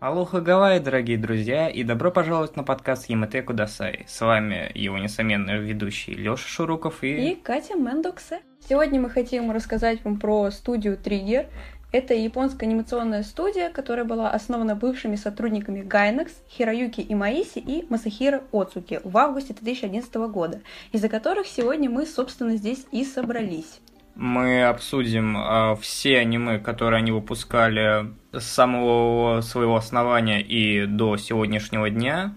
Алоха Гавайи, дорогие друзья, и добро пожаловать на подкаст Ямате Кудасай. С вами его несомненный ведущий Лёша Шуруков и... И Катя Мендоксе. Сегодня мы хотим рассказать вам про студию Триггер. Это японская анимационная студия, которая была основана бывшими сотрудниками Gainax, Хироюки Имаиси и Масахира Оцуки в августе 2011 года, из-за которых сегодня мы, собственно, здесь и собрались. Мы обсудим э, все аниме, которые они выпускали с самого своего основания и до сегодняшнего дня.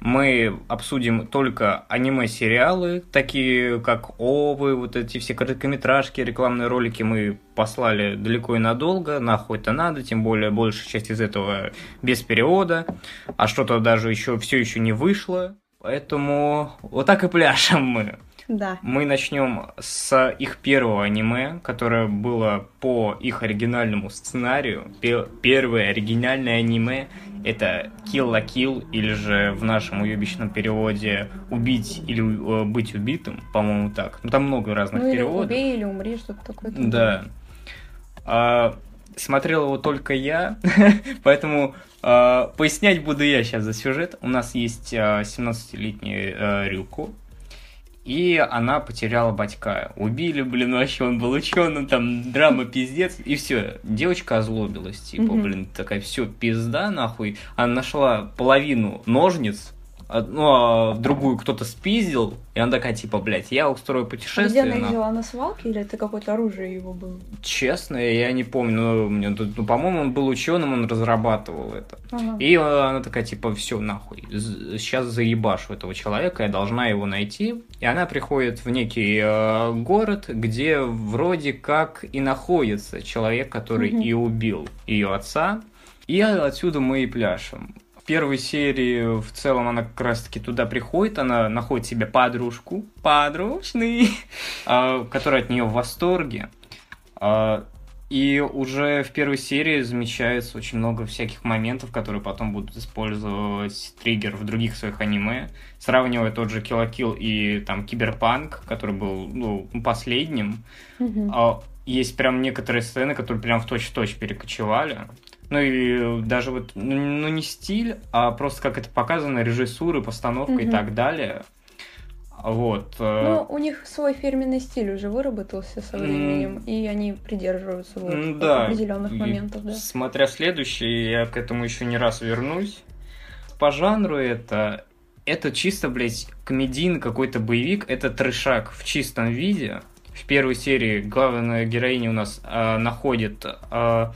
Мы обсудим только аниме-сериалы, такие как Овы, вот эти все короткометражки, рекламные ролики мы послали далеко и надолго, нахуй-то надо, тем более большая часть из этого без перевода, а что-то даже еще все еще не вышло. Поэтому вот так и пляшем мы. Да. Мы начнем с их первого аниме, которое было по их оригинальному сценарию. Первое оригинальное аниме это Kill la Kill, или же в нашем уебищном переводе «Убить или э, быть убитым», по-моему, так. Ну, там много разных ну, переводов. Или «Убей» или «Умри», что-то такое. Да. А, смотрел его только я, поэтому а, пояснять буду я сейчас за сюжет. У нас есть а, 17-летний а, Рюку, и она потеряла батька. Убили, блин, вообще он был ученым, там драма пиздец, и все. Девочка озлобилась, типа, блин, такая, все, пизда, нахуй. Она нашла половину ножниц, ну, а другую кто-то спиздил, и она такая, типа, блядь, я устрою путешествие. Где она их взяла на свалке, или это какое-то оружие его было? Честно, я не помню, мне, ну, по-моему, он был ученым, он разрабатывал это. Ага. И она такая, типа, все, нахуй, сейчас заебашу этого человека, я должна его найти. И она приходит в некий э, город, где вроде как и находится человек, который Мгм. и убил ее отца. И отсюда мы и пляшем первой серии в целом она как раз-таки туда приходит, она находит себе подружку, подручный, а, которая от нее в восторге. А, И уже в первой серии замечается очень много всяких моментов, которые потом будут использовать триггер в других своих аниме. Сравнивая тот же Kill Kill и там Киберпанк, который был ну, последним. А, Есть прям некоторые сцены, которые прям в точь-в-точь перекочевали. Ну и даже вот, ну, ну, не стиль, а просто как это показано, режиссура, постановка и Мгм. так далее. Вот. э, Ну, у них свой фирменный стиль уже выработался со временем, и они придерживаются вот м, да. определенных И моментов, да. Смотря следующий, я к этому еще не раз вернусь. По жанру это... Это чисто, блядь, комедийный какой-то боевик. Это трешак в чистом виде. В первой серии главная героиня у нас э, находит э,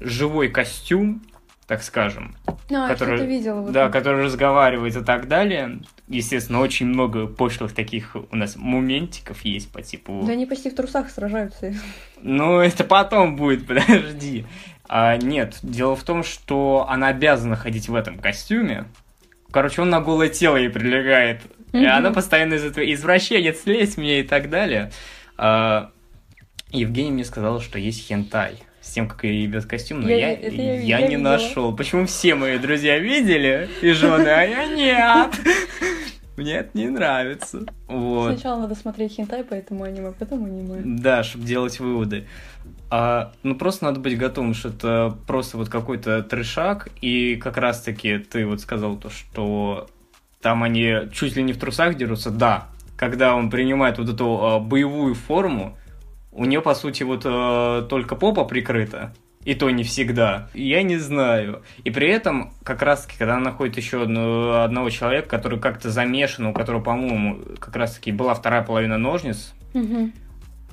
живой костюм, так скажем, А, который- видела. вот да, это. который разговаривает и так далее. Естественно, очень много пошлых таких у нас моментиков есть по типу... Да они почти в трусах сражаются. Ну, это потом будет, подожди. А, нет, дело в том, что она обязана ходить в этом костюме. Короче, он на голое тело ей прилегает. И Мгм. она постоянно из этого извращенец, слезь мне и так далее. А, Евгений мне сказал, что есть хентай с тем, как ей ебет костюм, но Я- я, я- я я не видела. нашел. Почему все мои друзья видели и жены, а я нет? Мне это не нравится. Вот. Сначала надо смотреть хентай по этому аниме, потом аниме. Да, чтобы делать выводы. А, ну, просто надо быть готовым, что это просто вот какой-то трешак, и как раз-таки ты вот сказал то, что там они чуть ли не в трусах дерутся, да. Когда он принимает вот эту а, боевую форму, у нее, по сути, вот а, только попа прикрыта, и то не всегда. Я не знаю. И при этом, как раз-таки, когда она находит еще одну- одного человека, который как-то замешан, у которого, по-моему, как раз-таки была вторая половина ножниц, Мгм.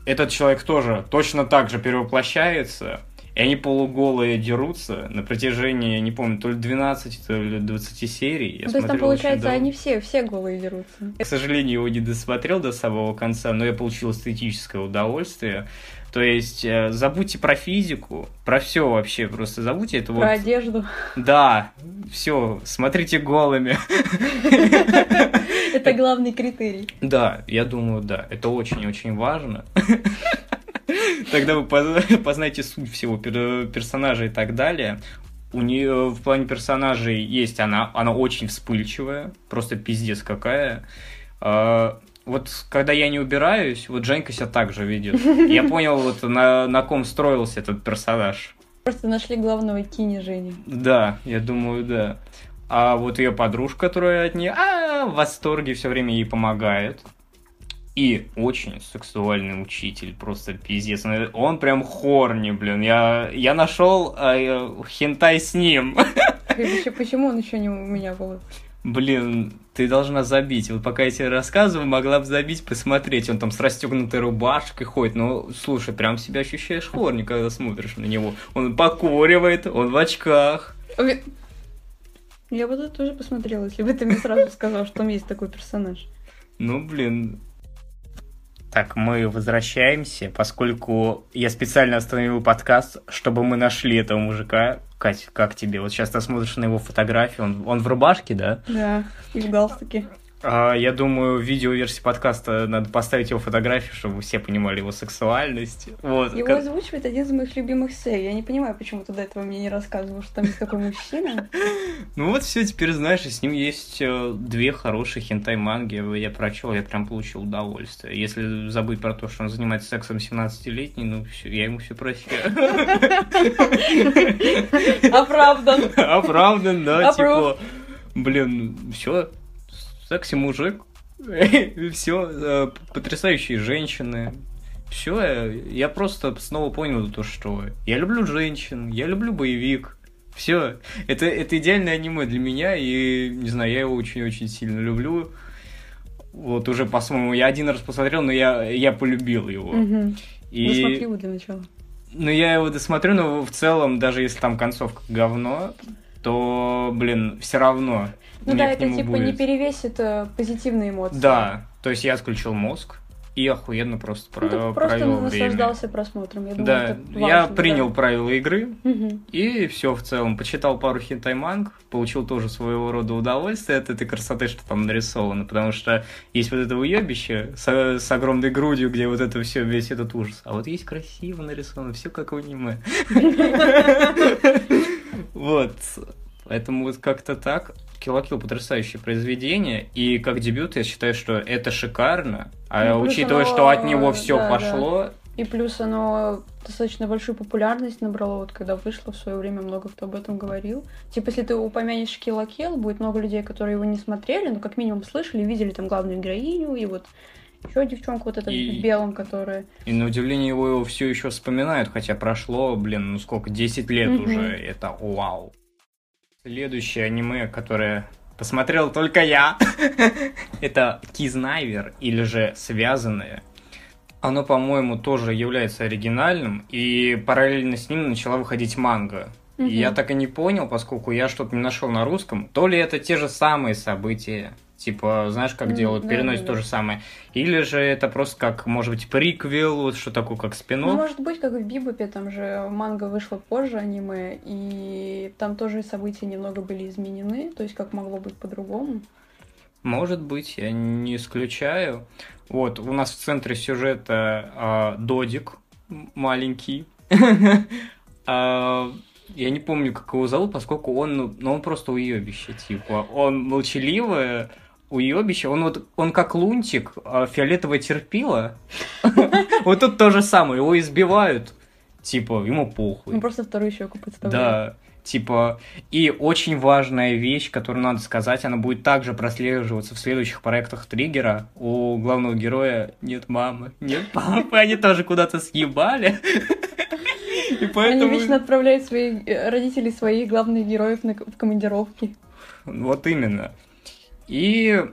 этот человек тоже точно так же перевоплощается, и они полуголые дерутся на протяжении, не помню, то ли 12, то ли 20 серий. Я Ну, то есть там, получается, они все, все голые дерутся. К сожалению, его не досмотрел до самого конца, но я получил эстетическое удовольствие. То есть, э, забудьте про физику, про все вообще, просто забудьте это Про вот. одежду. Да, все, смотрите голыми. Это главный критерий. Да, я думаю, да, это очень-очень важно. Тогда вы поз- познаете суть всего пер- персонажа и так далее. У нее в плане персонажей есть она, она очень вспыльчивая, просто пиздец какая. А, Вот когда я не убираюсь, вот Женька себя так же ведет. Я понял, вот на, на ком строился этот персонаж. Просто нашли главного Кини Жени. Да, я думаю, да. А вот ее подружка, которая от нее а, в восторге все время ей помогает. И очень сексуальный учитель, просто пиздец. Он прям хорни, блин. Я, я нашел э, хентай с ним. Почему он еще не у меня был? Блин, ты должна забить. Вот пока я тебе рассказываю, могла бы забить, посмотреть. Он там с расстегнутой рубашкой ходит. Ну, слушай, прям себя ощущаешь хорни, когда смотришь на него. Он покуривает, он в очках. Я бы тоже посмотрела, если бы ты мне сразу сказал, что там есть такой персонаж. Ну, блин, так, мы возвращаемся, поскольку я специально остановил подкаст, чтобы мы нашли этого мужика. Кать, как тебе? Вот сейчас ты смотришь на его фотографию, он, он в рубашке, да? Да, и в галстуке. А, я думаю, в видеоверсии подкаста надо поставить его фотографию, чтобы все понимали его сексуальность. Вот. Его озвучивает один из моих любимых сей. Я не понимаю, почему ты до этого мне не рассказывал, что там есть такой мужчина. Ну вот все, теперь знаешь, с ним есть э, две хорошие хентай-манги. Я прочел, я прям получил удовольствие. Если забыть про то, что он занимается сексом 17-летний, ну все, я ему все прощаю. Оправдан. Оправдан, да, типа... Блин, все, секси мужик, все, э, потрясающие женщины. Все, я просто снова понял то, что я люблю женщин, я люблю боевик. Все, это, это идеальное аниме для меня, и, не знаю, я его очень-очень сильно люблю. Вот уже, по-своему, я один раз посмотрел, но я, я полюбил его. Угу. И... Досмотри его для начала. Ну, я его досмотрю, но в целом, даже если там концовка говно, то, блин, все равно ну да, это типа будет. не перевесит э, позитивные эмоции. Да, то есть я отключил мозг и охуенно просто про ну, просто провел наслаждался просмотром. Я думаю, да, это важно, я принял да. правила игры угу. и все в целом. Почитал пару хентай-манг, получил тоже своего рода удовольствие от этой красоты, что там нарисовано, потому что есть вот это уебище с, с огромной грудью, где вот это все, весь этот ужас. А вот есть красиво нарисовано, все как в аниме. Вот. Поэтому вот как-то так. Килокил потрясающее произведение, и как дебют я считаю, что это шикарно. А ну, учитывая, оно... что от него все да, пошло. Да. И плюс оно достаточно большую популярность набрало, вот когда вышло в свое время, много кто об этом говорил. Типа, если ты упомянешь Килокил, будет много людей, которые его не смотрели, но как минимум слышали, видели там главную героиню, и вот еще девчонку вот эту и... в белом, которая... И на удивление его, его все еще вспоминают, хотя прошло, блин, ну сколько, 10 лет mm-hmm. уже, это вау. Следующее аниме, которое посмотрел только я, это Кизнайвер, или же Связанные. Оно, по-моему, тоже является оригинальным, и параллельно с ним начала выходить манга. Угу. И я так и не понял, поскольку я что-то не нашел на русском, то ли это те же самые события, Типа, знаешь, как делают, mm, переносят да, то же самое. Или же это просто как, может быть, приквел, вот что такое, как спин Ну, может быть, как в Бибопе, там же манга вышла позже аниме, и там тоже события немного были изменены, то есть как могло быть по-другому. Может быть, я не исключаю. Вот, у нас в центре сюжета э, Додик маленький. А, я не помню, как его зовут, поскольку он, ну, он просто уебище, типа. Он молчаливый, уебище, он вот, он как лунтик, а фиолетовое терпило. Вот тут то же самое, его избивают, типа, ему похуй. Ну, просто вторую щеку подставляют. Да, типа, и очень важная вещь, которую надо сказать, она будет также прослеживаться в следующих проектах Триггера. У главного героя нет мамы, нет папы, они тоже куда-то съебали. И поэтому... Они вечно отправляют своих э, родителей своих главных героев на, в командировки. Вот именно. И...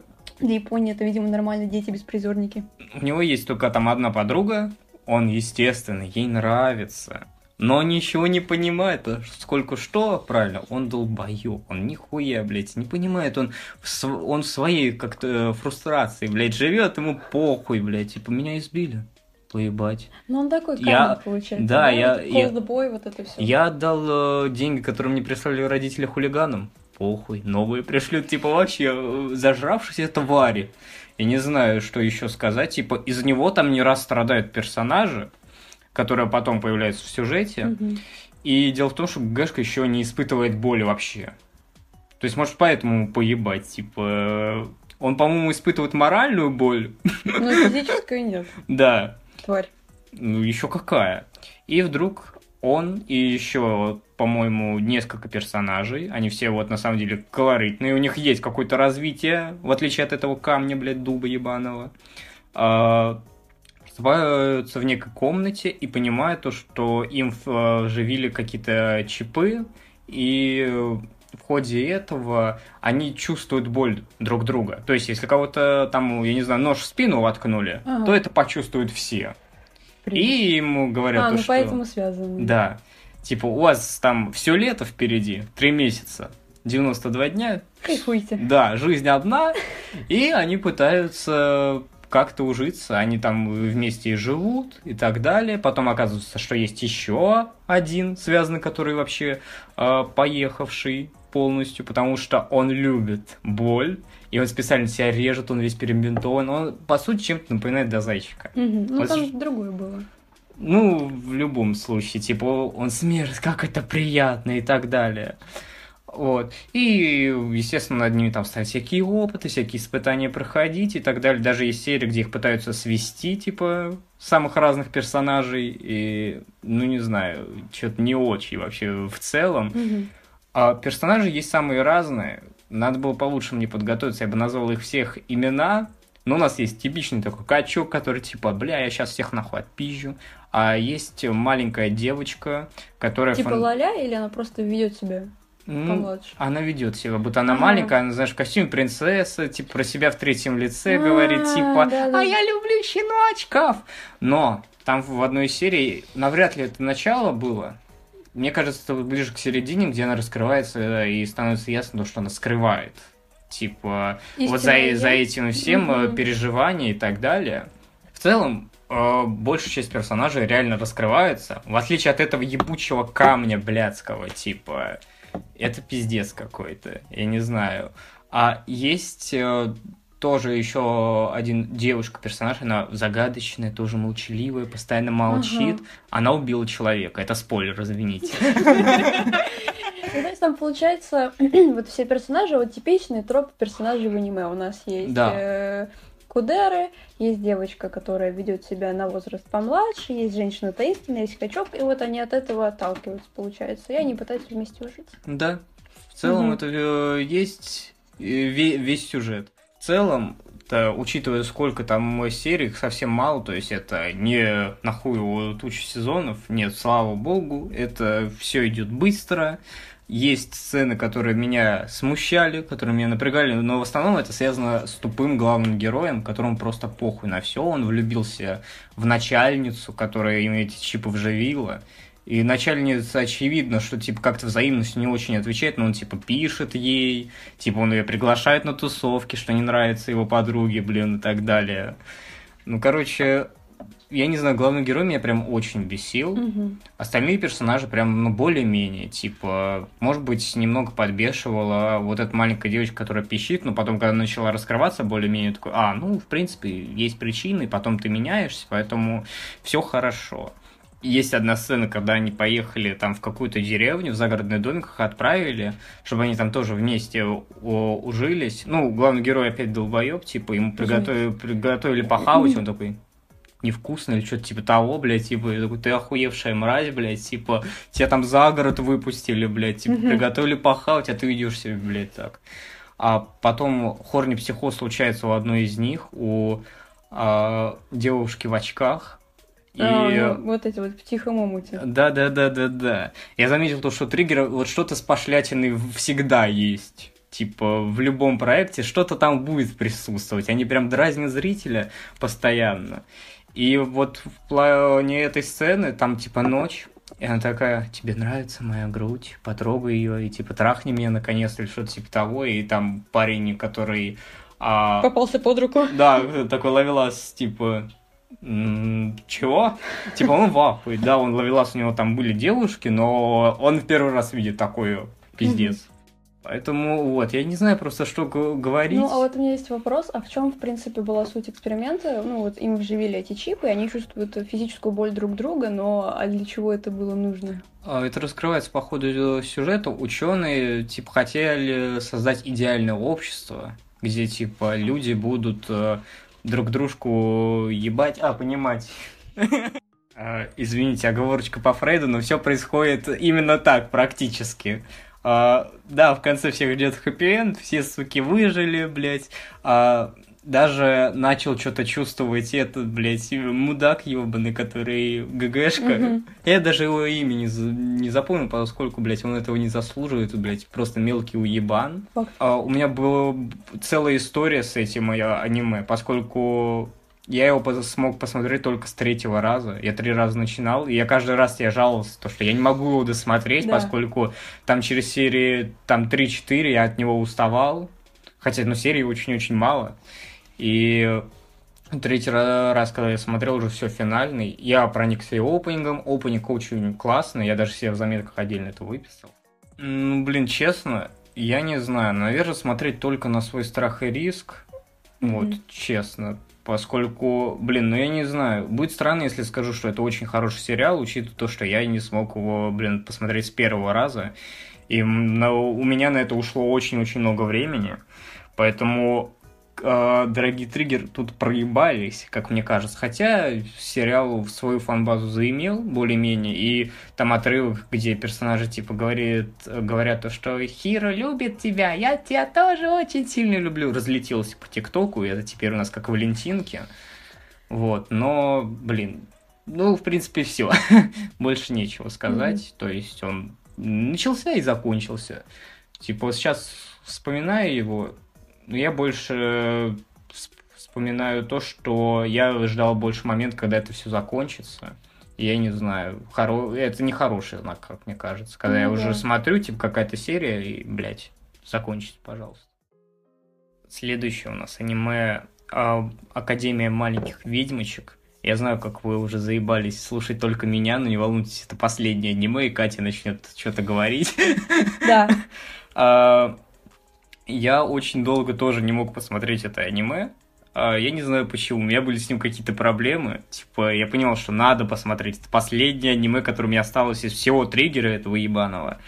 Для Японии это, видимо, нормально, дети-беспризорники. У него есть только там одна подруга, он, естественно, ей нравится. Но он ничего не понимает, сколько что, правильно, он долбоёб, он нихуя, блядь, не понимает, он в, он в своей как-то э, фрустрации, блядь, живет, ему похуй, блядь, типа, меня избили поебать. Ну, он такой я... получается. Да, я... я... Boy, вот это все. Я отдал э, деньги, которые мне прислали родители хулиганам похуй, новые пришлют, типа, вообще э, зажравшиеся твари. Я не знаю, что еще сказать, типа, из него там не раз страдают персонажи, которые потом появляются в сюжете. Угу. И дело в том, что Гэшка еще не испытывает боли вообще. То есть, может, поэтому поебать, типа... Он, по-моему, испытывает моральную боль. Но физическую нет. Да. Тварь. Ну, еще какая. И вдруг он и еще, по-моему, несколько персонажей. Они все вот на самом деле колоритные. У них есть какое-то развитие, в отличие от этого камня, блядь, дуба ебаного. А, просыпаются в некой комнате и понимают то, что им вживили какие-то чипы, и в ходе этого они чувствуют боль друг друга. То есть, если кого-то там, я не знаю, нож в спину воткнули, ага. то это почувствуют все. Привет. И ему говорят, а, то, ну что... поэтому связано. Да. Типа, у вас там все лето впереди, три месяца, 92 дня. Кайфуйте. Да, жизнь одна, и они пытаются как-то ужиться, они там вместе и живут и так далее. Потом оказывается, что есть еще один связанный, который вообще э, поехавший полностью, потому что он любит боль, и он специально себя режет, он весь перебинтован. Он, по сути, чем-то напоминает до зайчика. Угу. Ну, вот там ж... другое было. Ну, в любом случае, типа, он смерть, как это приятно и так далее. Вот. И, естественно, над ними там ставят всякие опыты, всякие испытания проходить и так далее. Даже есть серии, где их пытаются свести, типа, самых разных персонажей. И, ну, не знаю, что-то не очень вообще в целом. Угу. А персонажи есть самые разные. Надо было получше мне подготовиться, я бы назвал их всех имена. Но у нас есть типичный такой качок, который типа, бля, я сейчас всех нахуй отпизжу. А есть маленькая девочка, которая... Типа фан... Лаля или она просто ведет себя? Ну, она ведет себя, будто она ага. маленькая, она, знаешь, в костюме принцессы, типа, про себя в третьем лице А-а-а, говорит, типа, да, да. а я люблю щеночков. Но там в одной серии, навряд ли это начало было, мне кажется, ближе к середине, где она раскрывается и становится ясно, что она скрывает. Типа, Истинная вот за, за этим всем угу. переживания и так далее. В целом, э, большая часть персонажей реально раскрывается, в отличие от этого ебучего камня блядского, типа это пиздец какой-то, я не знаю. А есть э, тоже еще один девушка-персонаж, она загадочная, тоже молчаливая, постоянно молчит. Ага. Она убила человека. Это спойлер, извините. То есть там получается, вот все персонажи, вот типичные тропы персонажей в аниме. У нас есть да. Э, Кудеры, есть девочка, которая ведет себя на возраст помладше, есть женщина таинственная, есть качок, и вот они от этого отталкиваются, получается, и они пытаются вместе жить. Да, в целом угу. это э, есть э, весь сюжет. Целом, то, учитывая, сколько там серий, их совсем мало, то есть это не нахуй тучу сезонов, нет, слава богу, это все идет быстро, есть сцены, которые меня смущали, которые меня напрягали, но в основном это связано с тупым главным героем, которому просто похуй на все. Он влюбился в начальницу, которая им эти чипы вживила. И начальница очевидно, что типа как-то взаимность не очень отвечает, но он типа пишет ей, типа он ее приглашает на тусовки, что не нравится его подруге, блин, и так далее. Ну, короче, я не знаю, главный герой меня прям очень бесил. Угу. Остальные персонажи прям, ну, более-менее, типа, может быть, немного подбешивала вот эта маленькая девочка, которая пищит, но потом, когда начала раскрываться более-менее, такой, а, ну, в принципе, есть причины, потом ты меняешься, поэтому все хорошо. Есть одна сцена, когда они поехали там в какую-то деревню, в загородный домик их отправили, чтобы они там тоже вместе ужились. Ну, главный герой опять долбоеб, типа, ему приготовили, приготовили похавать, он такой, невкусно или что-то типа того, блядь, типа, такой, ты охуевшая мразь, блядь, типа, тебя там за город выпустили, блядь, типа, mm-hmm. приготовили похавать, а ты ведешь себя, блядь, так. А потом хорни психоз случается у одной из них, у а, девушки в очках, и... А, ну, вот эти вот в тихом омуте. Да, да, да, да, да. Я заметил то, что триггер, вот что-то с пошлятиной всегда есть. Типа, в любом проекте что-то там будет присутствовать. Они прям дразнят зрителя постоянно. И вот в плане этой сцены, там типа ночь, и она такая, тебе нравится моя грудь, потрогай ее, и типа трахни меня наконец, или что-то типа того, и там парень, который... А... Попался под руку. Да, такой ловелас, типа, чего? Типа он в ахуе, да, он ловелас, у него там были девушки, но он в первый раз видит такой пиздец. Поэтому вот, я не знаю просто, что говорить. Ну, а вот у меня есть вопрос, а в чем, в принципе, была суть эксперимента? Ну, вот им вживили эти чипы, и они чувствуют физическую боль друг друга, но а для чего это было нужно? А, это раскрывается по ходу сюжета. Ученые, типа, хотели создать идеальное общество, где, типа, люди будут э, друг дружку ебать, а, понимать. А, извините, оговорочка по Фрейду, но все происходит именно так практически. А, да, в конце всех ждет хэппи-энд, все суки выжили, блядь. А, даже начал что-то чувствовать этот, блядь, мудак ебаный, который ГГшка. Угу. Я даже его имя не, не запомнил, поскольку, блядь, он этого не заслуживает, блядь, просто мелкий уебан. А, у меня была целая история с этим аниме, поскольку я его смог посмотреть только с третьего раза. Я три раза начинал, и я каждый раз я жаловался, то, что я не могу его досмотреть, да. поскольку там через серии там 3-4 я от него уставал. Хотя, ну, серии очень-очень мало. И третий раз, когда я смотрел уже все финальный, я проникся и опенингом. Опенинг очень классный, я даже себе в заметках отдельно это выписал. Ну, блин, честно, я не знаю. Наверное, смотреть только на свой страх и риск. Mm-hmm. Вот, честно поскольку, блин, ну я не знаю, будет странно, если скажу, что это очень хороший сериал, учитывая то, что я не смог его, блин, посмотреть с первого раза, и на, у меня на это ушло очень-очень много времени, поэтому э, дорогие триггер тут проебались, как мне кажется. Хотя сериал свою фанбазу заимел более-менее, и там отрывок, где персонажи типа говорит, говорят то, что Хиро любит тебя, я тебя тоже очень сильно люблю, разлетелся по ТикТоку, и это теперь у нас как Валентинки. Вот, но, блин, ну, в принципе, все. Больше нечего сказать. Mm-hmm. То есть он начался и закончился. Типа, сейчас вспоминаю его, но я больше э, вспоминаю то, что я ждал больше момент, когда это все закончится. я не знаю, хоро... это не хороший знак, как мне кажется. Когда ну, я да. уже смотрю, типа, какая-то серия, и, блядь, закончится, пожалуйста. Следующее у нас аниме а, Академия маленьких ведьмочек. Я знаю, как вы уже заебались слушать только меня, но не волнуйтесь, это последнее аниме, и Катя начнет что-то говорить. Да. Я очень долго тоже не мог посмотреть это аниме. А, я не знаю почему, у меня были с ним какие-то проблемы. Типа, я понял, что надо посмотреть. Это последнее аниме, которое у меня осталось из всего триггера этого ебаного.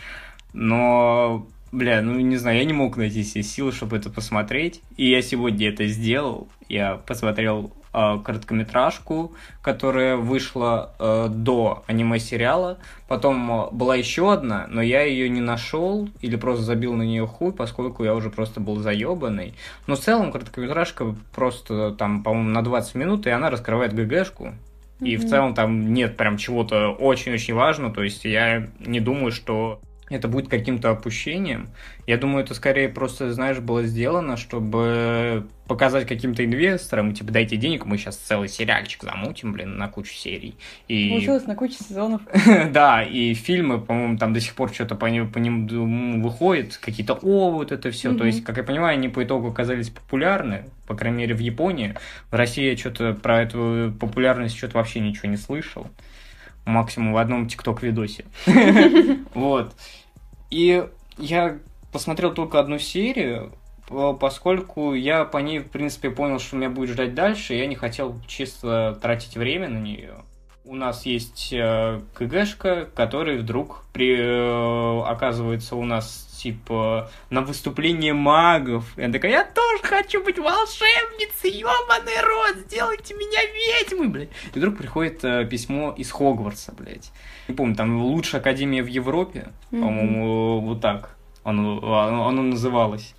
Но, бля, ну не знаю, я не мог найти себе силы, чтобы это посмотреть. И я сегодня это сделал. Я посмотрел э, короткометражку, которая вышла э, до аниме-сериала. Потом э, была еще одна, но я ее не нашел или просто забил на нее хуй, поскольку я уже просто был заебанный. Но в целом короткометражка просто там, по-моему, на 20 минут, и она раскрывает ГГшку. И mm-hmm. в целом там нет прям чего-то очень-очень важного. То есть я не думаю, что это будет каким-то опущением. Я думаю, это скорее просто, знаешь, было сделано, чтобы показать каким-то инвесторам, типа, дайте денег, мы сейчас целый сериальчик замутим, блин, на кучу серий. И... Получилось на кучу сезонов. да, и фильмы, по-моему, там до сих пор что-то по, ним, по ним выходит, какие-то о, вот это все. То есть, как я понимаю, они по итогу оказались популярны, по крайней мере, в Японии. В России я что-то про эту популярность что-то вообще ничего не слышал максимум в одном тикток-видосе. Вот. И я посмотрел только одну серию, поскольку я по ней, в принципе, понял, что меня будет ждать дальше, я не хотел чисто тратить время на нее. У нас есть э, КГшка, который вдруг при, э, оказывается у нас типа, на выступление магов. Я такая, я тоже хочу быть волшебницей, ёбаный рот, сделайте меня ведьмой, блядь. И вдруг приходит э, письмо из Хогвартса, блядь. Не помню, там лучшая академия в Европе, mm-hmm. по-моему, вот так оно, оно называлось.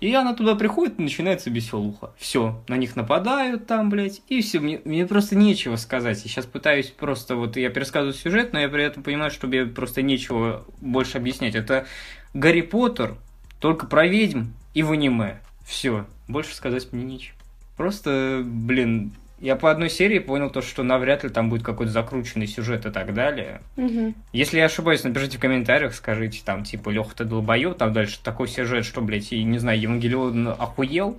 И она туда приходит, и начинается веселуха. Все, на них нападают там, блядь, и все. Мне, мне просто нечего сказать. Я сейчас пытаюсь просто, вот я пересказываю сюжет, но я при этом понимаю, что мне просто нечего больше объяснять. Это Гарри Поттер, только про ведьм и в аниме. Все, больше сказать мне нечего. Просто, блин, я по одной серии понял то, что навряд ли там будет какой-то закрученный сюжет и так далее. Угу. Если я ошибаюсь, напишите в комментариях, скажите там, типа, Леха, ты долбоёб, там дальше такой сюжет, что, блядь, и, не знаю, Евангелион охуел,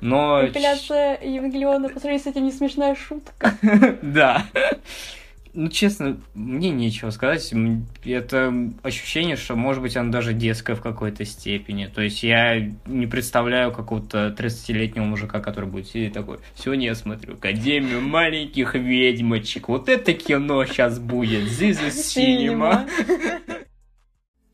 но... Компиляция Евангелиона по сравнению с этим не смешная шутка. Да. Ну, честно, мне нечего сказать. Это ощущение, что, может быть, оно даже детское в какой-то степени. То есть я не представляю какого-то 30-летнего мужика, который будет сидеть такой, сегодня я смотрю Академию маленьких ведьмочек. Вот это кино сейчас будет. This is cinema.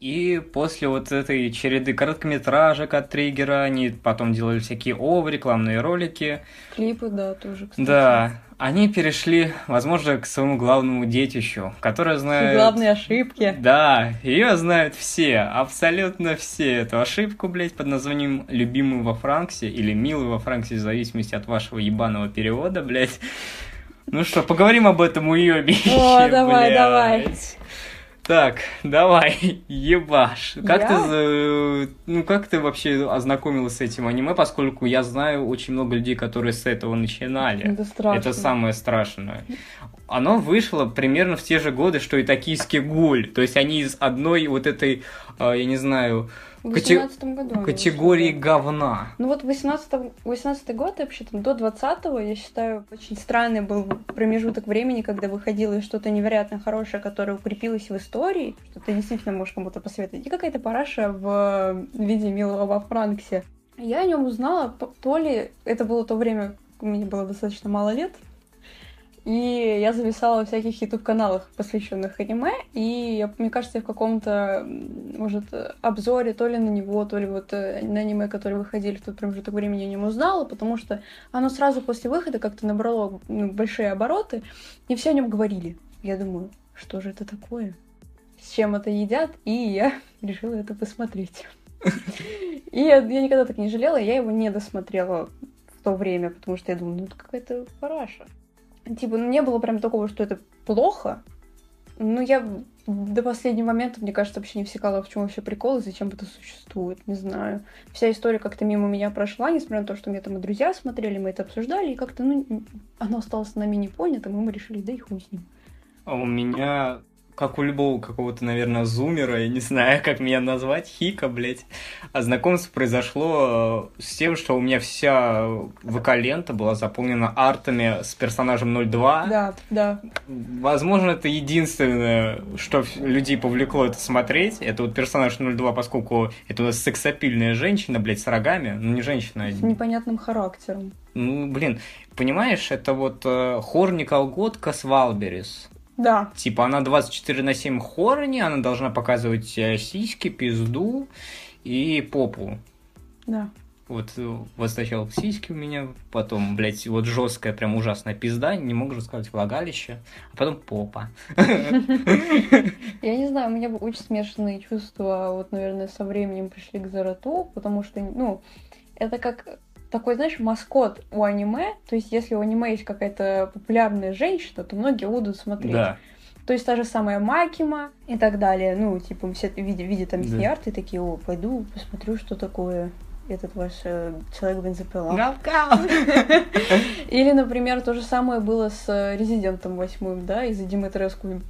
И после вот этой череды короткометражек от Триггера они потом делали всякие ОВ, рекламные ролики. Клипы, да, тоже, кстати. Да, они перешли, возможно, к своему главному детищу, которое знает... Главные ошибки. Да, ее знают все, абсолютно все. Эту ошибку, блядь, под названием «Любимый во Франксе» или «Милый во Франксе», в зависимости от вашего ебаного перевода, блядь. Ну что, поговорим об этом уебище, О, давай, блядь. давай. Так, давай, ебаш. Как Я? ты, за- ну как ты вообще ознакомилась с этим аниме, поскольку я знаю очень много людей, которые с этого начинали. Это страшно. Это самое страшное. Оно вышло примерно в те же годы, что и «Токийский гуль». То есть они из одной вот этой, а, я не знаю, В кате- 18 году. они категории говна. Ну вот 18, 18 год, вообще там до 20 я считаю, очень странный был промежуток времени, когда выходило что-то невероятно хорошее, которое укрепилось в истории, что ты действительно можешь кому-то посоветовать. И какая-то параша в виде милого во Франксе. Я о нем узнала, то ли это было то время, мне было достаточно мало лет, и я зависала в всяких YouTube-каналах, посвященных аниме, и я- мне кажется, я в каком-то, может, обзоре то ли на него, то ли вот э, на аниме, которые выходили в тот промежуток времени, о нем узнала, потому что оно сразу после выхода как-то набрало ну, большие обороты, и все о нем говорили. Я думаю, что же это такое? С чем это едят? И я решила это посмотреть. И я, я никогда так не жалела, я его не досмотрела в то время, потому что я думаю, ну это какая-то параша. Типа, ну не было прям такого, что это плохо. Ну, я до последнего момента, мне кажется, вообще не всекала, в чем вообще прикол и зачем это существует, не знаю. Вся история как-то мимо меня прошла, несмотря на то, что мне там и друзья смотрели, мы это обсуждали, и как-то, ну, оно осталось нами не понятым, и мы решили, да и хуй с ним. А у меня, как у любого какого-то, наверное, зумера, я не знаю, как меня назвать, хика, блядь, а знакомство произошло э, с тем, что у меня вся ВК-лента была заполнена артами с персонажем 02. Да, да. Возможно, это единственное, что людей повлекло это смотреть. Это вот персонаж 02, поскольку это у нас сексапильная женщина, блядь, с рогами. Ну, не женщина, а С непонятным характером. ну, блин, понимаешь, это вот э, хорни колготка с Валберис. Да. Типа она 24 на 7 хорни, она должна показывать э, сиськи, пизду и попу. Да. Вот, э, вот сначала сиськи у меня, потом, блядь, вот жесткая, прям ужасная пизда, не могу же сказать влагалище, а потом попа. Я не знаю, у меня очень смешанные чувства, вот, наверное, со временем пришли к Зарату, потому что, ну, это как такой, знаешь, маскот у аниме, то есть если у аниме есть какая-то популярная женщина, то многие будут смотреть. Да. То есть та же самая Макима и так далее, ну, типа, все видя, видя там Да. и такие, о, пойду посмотрю, что такое этот ваш э, человек-бензопила. Гав-гав. Или, например, то же самое было с э, Резидентом восьмым, да, из-за Димитреску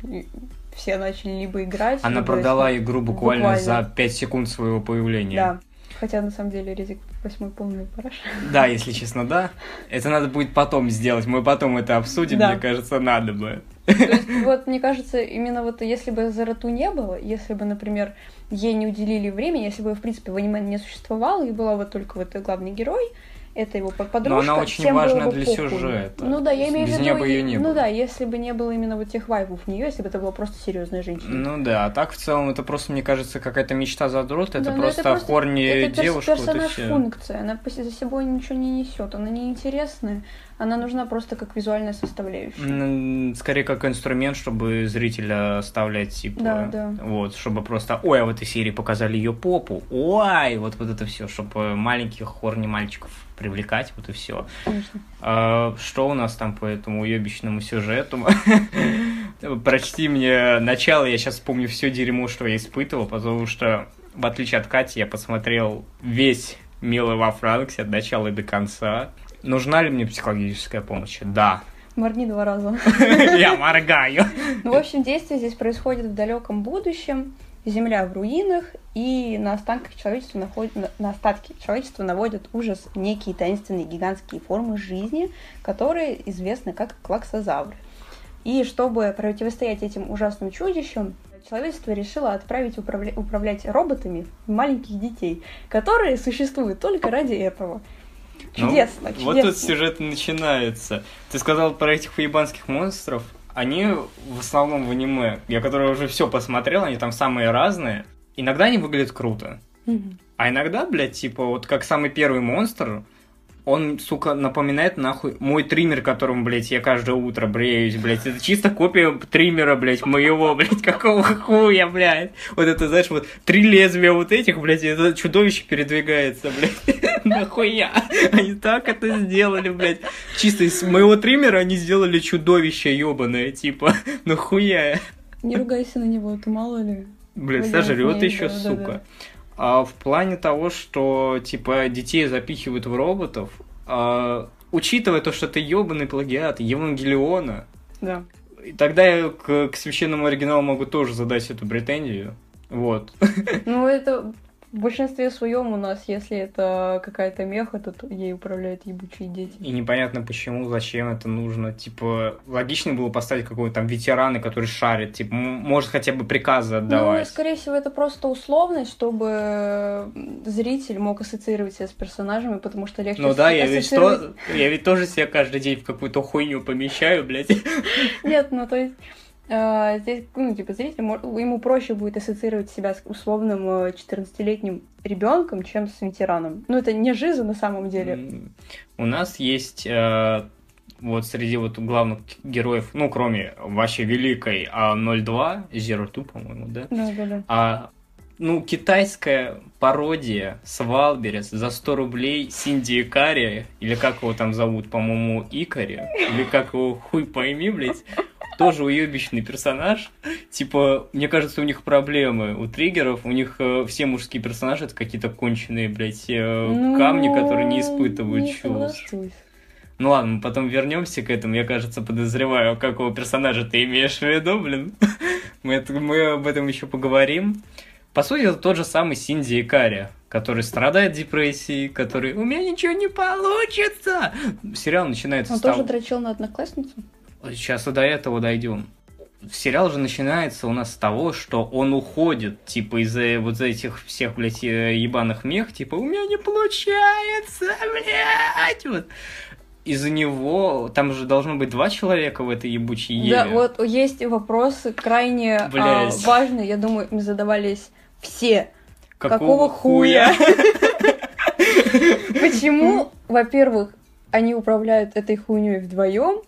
все начали либо играть, Она либо продала игру буквально, Буквально. за 5 секунд своего появления. Да. Хотя на самом деле Резик восьмой полный параш. Да, если честно, да. Это надо будет потом сделать. Мы потом это обсудим, Да. мне кажется, надо бы. То есть, вот, мне кажется, именно вот если бы Зарату не было, если бы, например, ей не уделили времени, если бы, в принципе, в аниме не существовало, и была вот только вот главный герой, это его под- подружка, она очень важна для похуй. сюжета. Ну да, я имею в виду... неё бы и- не ну было. да, если бы не было именно вот тех вайбов в нее, если бы это была просто серьезная женщина. Ну да, а так в целом это просто, мне кажется, какая-то мечта задрота. Это Да, но просто, просто- хорни это девушка. вот и персонаж всё. функция, она за собой ничего не несет, она неинтересная, она нужна просто как визуальная составляющая. Скорее как инструмент, чтобы зрителя оставлять, типа, Да, да. вот, чтобы просто, ой, а в этой серии показали ее попу, ой, вот, вот это все, чтобы маленьких хорни мальчиков привлекать, вот и все. Конечно. А, что у нас там по этому уебищному сюжету? Прочти мне начало, я сейчас помню все дерьмо, что я испытывал, потому что, в отличие от Кати, я посмотрел весь «Милый во Франксе» от начала и до конца. Нужна ли мне психологическая помощь? Да. Моргни два раза. Я моргаю. Ну, в общем, действие здесь происходит в далеком будущем. Земля в руинах, и на останках человечества находят, на, остатки человечества наводят ужас некие таинственные гигантские формы жизни, которые известны как клаксозавры. И чтобы противостоять этим ужасным чудищам, человечество решило отправить управля- управлять роботами маленьких детей, которые существуют только ради этого. Чудесно, Ну, Вот чудесно. тут сюжет начинается. Ты сказал про этих уебанских монстров. Они в основном в аниме, я которые уже все посмотрел, они там самые разные. иногда они выглядят круто. А иногда, блядь, типа, вот как самый первый монстр, он, сука, напоминает нахуй мой триммер, которым, блядь, я каждое утро бреюсь, блядь. Это чисто копия триммера, блядь, моего, блядь, какого хуя, блядь. Вот это, знаешь, вот три лезвия вот этих, блядь, это чудовище передвигается, блядь. Нахуя? Они так это сделали, блядь. Чисто из моего триммера они сделали чудовище ебаное, типа. Нахуя? Не ругайся на него, ты мало ли. Блядь, сожрет еще, сука. А в плане того, что типа детей запихивают в роботов, а, учитывая то, что это ебаный плагиат Евангелиона, Да. тогда я к, к священному оригиналу могу тоже задать эту претензию. Вот. Ну, это в большинстве своем у нас, если это какая-то меха, то ей управляют ебучие дети. И непонятно почему, зачем это нужно. Типа, логично было поставить какого-то там ветерана, который шарит, типа, может хотя бы приказы Ну, отдавать. скорее всего, это просто условность, чтобы зритель мог ассоциировать себя с персонажами, потому что легче Ну да, я ведь, ассоциировать- то, я ведь тоже себя каждый день в какую-то хуйню помещаю, блядь. Нет, ну то есть здесь, ну, типа, зритель, ему проще будет ассоциировать себя с условным э, 14-летним ребенком, чем с ветераном. Ну, это не жиза на самом деле. У нас есть э, вот среди вот главных героев, ну, кроме вообще великой а 02, Zero Two, по-моему, да? Да, да, да. А, ну, китайская пародия с Wildberries за 100 рублей Синдзи Икари, или как его там зовут, по-моему, Икари, или как его хуй пойми, блядь, тоже уебищный персонаж. Типа, мне кажется, у них проблемы у триггеров, у них э, все мужские персонажи это какие-то конченые, блядь, э, Ну, камни, которые не испытывают не чувств. Ну ладно, мы потом вернемся к этому. Я, кажется, подозреваю, какого персонажа ты имеешь в виду, блин. Мы, это- мы об этом еще поговорим. По сути, это тот же самый Синди Икари, который страдает депрессией, который «У меня ничего не получится!» Сериал начинается Он с того... тоже дрочил на одноклассницу? Сейчас и до этого дойдем. Сериал же начинается у нас с того, что он уходит, типа, из-за вот этих всех, блядь, э, ебаных мех, типа, у меня не получается, блядь, вот. Из-за него, там же должно быть два человека в этой ебучей Еве. Да, вот есть вопросы крайне а, важные, я думаю, им задавались все. Какого, какого хуя? Почему, во-первых, они управляют этой хуйней вдвоем,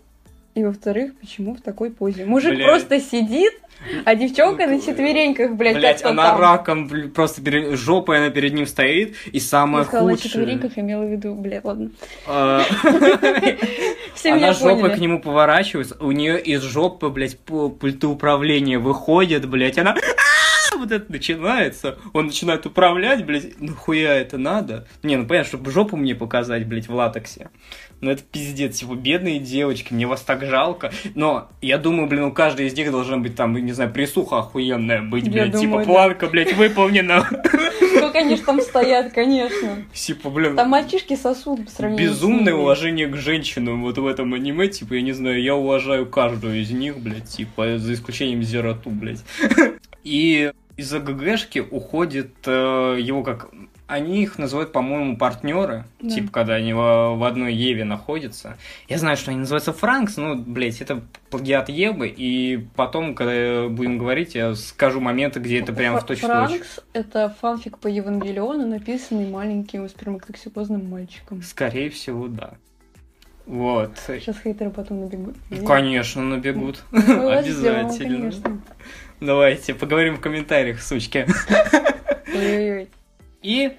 и во-вторых, почему в такой позе? Мужик Блядь. просто сидит, а девчонка на четвереньках, блядь, Блять, как-то она там. раком блин, просто перед... жопой она перед ним стоит, и Я самое на худшее... четвереньках, имела в виду, блядь, ладно. а, Она жопой к нему поворачивается, у нее из жопы, блядь, пульты управления выходят, блядь, она вот это начинается, он начинает управлять, блядь, нахуя это надо? Не, ну понятно, чтобы жопу мне показать, блядь, в латексе. Ну это пиздец, типа, бедные девочки, мне вас так жалко. Но я думаю, блин, у каждой из них должна быть там, не знаю, присуха охуенная быть, Я блядь, думаю, типа, да. планка, блядь, выполнена. Они ж там стоят, конечно. Типа, блин, Там мальчишки сосуд в сравнении с Безумное уважение к женщинам вот в этом аниме, типа, я не знаю, я уважаю каждую из них, блядь, типа, за исключением Зерату, блядь. И из-за ГГшки уходит э, его как... Они их называют, по-моему, партнеры, Да. типа, когда они в, в одной Еве находятся. Я знаю, что они называются Франкс, ну, блядь, это плагиат Евы, и потом, когда будем говорить, я скажу моменты, где это прям в точку Франкс — это фанфик по Евангелиону, написанный маленьким сперматоксикозным мальчиком. Скорее всего, да. Вот. Сейчас хейтеры потом набегут. Конечно, набегут. Сделаем, Обязательно. конечно. Давайте поговорим в комментариях, сучки. Ой-ой-ой. И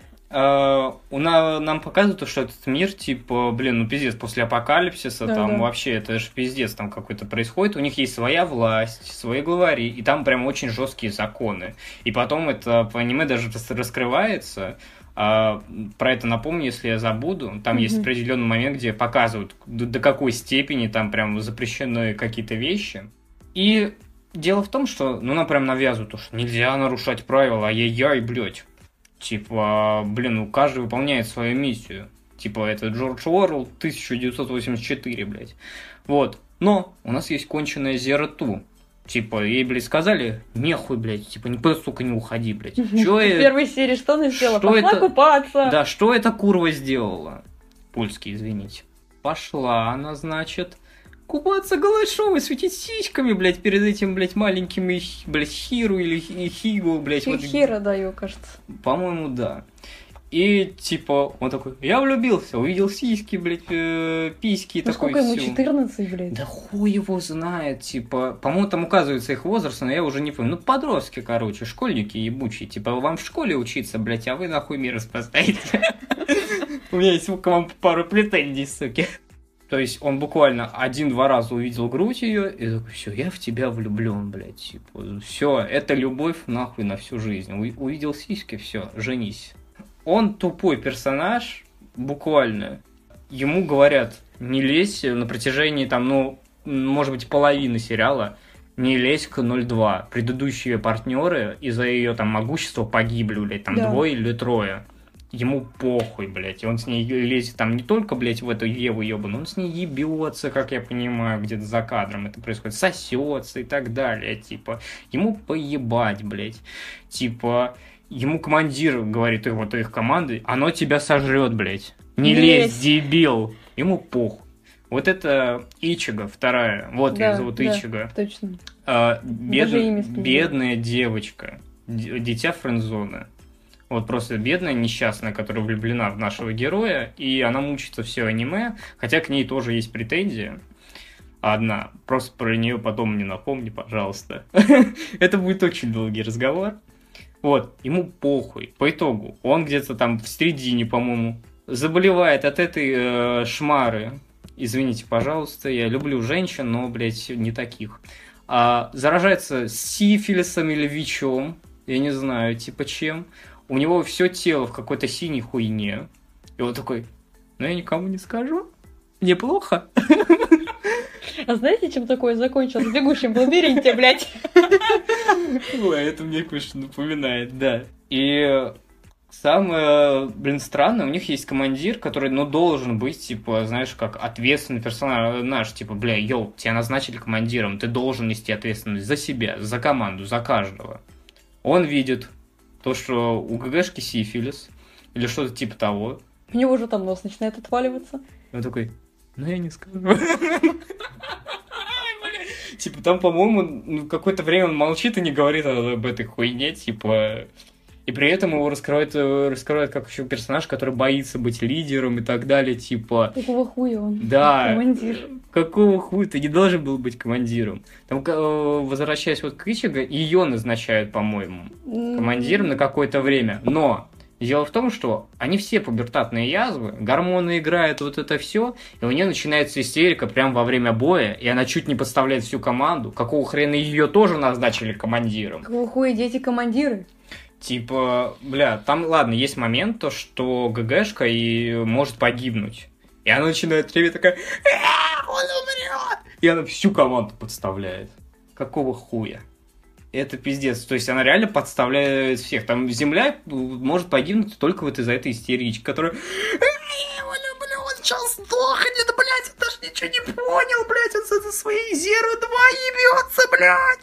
у на- нам показывают, что этот мир, типа, блин, ну пиздец, после апокалипсиса, Да, там да. вообще, это же пиздец там какой-то происходит. У них есть своя власть, свои главари, и там прям очень жесткие законы. И потом это по аниме даже рас- раскрывается. А, про это напомню, если я забуду. Там есть Мгм. определенный момент, где показывают, до, до какой степени там прям запрещены какие-то вещи. И дело в том, что, ну, нам прям навязывают, то, что нельзя нарушать правила, ай-яй-яй, блядь. Типа, блин, ну, каждый выполняет свою миссию. Типа, это Джордж Уоррелл 1984, блядь. Вот. Но у нас есть конченая Зера Ту. Типа, ей, блядь, сказали, нехуй, блядь, типа, никуда, сука, не уходи, блядь. Чё В я- первой серии что она сделала? Что Пошла это? купаться. Да, что эта курва сделала? Польский, извините. Пошла она, значит, купаться голышом и светить сиськами, блядь, перед этим, блядь, маленьким, блядь, Хиру или Хигу, блядь. Вот... Хира, да, его кажется. По-моему, да. И, типа, он такой, я влюбился, увидел сиськи, блядь, э, письки ну, такой, сколько ему, 14, блядь? Да хуй его знает, типа, по-моему, там указывается их возраст, но я уже не помню. Ну, подростки, короче, школьники ебучие, типа, вам в школе учиться, блядь, а вы нахуй мир спасаете. У меня есть к вам пару претензий, суки. То есть он буквально один-два раза увидел грудь ее и такой, все, я в тебя влюблен, блядь, типа, все, это любовь нахуй на всю жизнь. У- увидел сиськи, все, женись он тупой персонаж, буквально. Ему говорят, не лезь на протяжении там, ну, может быть, половины сериала, не лезь к 0.2. Предыдущие партнеры из-за ее там могущества погибли, блядь, там да. двое или трое. Ему похуй, блядь. И он с ней лезет там не только, блядь, в эту Еву ебану, он с ней ебется, как я понимаю, где-то за кадром это происходит, сосется и так далее. Типа, ему поебать, блядь. Типа, ему командир говорит вот их команды, оно тебя сожрет, блядь. Не лезь, дебил. Ему пух. Вот это Ичига, вторая. Вот да, ее зовут да, Ичига. Точно. А, бед... Бедная девочка. Дитя френдзона. Вот просто бедная, несчастная, которая влюблена в нашего героя, и она мучится все аниме, хотя к ней тоже есть претензии. Одна. Просто про нее потом не напомни, пожалуйста. Это будет очень долгий разговор. Вот, ему похуй. По итогу, он где-то там в середине, по-моему, заболевает от этой э, шмары. Извините, пожалуйста, я люблю женщин, но, блядь, не таких. А, заражается сифилисом или ВИЧом, я не знаю, типа чем. У него все тело в какой-то синей хуйне. И он такой, ну я никому не скажу. Мне плохо. А знаете, чем такое закончилось? В бегущем в лабиринте, блядь. Ой, это мне кое-что напоминает, да. И Самое, блин, странное, у них есть командир, который, ну, должен быть, типа, знаешь, как ответственный персонаж, типа, бля, йоу, тебя назначили командиром, ты должен нести ответственность за себя, за команду, за каждого. Он видит то, что у ГГшки сифилис, или что-то типа того. У него уже там нос начинает отваливаться. И он такой, ну, я не скажу. Типа, там, по-моему, ну, какое-то время он молчит и не говорит об этой хуйне, типа... И при этом его раскрывают, раскрывают как еще персонаж, который боится быть лидером и так далее, типа... Какого хуя он? Да. Командир. Какого хуя? Ты не должен был быть командиром. Там, э, возвращаясь вот к Ичиго, ее назначают, по-моему, командиром на какое-то время. Но Дело в том, что они все пубертатные язвы, гормоны играют, вот это все, и у нее начинается истерика прямо во время боя, и она чуть не подставляет всю команду. Какого хрена ее тоже назначили командиром? Какого хуя дети командиры? Типа, бля, там, ладно, есть момент, то, что ГГшка и может погибнуть. И она начинает реветь такая, он умрет! И она всю команду подставляет. Какого хуя? это пиздец. То есть она реально подставляет всех. Там земля может погибнуть только вот из-за этой истерички, которая... Я его люблю, он сейчас сдохнет, блядь, он даже ничего не понял, блядь, он за своей Зеру 2 ебется, блядь.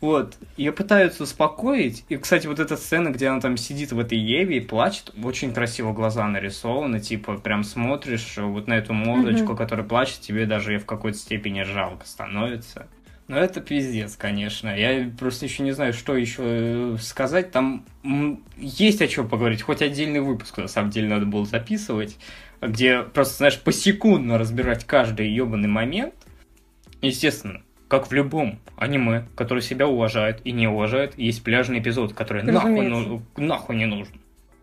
Вот, ее пытаются успокоить. И, кстати, вот эта сцена, где она там сидит в этой Еве и плачет, очень красиво глаза нарисованы, типа, прям смотришь вот на эту мордочку, mm-hmm. которая плачет, тебе даже в какой-то степени жалко становится. Ну, это пиздец, конечно. Я просто еще не знаю, что еще э, сказать. Там есть о чем поговорить. Хоть отдельный выпуск, на самом деле, надо было записывать, где просто, знаешь, посекундно разбирать каждый ебаный момент. Естественно, как в любом аниме, который себя уважает и не уважает, есть пляжный эпизод, который нахуй, ну, нахуй не нужен.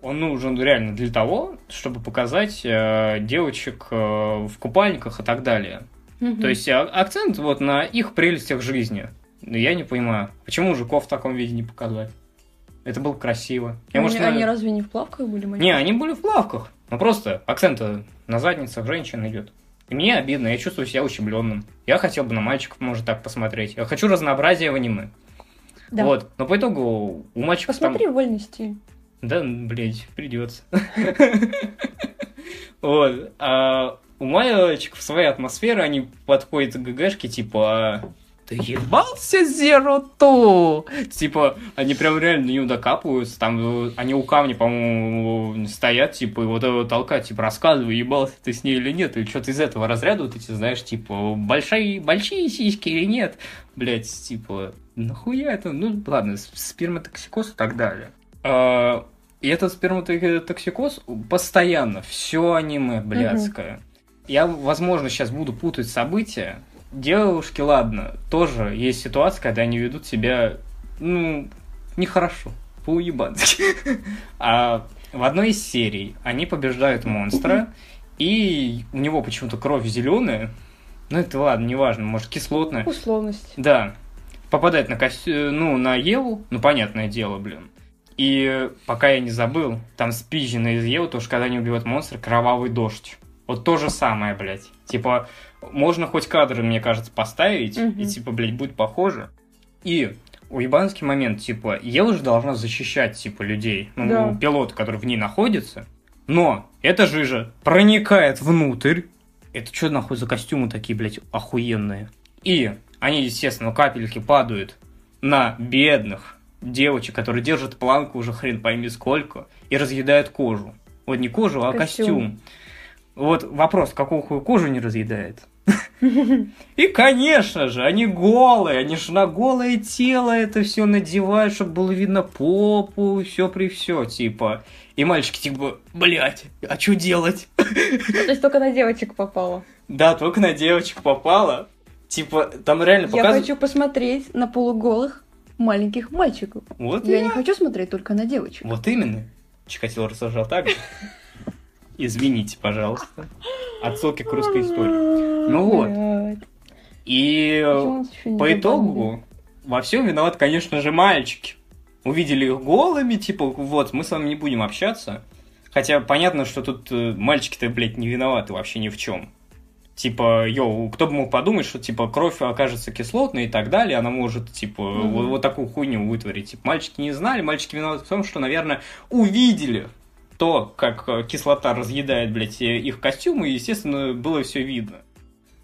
Он нужен реально для того, чтобы показать э, девочек э, в купальниках и так далее. Угу. То есть а, акцент вот на их прелестях жизни. Я не понимаю, почему мужиков в таком виде не показать? Это было красиво. Я, они, может, они разве не в плавках были? Не, они были в плавках. Ну просто акцент на задницах женщин идет. И мне обидно, я чувствую себя ущемленным. Я хотел бы на мальчиков, может, так посмотреть. Я хочу разнообразия в аниме. Да. Вот. Но по итогу у мальчиков Посмотри там... вольный стиль. Да, блядь, придется. Вот. А у мальчиков своя атмосфера, они подходят к ГГшке, типа, ты ебался Zero Two? Типа, они прям реально на него докапываются, там, э, они у камня, по-моему, стоят, типа, и вот его толкают, типа, рассказывай, ебался ты с ней или нет, или что-то из этого разряда, вот эти, знаешь, типа, большие, большие сиськи или нет, блять, типа, нахуя это, ну, ладно, сперматоксикоз и так далее. А, и этот сперматоксикоз постоянно, все аниме блядское. Угу. Я, возможно, сейчас буду путать события, девушки, ладно, тоже есть ситуация, когда они ведут себя, ну, нехорошо, по-уебански. А в одной из серий они побеждают монстра, и у него почему-то кровь зеленая, ну это ладно, неважно, может кислотная. Условность. Да. Попадает на костю... ну, на Еву, ну, понятное дело, блин. И пока я не забыл, там спизжено из Евы, то что когда они убивают монстра, кровавый дождь. Вот то же самое, блядь. Типа, можно хоть кадры, мне кажется, поставить, угу. и типа, блядь, будет похоже. И уебанский момент, типа, Ева же должна защищать, типа, людей, ну, да. пилот, который в ней находится, но эта жижа проникает внутрь. Это что нахуй за костюмы такие, блядь, охуенные? И они, естественно, капельки падают на бедных девочек, которые держат планку уже хрен пойми сколько, и разъедают кожу. Вот не кожу, а костюм. костюм. Вот вопрос, хуя кожу не разъедает? И, конечно же, они голые, они же на голое тело это все надевают, чтобы было видно попу, все при все, типа. И мальчики типа, блядь, а что делать? То есть только на девочек попало? Да, только на девочек попало. Типа, там реально показывают... Я хочу посмотреть на полуголых маленьких мальчиков. Вот я, я не хочу смотреть только на девочек. Вот именно. Чикатило рассуждал так же. Извините, пожалуйста. Отсылки к русской истории. Ну вот. И по итогу во всем виноват, конечно же, мальчики. Увидели их голыми, типа, вот, мы с вами не будем общаться. Хотя понятно, что тут э, мальчики-то, блядь, не виноваты вообще ни в чем. Типа, йоу, кто бы мог подумать, что, типа, кровь окажется кислотной и так далее, она может, типа, mm-hmm. вот, вот такую хуйню вытворить. Типа, мальчики не знали, мальчики виноваты в том, что, наверное, увидели то, как э, кислота разъедает, блядь, их костюмы, естественно, было все видно.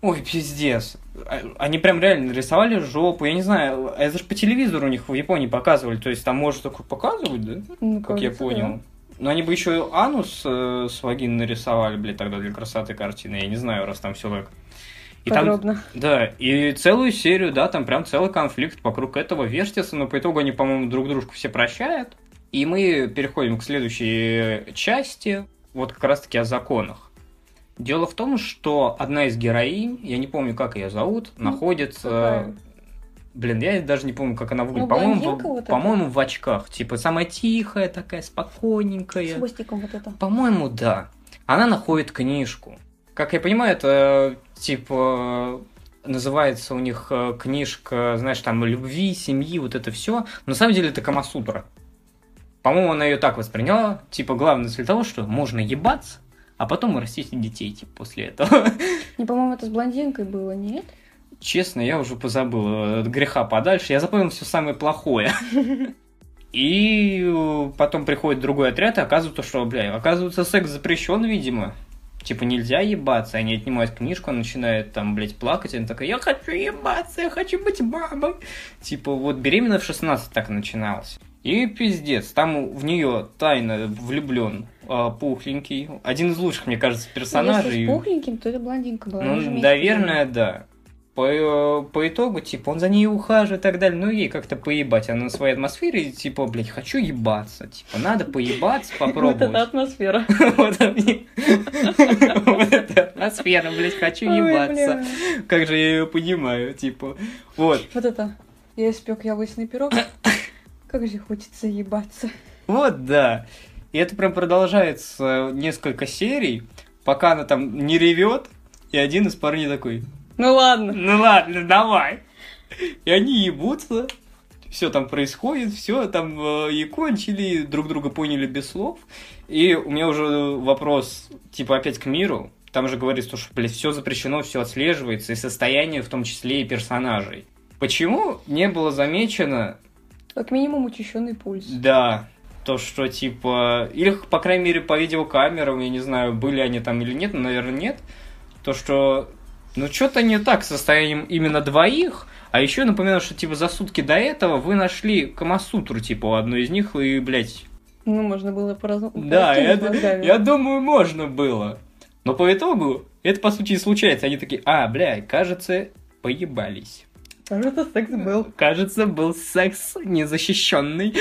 Ой, пиздец. А, они прям реально нарисовали жопу. Я не знаю, это же по телевизору у них в Японии показывали. То есть там может только показывать, да? Ну, как я понял. Да. Но они бы еще анус э, с вагин нарисовали, блядь, тогда для красоты картины. Я не знаю, раз там все так. И Подробно. Там, да, и целую серию, да, там прям целый конфликт вокруг этого вертится, но по итогу они, по-моему, друг дружку все прощают. И мы переходим к следующей части, вот как раз-таки о законах. Дело в том, что одна из героинь, я не помню, как ее зовут, ну, находится... Какая? Блин, я даже не помню, как она выглядит. Ну, по-моему, в, вот по-моему, в очках. Типа, самая тихая такая, спокойненькая. С хвостиком вот это. По-моему, да. Она находит книжку. Как я понимаю, это, типа, называется у них э, книжка, знаешь, там, любви, семьи, вот это все. На самом деле это Камасутра. По-моему, она ее так восприняла. Типа, главное для того, что можно ебаться, а потом растить детей, типа, после этого. Не, по-моему, это с блондинкой было, нет? Честно, я уже позабыл. От греха подальше. Я запомнил все самое плохое. И потом приходит другой отряд, и оказывается, что, бля, оказывается, секс запрещен, видимо. Типа, нельзя ебаться, они отнимают книжку, он начинает там, блядь, плакать, она такая, я хочу ебаться, я хочу быть мамой. Типа, вот беременна в 16 так начиналось. И пиздец, там в нее тайно влюблен э, пухленький. Один из лучших, мне кажется, персонажей. Если с пухленьким, то это блондинка была. Ну, наверное, да. По, э, по итогу, типа, он за ней ухаживает и так далее. Ну, ей как-то поебать. Она на своей атмосфере, типа, блядь, хочу ебаться. Типа, надо поебаться, попробовать. Вот это атмосфера. Вот эта атмосфера, блядь, хочу ебаться. Как же я ее понимаю, типа. Вот. Вот это. Я испек яблочный пирог. Как же хочется ебаться. Вот да. И это прям продолжается несколько серий, пока она там не ревет, и один из парней такой. Ну ладно. Ну ладно, давай. И они ебутся, все там происходит, все там э, и кончили, друг друга поняли без слов. И у меня уже вопрос, типа, опять к миру. Там же говорится, что, блядь, все запрещено, все отслеживается, и состояние, в том числе и персонажей. Почему не было замечено как минимум учащенный пульс. Да, то, что типа... Или, по крайней мере, по видеокамерам, я не знаю, были они там или нет, но, наверное, нет. То, что... Ну, что-то не так с состоянием именно двоих, А еще напоминаю, что, типа, за сутки до этого вы нашли Камасутру, типа, у одной из них, и, блядь... Ну, можно было поразу... Да, я, я думаю, можно было. Но по итогу, это, по сути, и случается. Они такие, а, бля, кажется, поебались. Кажется, секс был. Кажется, был секс незащищенный.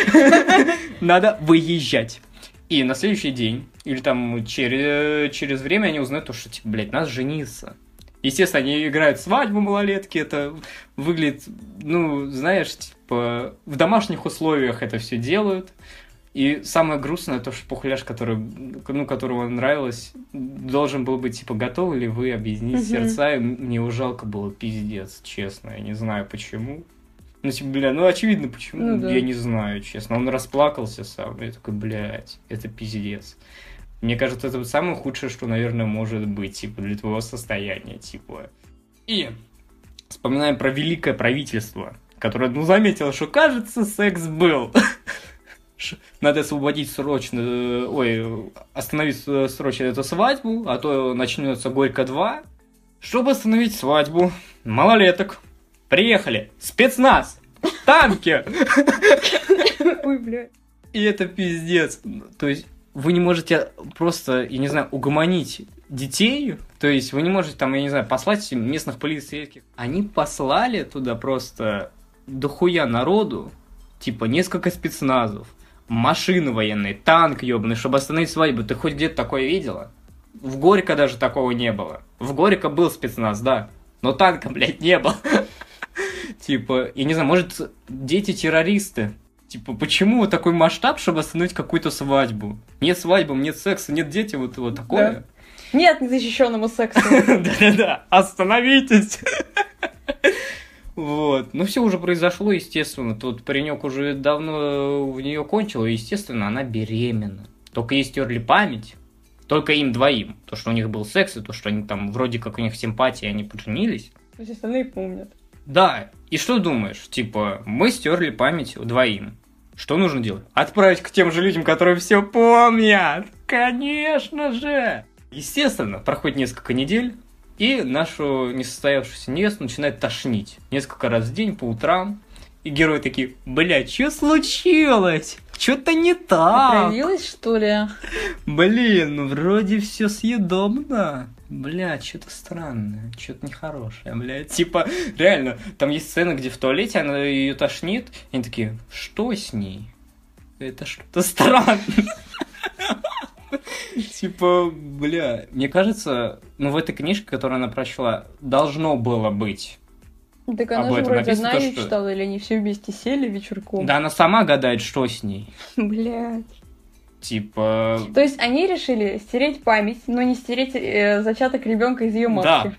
Надо выезжать. И на следующий день, или там через, через время они узнают то, что, типа, блядь, нас жениться. Естественно, они играют свадьбу малолетки, это выглядит, ну, знаешь, типа, в домашних условиях это все делают. И самое грустное то, что пухляш, который, ну, которого нравилось, должен был быть, типа, готовы ли вы объединить угу. сердца, и мне его жалко было, пиздец, честно, я не знаю почему. Ну, типа, бля, ну, очевидно, почему, ну, да. я не знаю, честно. Он расплакался сам, я такой, блядь, это пиздец. Мне кажется, это самое худшее, что, наверное, может быть, типа, для твоего состояния, типа. И вспоминаем про великое правительство, которое, ну, заметило, что, кажется, секс был. Надо освободить срочно, э, ой, остановить э, срочно эту свадьбу, а то начнется Горько 2. Чтобы остановить свадьбу, малолеток, приехали, спецназ, танки. Ой, блядь. И это пиздец. То есть вы не можете просто, я не знаю, угомонить детей, то есть вы не можете там, я не знаю, послать местных полицейских. Они послали туда просто дохуя народу, типа несколько спецназов, машины военные, танк ебаный, чтобы остановить свадьбу. Ты хоть где-то такое видела? В Горько даже такого не было. В Горько был спецназ, да. Но танка, блядь, не было. Типа, я не знаю, может, дети-террористы? Типа, почему такой масштаб, чтобы остановить какую-то свадьбу? Нет свадьбы, нет секса, нет дети, вот, вот такое. Нет незащищенному сексу. Да-да-да, остановитесь. Вот. Ну, все уже произошло, естественно. Тут паренек уже давно в нее кончил, и, естественно, она беременна. Только ей стерли память. Только им двоим. То, что у них был секс, и то, что они там вроде как у них симпатия, они поженились. То есть остальные помнят. Да. И что думаешь? Типа, мы стерли память двоим. Что нужно делать? Отправить к тем же людям, которые все помнят. Конечно же. Естественно, проходит несколько недель, и нашу несостоявшуюся невесту начинает тошнить. Несколько раз в день, по утрам. И герои такие, бля, что случилось? Что-то не так. Отравилась, что ли? Блин, ну вроде все съедобно. Бля, что-то странное, что-то нехорошее, бля. Типа, реально, там есть сцена, где в туалете она ее тошнит, и они такие, что с ней? Это что-то странное. Типа, бля, мне кажется, ну в этой книжке, которую она прочла, должно было быть. Так она же вроде одна ее читала, или они все вместе сели вечерком? Да она сама гадает, что с ней. Блядь. Типа... То есть они решили стереть память, но не стереть э, зачаток ребенка из ее матки. Да.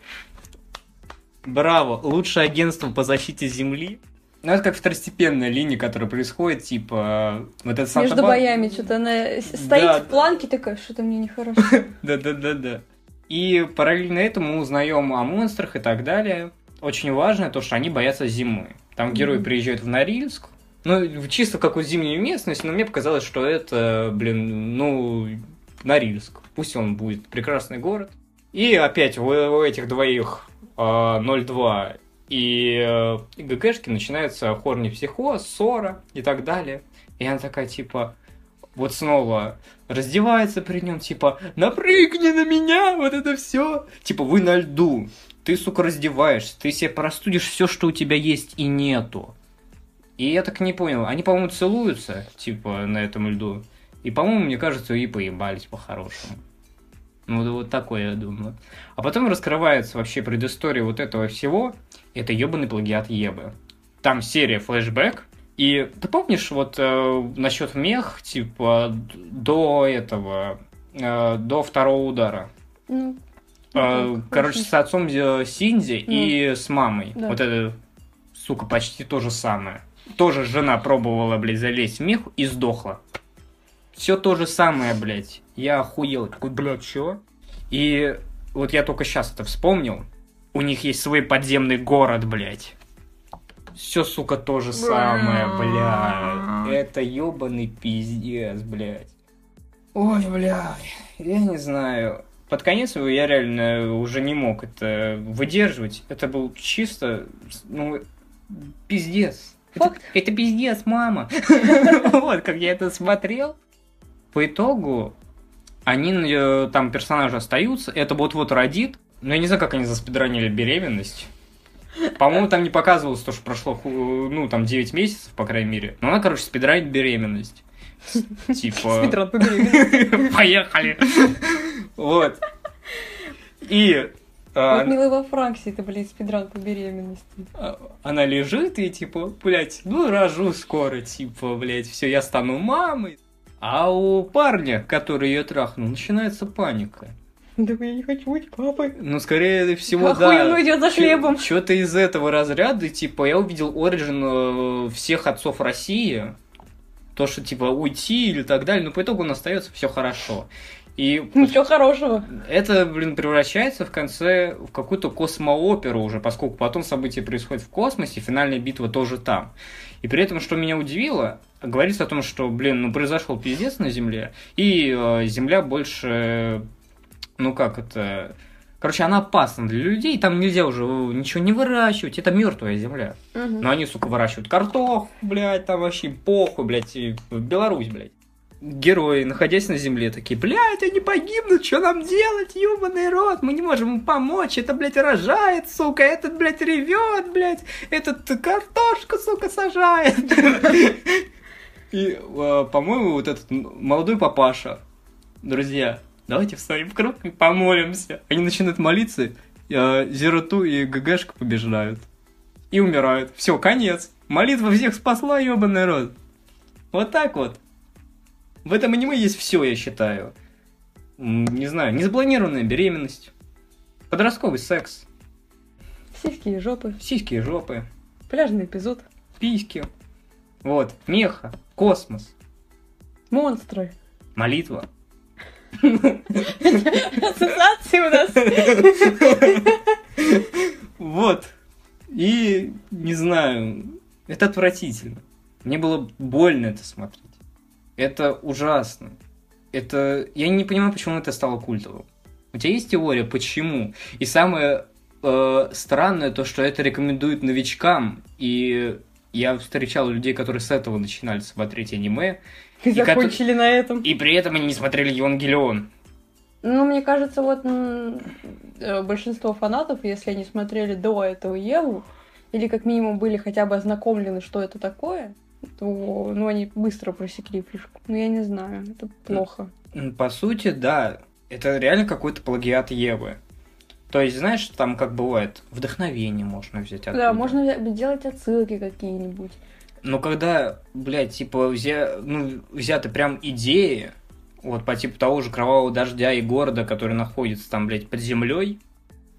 Браво, лучшее агентство по защите Земли ну, это как второстепенная линия, которая происходит, типа, вот это Между боями, что-то она стоит да, в планке такая, что-то мне нехорошо. Да-да-да-да. И параллельно этому мы узнаем о монстрах и так далее. Очень важно то, что они боятся зимы. Там герои приезжают в Норильск, ну, чисто как какую зимнюю местность, но мне показалось, что это, блин, ну, Норильск. Пусть он будет прекрасный город. И опять у, у этих двоих э, 02 и э, ГГшки начинается хорни психоз, ссора и так далее. И она такая, типа, вот снова раздевается при нем, типа, напрыгни на меня, вот это все. Типа, вы на льду, ты, сука, раздеваешься, ты себе простудишь все, что у тебя есть и нету. И я так не понял, они, по-моему, целуются, типа, на этом льду. И, по-моему, мне кажется, и поебались по-хорошему. Ну, вот такое, я думаю. А потом раскрывается вообще предыстория вот этого всего. Это ебаный плагиат Ебы. Там серия флешбэк, и ты помнишь вот э, насчет мех, типа, до этого, э, до второго удара? Ну, э, короче, с отцом э, Синди ну, и с мамой. Да. Вот это, сука, почти то же самое. Тоже жена пробовала, блядь, залезть в мех и сдохла. Все то же самое, блядь. Я охуел. Такой, блядь, чё? И вот я только сейчас это вспомнил. У них есть свой подземный город, блядь. Все, сука, то же самое, блядь. Это ебаный пиздец, блядь. Ой, блядь, я не знаю. Под конец я реально уже не мог это выдерживать. Это был чисто, ну, пиздец. Факт. Это, это пиздец, мама. Вот, как я это смотрел. По итогу, они, э, там, персонажи остаются, это вот-вот родит. Но я не знаю, как они заспидранили беременность. По-моему, там не показывалось то, что прошло, ну, там, 9 месяцев, по крайней мере. Но она, короче, спидранит беременность. Типа... Спидран по беременности. Поехали! Вот. И а, Вот милый во Франксе, это, блин, спидран по беременности. а, она лежит и типа, блядь, ну рожу скоро, типа, блядь, все, я стану мамой. А у парня, который ее трахнул, начинается паника. Да я не хочу быть папой. Ну, скорее всего, Охуенно да. идет за хлебом. Что-то из этого разряда, типа, я увидел оригин э, всех отцов России. То, что, типа, уйти или так далее, но по итогу он остается, все хорошо. И Ничего хорошего. это, блин, превращается в конце в какую-то космооперу уже, поскольку потом события происходят в космосе, финальная битва тоже там. И при этом, что меня удивило, говорится о том, что, блин, ну произошел пиздец на Земле, и э, Земля больше, ну как это, короче, она опасна для людей, там нельзя уже ничего не выращивать, это мертвая Земля. Мгм. Но они, сука, выращивают картох, блядь, там вообще похуй, блядь, и в Беларусь, блядь. Герои, находясь на земле, такие, блядь, они погибнут, что нам делать, ебаный рот, мы не можем им помочь, это, блядь, рожает, сука, этот, блядь, ревет, блядь, этот картошку, сука, сажает. И, э, по-моему, вот этот молодой папаша, друзья, давайте встанем в круг и помолимся. Они начинают молиться, э, Зероту и ГГшка побеждают и умирают. Все, конец. Молитва всех спасла, ебаный рот. Вот так вот. В этом аниме есть все, я считаю. Не знаю, незапланированная беременность, подростковый секс, Сиськи и жопы. сиськи и жопы, Пляжный эпизод. письки. Вот, меха, космос, Монстры. молитва. Ассоциации у нас. Вот. И, не знаю, это отвратительно. Мне было больно это смотреть. Это ужасно. Это... Я не понимаю, почему это стало культовым. У тебя есть теория, почему? И самое э, странное то, что это рекомендуют новичкам. И я встречал людей, которые с этого начинали смотреть аниме. И закончили на этом. И при этом они не смотрели Евангелион. Ну, мне кажется, вот э, большинство фанатов, если они смотрели до этого Еву, или как минимум были хотя бы ознакомлены, что это такое, то ну, они быстро просекли фишку. Ну, я не знаю, это плохо. По сути, да, это реально какой-то плагиат Евы. То есть, знаешь, там как бывает, вдохновение можно взять оттуда. Да, можно делать отсылки какие-нибудь. Но когда, блядь, типа, взя... ну, взяты прям идеи, вот по типу того же кровавого дождя и города, который находится там, блядь, под землей,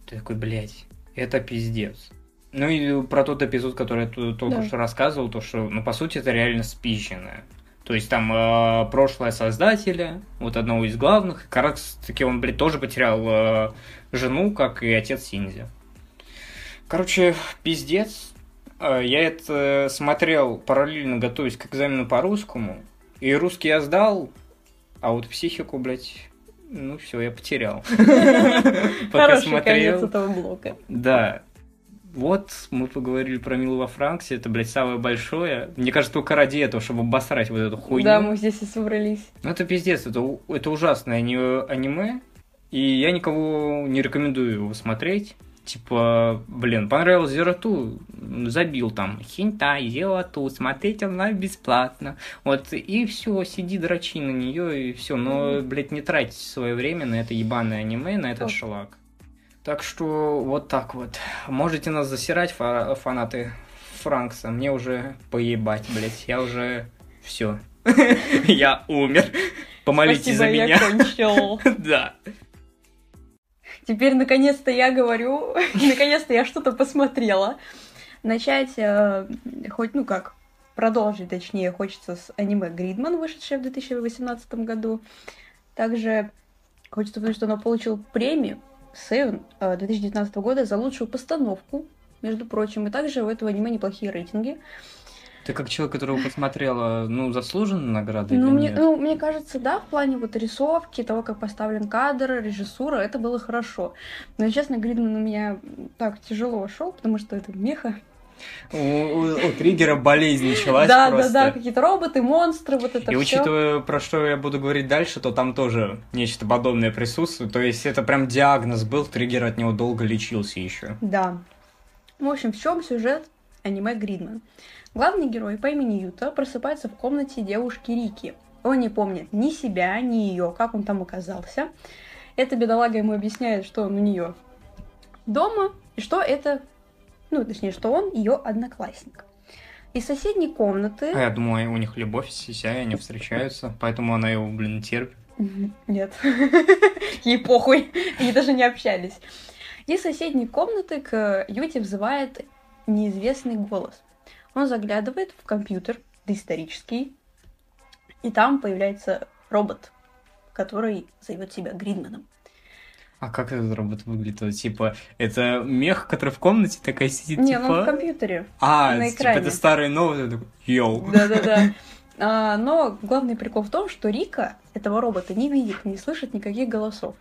ты такой, блядь, это пиздец. Ну и про тот эпизод, который я только Да. что рассказывал, то что, ну, по сути, это реально спищенное. То есть там э, прошлое создателя, вот одного из главных, как раз таки он, блядь, тоже потерял э, жену, как и отец Синзи. Короче, пиздец. Э, Я это смотрел параллельно, готовясь к экзамену по русскому. И русский я сдал, а вот психику, блядь, ну все, я потерял. Пока Хороший конец смотрел. этого блока. Да. Вот мы поговорили про Милу во Франксе, это, блядь, самое большое. Мне кажется, только ради этого, чтобы обосрать вот эту хуйню. Да, мы здесь и собрались. Ну это пиздец, это, это ужасное ани- аниме, и я никого не рекомендую его смотреть. Типа, блин, понравилось Зероту, забил там, хинтай, Зероту, смотреть онлайн бесплатно. Вот, и все, сиди, дрочи на нее, и все. Но, блядь, не тратить свое время на это ебаное аниме, на этот Ох. шлак. Так что, вот так вот. Можете нас засирать, фа- фанаты Франкса. Мне уже поебать, блядь, я уже... Все. Я умер. Помолитесь за меня. Да. Теперь наконец-то я говорю, наконец-то я что-то посмотрела. Начать, э, хоть, ну как, продолжить, точнее, хочется с аниме Гридман, вышедшее в 2018 году. Также хочется потому что оно получил премию Seven э, 2019 года за лучшую постановку, между прочим. И также у этого аниме неплохие рейтинги. Ты как человек, которого посмотрела, ну, заслуженная награда Ну или мне, нет? ну, мне кажется, да, в плане вот рисовки, того, как поставлен кадр, режиссура, это было хорошо. Но, честно, Гридман у меня так тяжело шел, потому что это меха. У, у, у триггера болезнь началась Да, просто. да, да, какие-то роботы, монстры, вот это И все. учитывая, про что я буду говорить дальше, то там тоже нечто подобное присутствует. То есть это прям диагноз был, триггер от него долго лечился еще. Да. В общем, в чем сюжет аниме Гридман? Главный герой по имени Юта просыпается в комнате девушки Рики. Он не помнит ни себя, ни ее, как он там оказался. Эта бедолага ему объясняет, что он у нее дома, и что это, ну, точнее, что он ее одноклассник. Из соседней комнаты... А я думаю, у них любовь сися, и они встречаются, поэтому она его, блин, терпит. Нет. Ей похуй. Они даже не общались. Из соседней комнаты к Юте взывает неизвестный голос. Он заглядывает в компьютер доисторический, и там появляется робот, который зовет себя Гридманом. А как этот робот выглядит? Типа, это мех, который в комнате такая сидит, Не, типа... ну в компьютере. А, на типа, экране. это старый новый, такой, йоу. Да-да-да. А, но главный прикол в том, что Рика этого робота не видит, не слышит никаких голосов.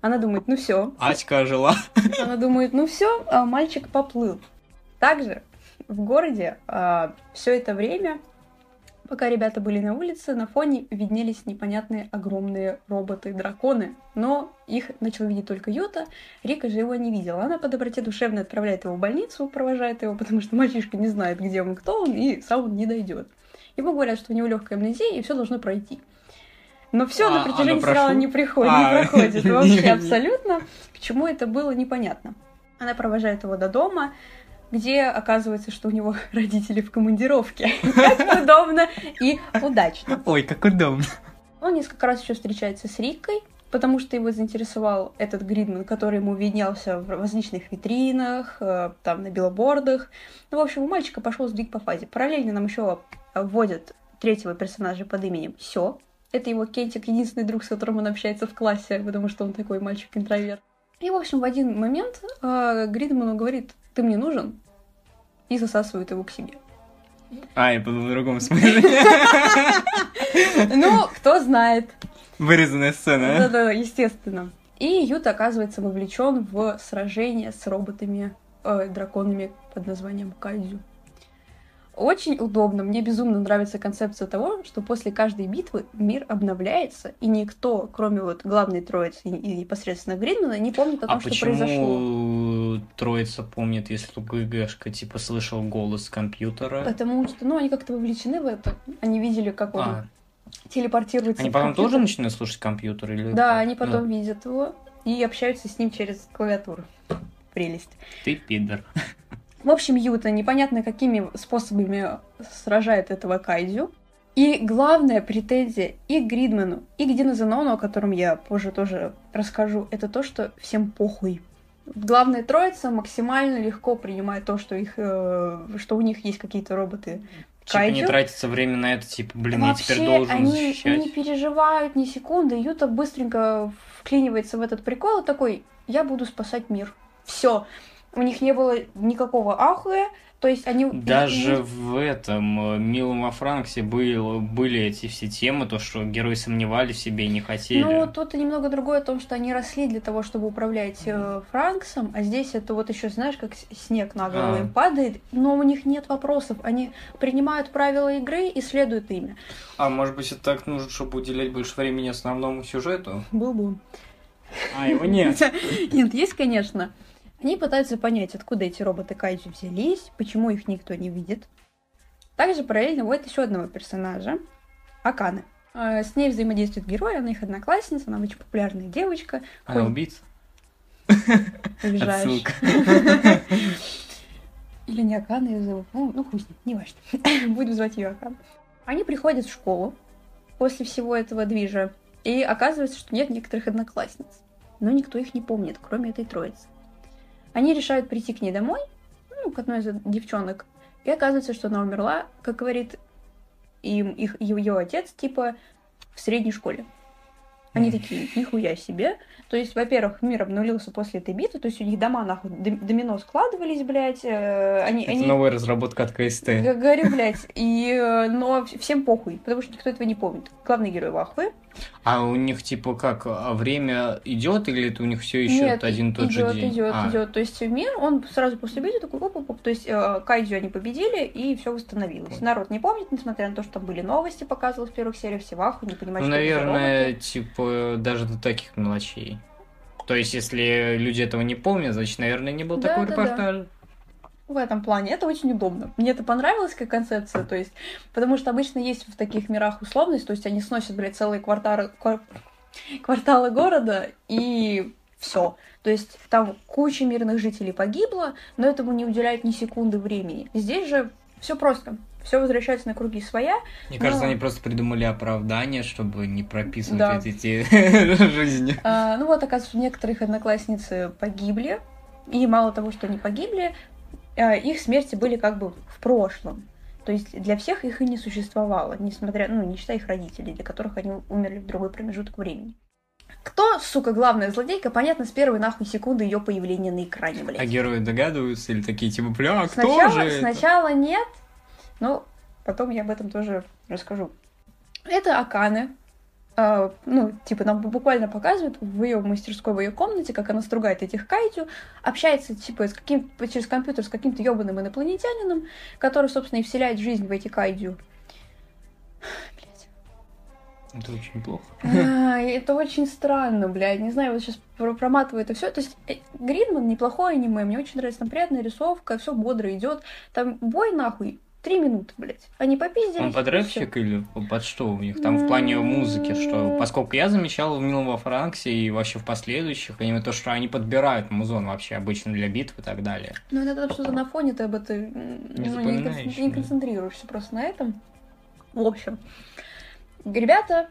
Она думает, ну все, Аська ожила. Она думает, ну все, мальчик поплыл. Также в городе все это время, пока ребята были на улице, на фоне виднелись непонятные огромные роботы-драконы. Но их начал видеть только Юта, Рика же его не видела. Она по доброте душевной отправляет его в больницу, провожает его, потому что мальчишка не знает, где он, кто он, и сам он не дойдет. Ему говорят, что у него легкая амнезия, и все должно пройти. Но все А, на протяжении сериала прошло? не приходит, А, не проходит. Вообще абсолютно. К чему это было, непонятно. Она провожает его до дома, где оказывается, что у него родители в командировке. Как удобно и удачно. Ой, как удобно. Он несколько раз еще встречается с Рикой, потому что его заинтересовал этот Гридман, который ему виднелся в различных витринах, э, там на билбордах. Ну, в общем, у мальчика пошел сдвиг по фазе. Параллельно нам еще вводят третьего персонажа под именем Сё. Это его Кентик, единственный друг, с которым он общается в классе, потому что он такой мальчик-интроверт. И, в общем, в один момент э, Гридману говорит, ты мне нужен, и засасывает его к себе. А, я подумал в другом смысле. Ну, кто знает. Вырезанная сцена. а? Да-да, естественно. И Юта оказывается вовлечен в сражение с роботами, э, драконами под названием Кайдзю. Очень удобно. Мне безумно нравится концепция того, что после каждой битвы мир обновляется, и никто, кроме вот главной троицы и и непосредственно Гридмана, не помнит о том, А что произошло. Троица помнит, если у ГГшка, типа, слышал голос компьютера? Потому что, ну, они как-то вовлечены в это. Они видели, как он А, телепортируется. они потом компьютер. тоже начинают слушать компьютер? Или... Да, они Ну, потом видят его и общаются с ним через клавиатуру. Прелесть. Ты пидор. В общем, Юта непонятно какими способами сражает этого Кайдзю. И главная претензия и к Гридману, и к Дину Зенону, о котором я позже тоже расскажу, это то, что всем похуй. Главная троица максимально легко принимает то, что, их, э, что у них есть какие-то роботы Типа не Кайдзю. тратится время на это, типа, блин, я Вообще, теперь должен они защищать. не переживают ни секунды. Юта быстренько вклинивается в этот прикол и такой, я буду спасать мир. Все. У них не было никакого ахуя, то есть они... Даже и- в этом э, «Милом во Франксе» был, были эти все темы, то, что герои сомневались в себе и не хотели. Ну, тут немного другое о том, что они росли для того, чтобы управлять э, Франксом, а здесь это вот еще, знаешь, как снег на голову А. им падает, но у них нет вопросов. Они принимают правила игры и следуют ими. А может быть, это так нужно, чтобы уделять больше времени основному сюжету? Был-был. А, его нет. Нет, есть, конечно. Они пытаются понять, откуда эти роботы Кайджи взялись, почему их никто не видит. Также параллельно вводят еще одного персонажа, Аканы. Э, С ней взаимодействует герой, она их одноклассница, она очень популярная девочка. Она Хоть убийца? обижаешь. Или не Акана ее зовут. Ну, ну хуй с ним, не важно. Будем звать ее Акан. Они приходят в школу после всего этого движа, и оказывается, что нет некоторых одноклассниц. Но никто их не помнит, кроме этой троицы. Они решают прийти к ней домой, ну, к одной из девчонок, и оказывается, что она умерла, как говорит им их, ее отец, типа, в средней школе. Они такие, нихуя себе. То есть, во-первых, мир обнулился после этой битвы, то есть у них дома, нахуй, дом- домино складывались, блядь, э, они... Это они... новая разработка от КСТ. Говорю, блядь, и, э, но вс- всем похуй, потому что никто этого не помнит. Главный герой в ахуе. А у них типа как, а время идет или это у них все еще Нет, один и тот идет, же день? идет, А, идет. То есть мир, он сразу после битвы такой, оп, оп, оп. то есть э, Кайдзю они победили, и все восстановилось. Вот. Народ не помнит, несмотря на то, что там были новости, показывалось в первых сериях, все в аху, не понимают, Ну, что это наверное, роботы. типа даже до таких мелочей. То есть, если люди этого не помнят, значит, наверное, не был Да, такой да, да. В этом плане это очень удобно. Мне это понравилось как концепция, то есть, потому что обычно есть в таких мирах условность, то есть они сносят, блядь, целые квартары, квар- кварталы города, и все. То есть там куча мирных жителей погибло, но этому не уделяют ни секунды времени. Здесь же все просто. Все возвращается на круги своя. Мне кажется, Ну. они просто придумали оправдание, чтобы не прописывать Да. эти жизни. А, ну вот, оказывается, некоторых одноклассницы погибли. И мало того, что они погибли, их смерти были как бы в прошлом. То есть для всех их и не существовало, несмотря, ну, не считая их родителей, для которых они умерли в другой промежуток времени. Кто, сука, главная злодейка, понятно, с первой нахуй секунды ее появления на экране, блядь. А герои догадываются или такие типа, бля, а кто Сначала, же это?» сначала нет, но потом я об этом тоже расскажу. Это Аканы. А, ну, типа, нам буквально показывают в ее мастерской, в ее комнате, как она стругает этих кайтю, общается, типа, с каким, через компьютер с каким-то ебаным инопланетянином, который, собственно, и вселяет жизнь в эти кайдю. Блядь. Это очень плохо. А, Это очень странно, блядь. Не знаю, вот сейчас проматываю это все. То есть э, Гридман неплохое аниме, мне очень нравится, там приятная рисовка, все бодро идет. Там бой нахуй три минуты, блядь. Они попиздили. Он под рэпчик или под что у них? Там в плане музыки, что, поскольку я замечал в Милом во Франксе и вообще в последующих, именно то, что они подбирают музон вообще обычно для битв и так далее. Ну, это что-то на фоне ты об этом Не ну, не, концен- не концентрируешься просто на этом. В общем, ребята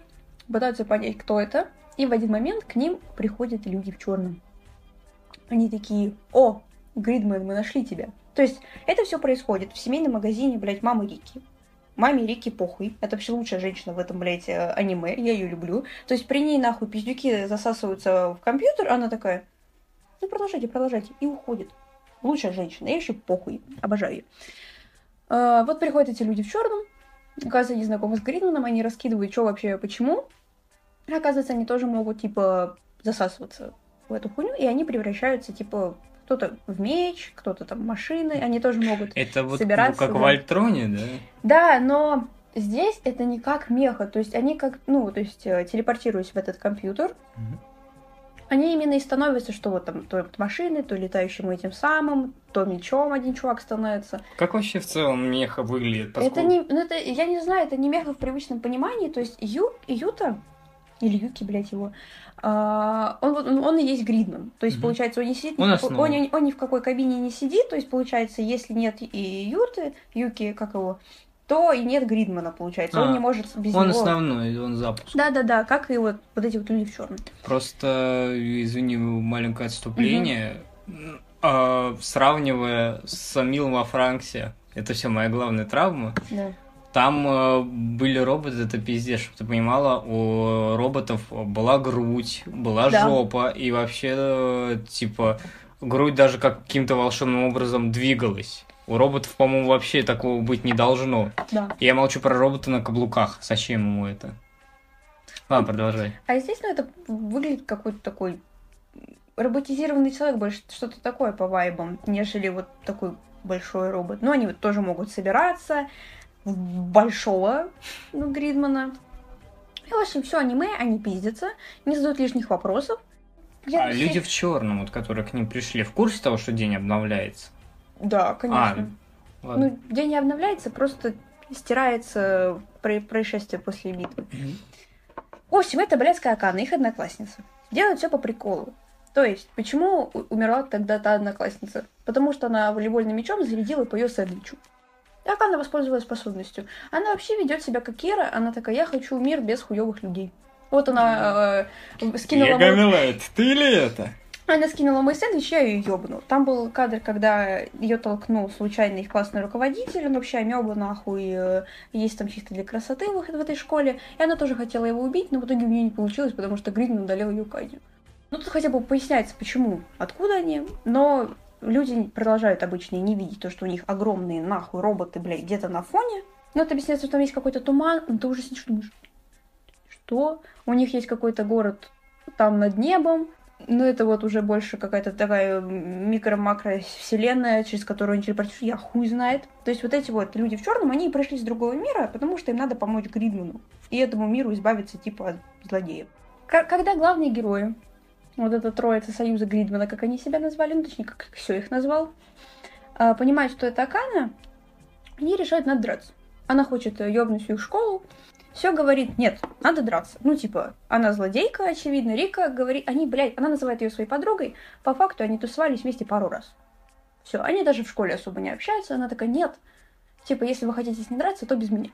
пытаются понять, кто это, и в один момент к ним приходят люди в черном. Они такие, о, Гридмен, мы нашли тебя. То есть это все происходит в семейном магазине, блядь, мамы Рики. Маме Рики похуй. Это вообще лучшая женщина в этом, блядь, э, аниме. Я ее люблю. То есть при ней, нахуй, пиздюки засасываются в компьютер, она такая, ну продолжайте, продолжайте. И уходит. Лучшая женщина. Я вообще похуй. Обожаю ее. А, вот приходят эти люди в черном. Оказывается, они знакомы с Гридманом, они раскидывают, что вообще, почему. Оказывается, они тоже могут, типа, засасываться в эту хуйню, и они превращаются, типа, кто-то в меч, кто-то там машины, они тоже могут. Это вот Собираться, как в. Альтроне, да? Да, но здесь это не как меха, то есть они как, ну, то есть э, телепортируясь в этот компьютер, Мгм. они именно и становятся, что вот там то машины, то летающим этим самым, то мечом один чувак становится. Как вообще в целом меха выглядит? Это поскольку- не, ну это, я не знаю, это не меха в привычном понимании, то есть Ю, Юта, или Юки, блядь, его, а, он, вот- он, он и есть Гридман. То есть, Мгм. получается, он не сидит, Он он, ни- он ни в какой кабине не сидит, то есть, получается, если нет и Юты, Юки, как его, то и нет Гридмана, получается. он А, не может без Он него... основной, он запуск. Да-да-да, как и вот, вот эти вот люди в черном. Просто, извини, маленькое отступление. А, сравнивая с Милом во Франксе, это все моя главная травма. Да. Там э, были роботы, это пиздец, чтобы ты понимала, у роботов была грудь, была Да. жопа, и вообще, э, типа, грудь даже как каким-то волшебным образом двигалась. У роботов, по-моему, вообще такого быть не должно. да. Я молчу про робота на каблуках. Зачем ему это? Ладно, продолжай. А здесь, ну, это выглядит какой-то такой роботизированный человек, больше что-то такое по вайбам, нежели вот такой большой робот. Но они вот тоже могут собираться большого ну, Гридмана. И, в общем, все аниме, они пиздятся, не задают лишних вопросов. Я А все- люди в черном, вот, которые к ним пришли, в курсе того, что день обновляется? Да, конечно. Ладно. Ну, день не обновляется, просто стирается про- происшествие после битвы. Мгм. В общем, это блядская Акана, их одноклассница. Делают все по приколу. То есть, почему умерла тогда та одноклассница? Потому что она волейбольным мячом зарядила по ее сэндвичу. И Акана воспользовалась способностью. Она вообще ведет себя как Кира, она такая, я хочу мир без хуевых людей. Вот она э, скинула... Ега мой- ты ли это? Она скинула мой сэндвич, я ее ёбну. Там был кадр, когда ее толкнул случайно их классный руководитель, он вообще амеба нахуй, э, есть там чисто для красоты в, в этой школе. И она тоже хотела его убить, но в итоге у нее не получилось, потому что Гридман удалил ее Кадю. Ну тут хотя бы поясняется, почему, откуда они, но люди продолжают обычно не видеть то, что у них огромные нахуй роботы, блядь, где-то на фоне. Но это объясняется, что там есть какой-то туман, но ты уже сидишь и думаешь, что? У них есть какой-то город там над небом, но это вот уже больше какая-то такая микро-макро вселенная, через которую они телепортируют, я хуй знает. То есть вот эти вот люди в черном, они пришли с другого мира, потому что им надо помочь Гридману и этому миру избавиться типа от злодеев. Когда главные герои, вот эта троица Союза Гридмана, как они себя назвали, ну точнее, как все их назвал, а, понимают, что это Акана, они решают надо драться. Она хочет ёбнуть всю школу, все говорит, нет, надо драться. Ну, типа, она злодейка, очевидно, Рика говорит, они, блядь, она называет ее своей подругой, по факту они тусовались вместе пару раз. Все, они даже в школе особо не общаются, она такая, нет, типа, если вы хотите с ней драться, то без меня.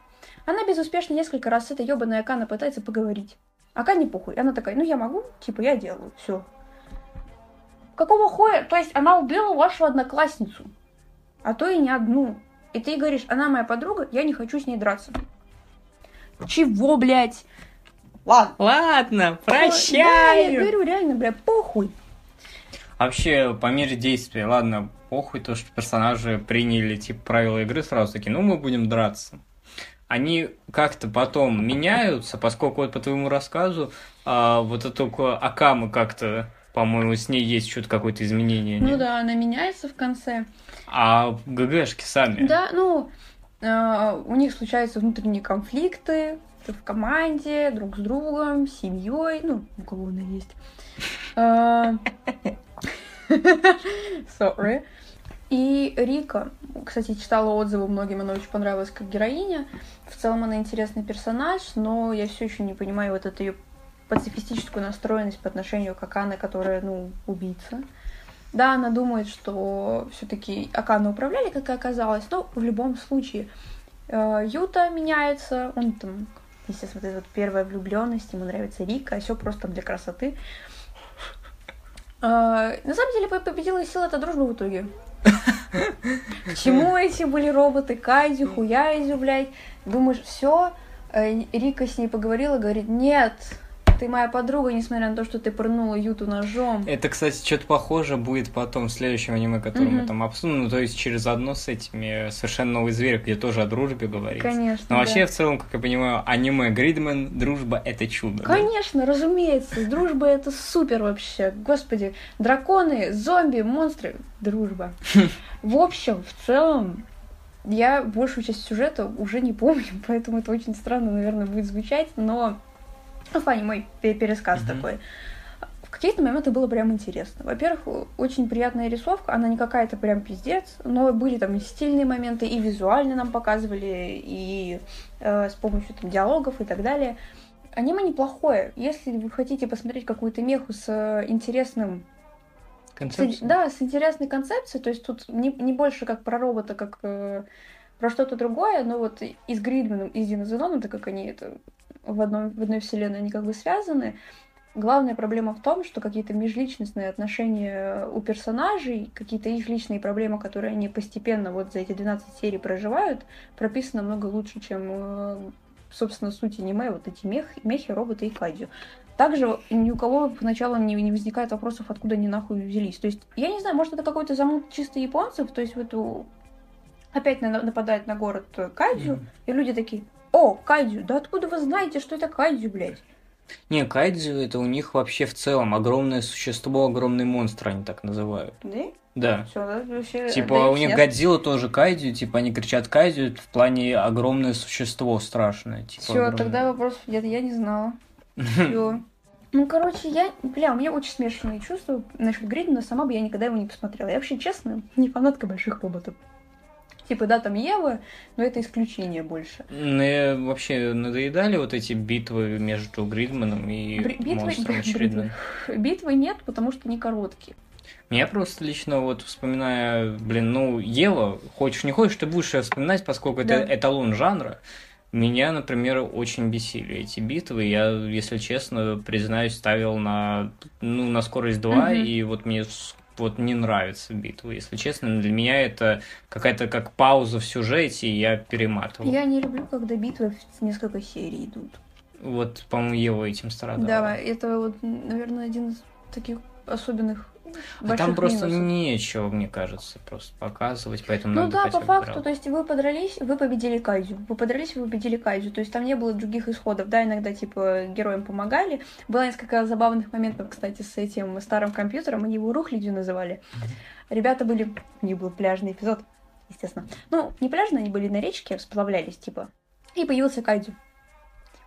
Она безуспешно несколько раз с этой ебаной Акана пытается поговорить. Ака не похуй. Она такая, ну я могу, типа, я делаю, все. Какого хуя? То есть она убила вашу одноклассницу, а то и не одну. И ты говоришь, она моя подруга, я не хочу с ней драться. Чего, блядь? Ладно. Ладно, Да, я прощаю. говорю, реально, бля, похуй. Вообще, по мере действия, ладно, похуй то, что персонажи приняли, типа, правила игры сразу такие, ну, мы будем драться. Они как-то потом меняются, поскольку вот по твоему рассказу, а, вот эту ко- Акама как-то, по-моему, с ней есть что-то какое-то изменение. Ну нет? да, она меняется в конце. А ГГшки сами. Да, ну, э, у них случаются внутренние конфликты в команде, друг с другом, с семьей, ну, у кого она есть. Э, Sorry. И Рика, кстати, читала отзывы многим, она очень понравилась как героиня. В целом она интересный персонаж, но я все еще не понимаю вот эту ее пацифистическую настроенность по отношению к Акане, которая, ну, убийца. Да, она думает, что все-таки Акана управляли, как и оказалось, но в любом случае э, Юта меняется, он там, естественно, вот эта вот первая влюбленность, ему нравится Рика, а все просто для красоты. Э, на самом деле по- победила сила это дружба в итоге. Чему эти были роботы? Кайдю, хуяйдю, блядь. Думаешь, все? Рика с ней поговорила, говорит, нет, ты моя подруга, несмотря на то, что ты пырнула Юту ножом. Это, кстати, что-то похоже будет потом в следующем аниме, которое мы Мгм. там обсудим. Ну, то есть через одно с этими совершенно новый зверь, где тоже о дружбе говорится. Конечно. Но да. вообще, в целом, как я понимаю, аниме Гридмен, дружба — это чудо. да? Конечно, разумеется, дружба это супер вообще. Господи, драконы, зомби, монстры, дружба. В общем, в целом, я большую часть сюжета уже не помню, поэтому это очень странно, наверное, будет звучать, но ну, Фанни, мой пе- пересказ Мгм. такой. В какие-то моменты было прям интересно. Во-первых, очень приятная рисовка, она не какая-то прям пиздец, но были там и стильные моменты, и визуально нам показывали, и э, с помощью там, диалогов и так далее. Аниме неплохое. Если вы хотите посмотреть какую-то меху с э, интересным... с- Концепция? да, с интересной концепцией, то есть тут не, не больше как про робота, как э, про что-то другое, но вот и с Гридманом, и с Динозеноном, так как они это в, одном, в одной вселенной, они как бы связаны, Главная проблема в том, что какие-то межличностные отношения у персонажей, какие-то их личные проблемы, которые они постепенно вот за эти 12 серий проживают, прописаны намного лучше, чем, э, собственно, суть аниме, вот эти мех, мехи, роботы и кайдзю. Также ни у кого поначалу не, не возникает вопросов, откуда они нахуй взялись. То есть, я не знаю, может, это какой-то замут чисто японцев, то есть в эту... Опять на- нападает на город Кайдзю, Мгм. и люди такие, о, Кайдзю, да откуда вы знаете, что это Кайдзю, блядь? Не, кайдзю это у них вообще в целом огромное существо, огромный монстр, они так называют. Да? Да. Все, да, вообще... Типа у них. Годзилла тоже кайдзю, типа они кричат кайдзю в плане огромное существо страшное. Типа, Все, огромное. тогда вопрос нет, я не знала. Все. Ну, короче, я, бля, у меня очень смешанные чувства насчет Гридмана, сама бы я никогда его не посмотрела. Я вообще, честно, не фанатка больших роботов. Типа, да, там Ева, но это исключение больше. Мне вообще надоедали вот эти битвы между Гридманом и Бри- битвы- монстром очередным. Битвы нет, потому что они короткие. Меня просто лично вот вспоминая, блин, ну, Ева, хочешь не хочешь, ты будешь ее вспоминать, поскольку это Да. эталон жанра. Меня, например, очень бесили эти битвы. Я, если честно, признаюсь, ставил на, ну, на скорость 2, Мгм. и вот мне вот не нравятся битвы. Если честно, для меня это какая-то как пауза в сюжете, и я перематывал. Я не люблю, когда битвы в несколько серий идут. Вот, по-моему, Ева этим страдала. Да, это вот, наверное, один из таких особенных А там просто минусов. нечего, мне кажется, просто показывать, поэтому Ну да, по факту, брал. то есть вы подрались, вы победили Кайзю. Вы подрались, вы победили Кайзю. То есть там не было других исходов. Да, иногда, типа, героям помогали. Было несколько забавных моментов, кстати, с этим старым компьютером. Они его рухлядью называли. Ребята были... У них был пляжный эпизод, естественно. Ну, не пляжный, они были на речке, сплавлялись, типа. И появился Кайдзю.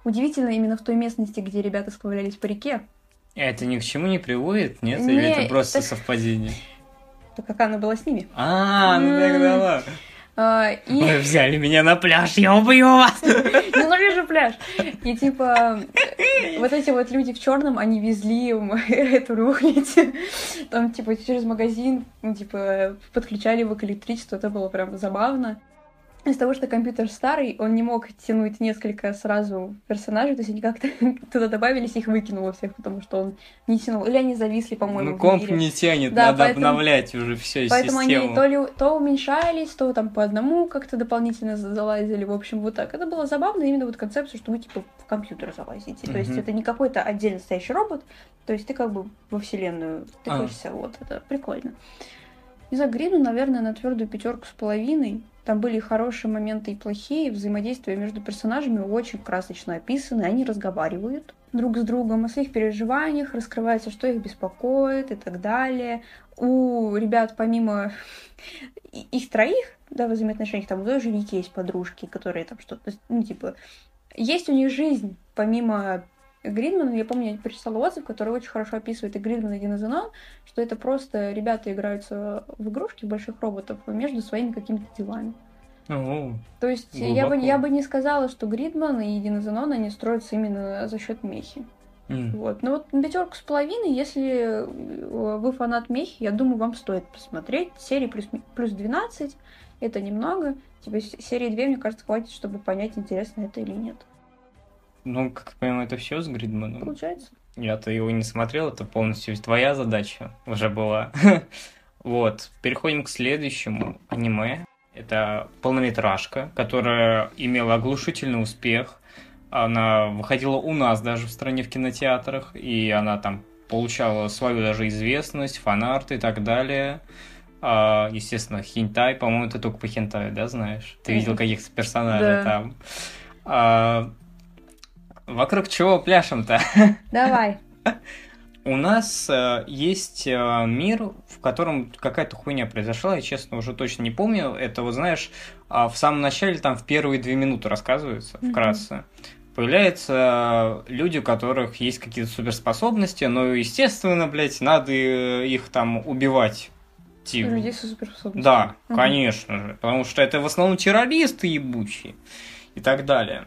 Удивительно, именно в той местности, где ребята сплавлялись по реке, Это ни к чему не приводит, нет? Или Не, это просто так- совпадение? то как она была с ними. А, ну тогда ладно. И... Вы взяли меня на пляж, я убью вас! Ненавижу пляж. И типа э, вот эти вот люди в черном, они везли эту рухлядь. Там типа через магазин, ну, типа подключали его к электричеству, это было прям забавно. Из-за того, что компьютер старый, он не мог тянуть несколько сразу персонажей, то есть они как-то туда добавились, их выкинуло всех, потому что он не тянул. Или они зависли, по-моему, Ну комп не тянет, Да, надо поэтому- обновлять уже все Поэтому систему. они то ли то уменьшались, то там по одному как-то дополнительно за- залазили. В общем, вот так. Это было забавно, именно вот концепция, что вы типа в компьютер залазите. То есть это не какой-то отдельно стоящий робот, то есть ты как бы во вселенную А. тыкаешься. Вот это прикольно. И за Грину, наверное, на твердую пятерку с половиной. Там были хорошие моменты и плохие. Взаимодействие между персонажами очень красочно описаны. Они разговаривают друг с другом о своих переживаниях, раскрывается, что их беспокоит и так далее. У ребят, помимо и- их троих, да, в взаимоотношениях, там у той же Вики есть подружки, которые там что-то, ну, типа, есть у них жизнь, помимо Гридмана, я помню, я прочитала отзыв, который очень хорошо описывает и Гридман, и Динозенон, что это просто ребята играются в игрушки, больших роботов, между своими какими-то делами. О, То есть я бы, Глубоко. я бы не сказала, что Гридман и Динозенон, они строятся именно за счет мехи. м. Вот. Ну вот пятерку с половиной, если э, вы фанат мехи, я думаю, вам стоит посмотреть. Серии плюс, плюс 12, это немного. Типа серии 2, мне кажется, хватит, чтобы понять, интересно это или нет. Ну, как я понимаю, это все с Гридманом. Получается? Я-то его не смотрел, это полностью твоя задача уже была. Вот, переходим к следующему аниме. Это полнометражка, которая имела оглушительный успех. Она выходила у нас даже в стране в кинотеатрах, и она там получала свою даже известность, фанарт и так далее. А, естественно, хентай, по-моему, ты только по хентаю, да, знаешь? Ты видел каких-то персонажей Да. там. А, вокруг чего пляшем-то? Давай. У нас э, есть э, мир, в котором какая-то хуйня произошла, я честно уже точно не помню. Это вот знаешь, а, в самом начале, там в первые две минуты рассказывается вкратце. Появляются э, люди, у которых есть какие-то суперспособности, но, естественно, блядь, надо э, их там убивать. Типа. Людей со суперспособностями. Да, Мгм. конечно же. Потому что это в основном террористы ебучие и так далее.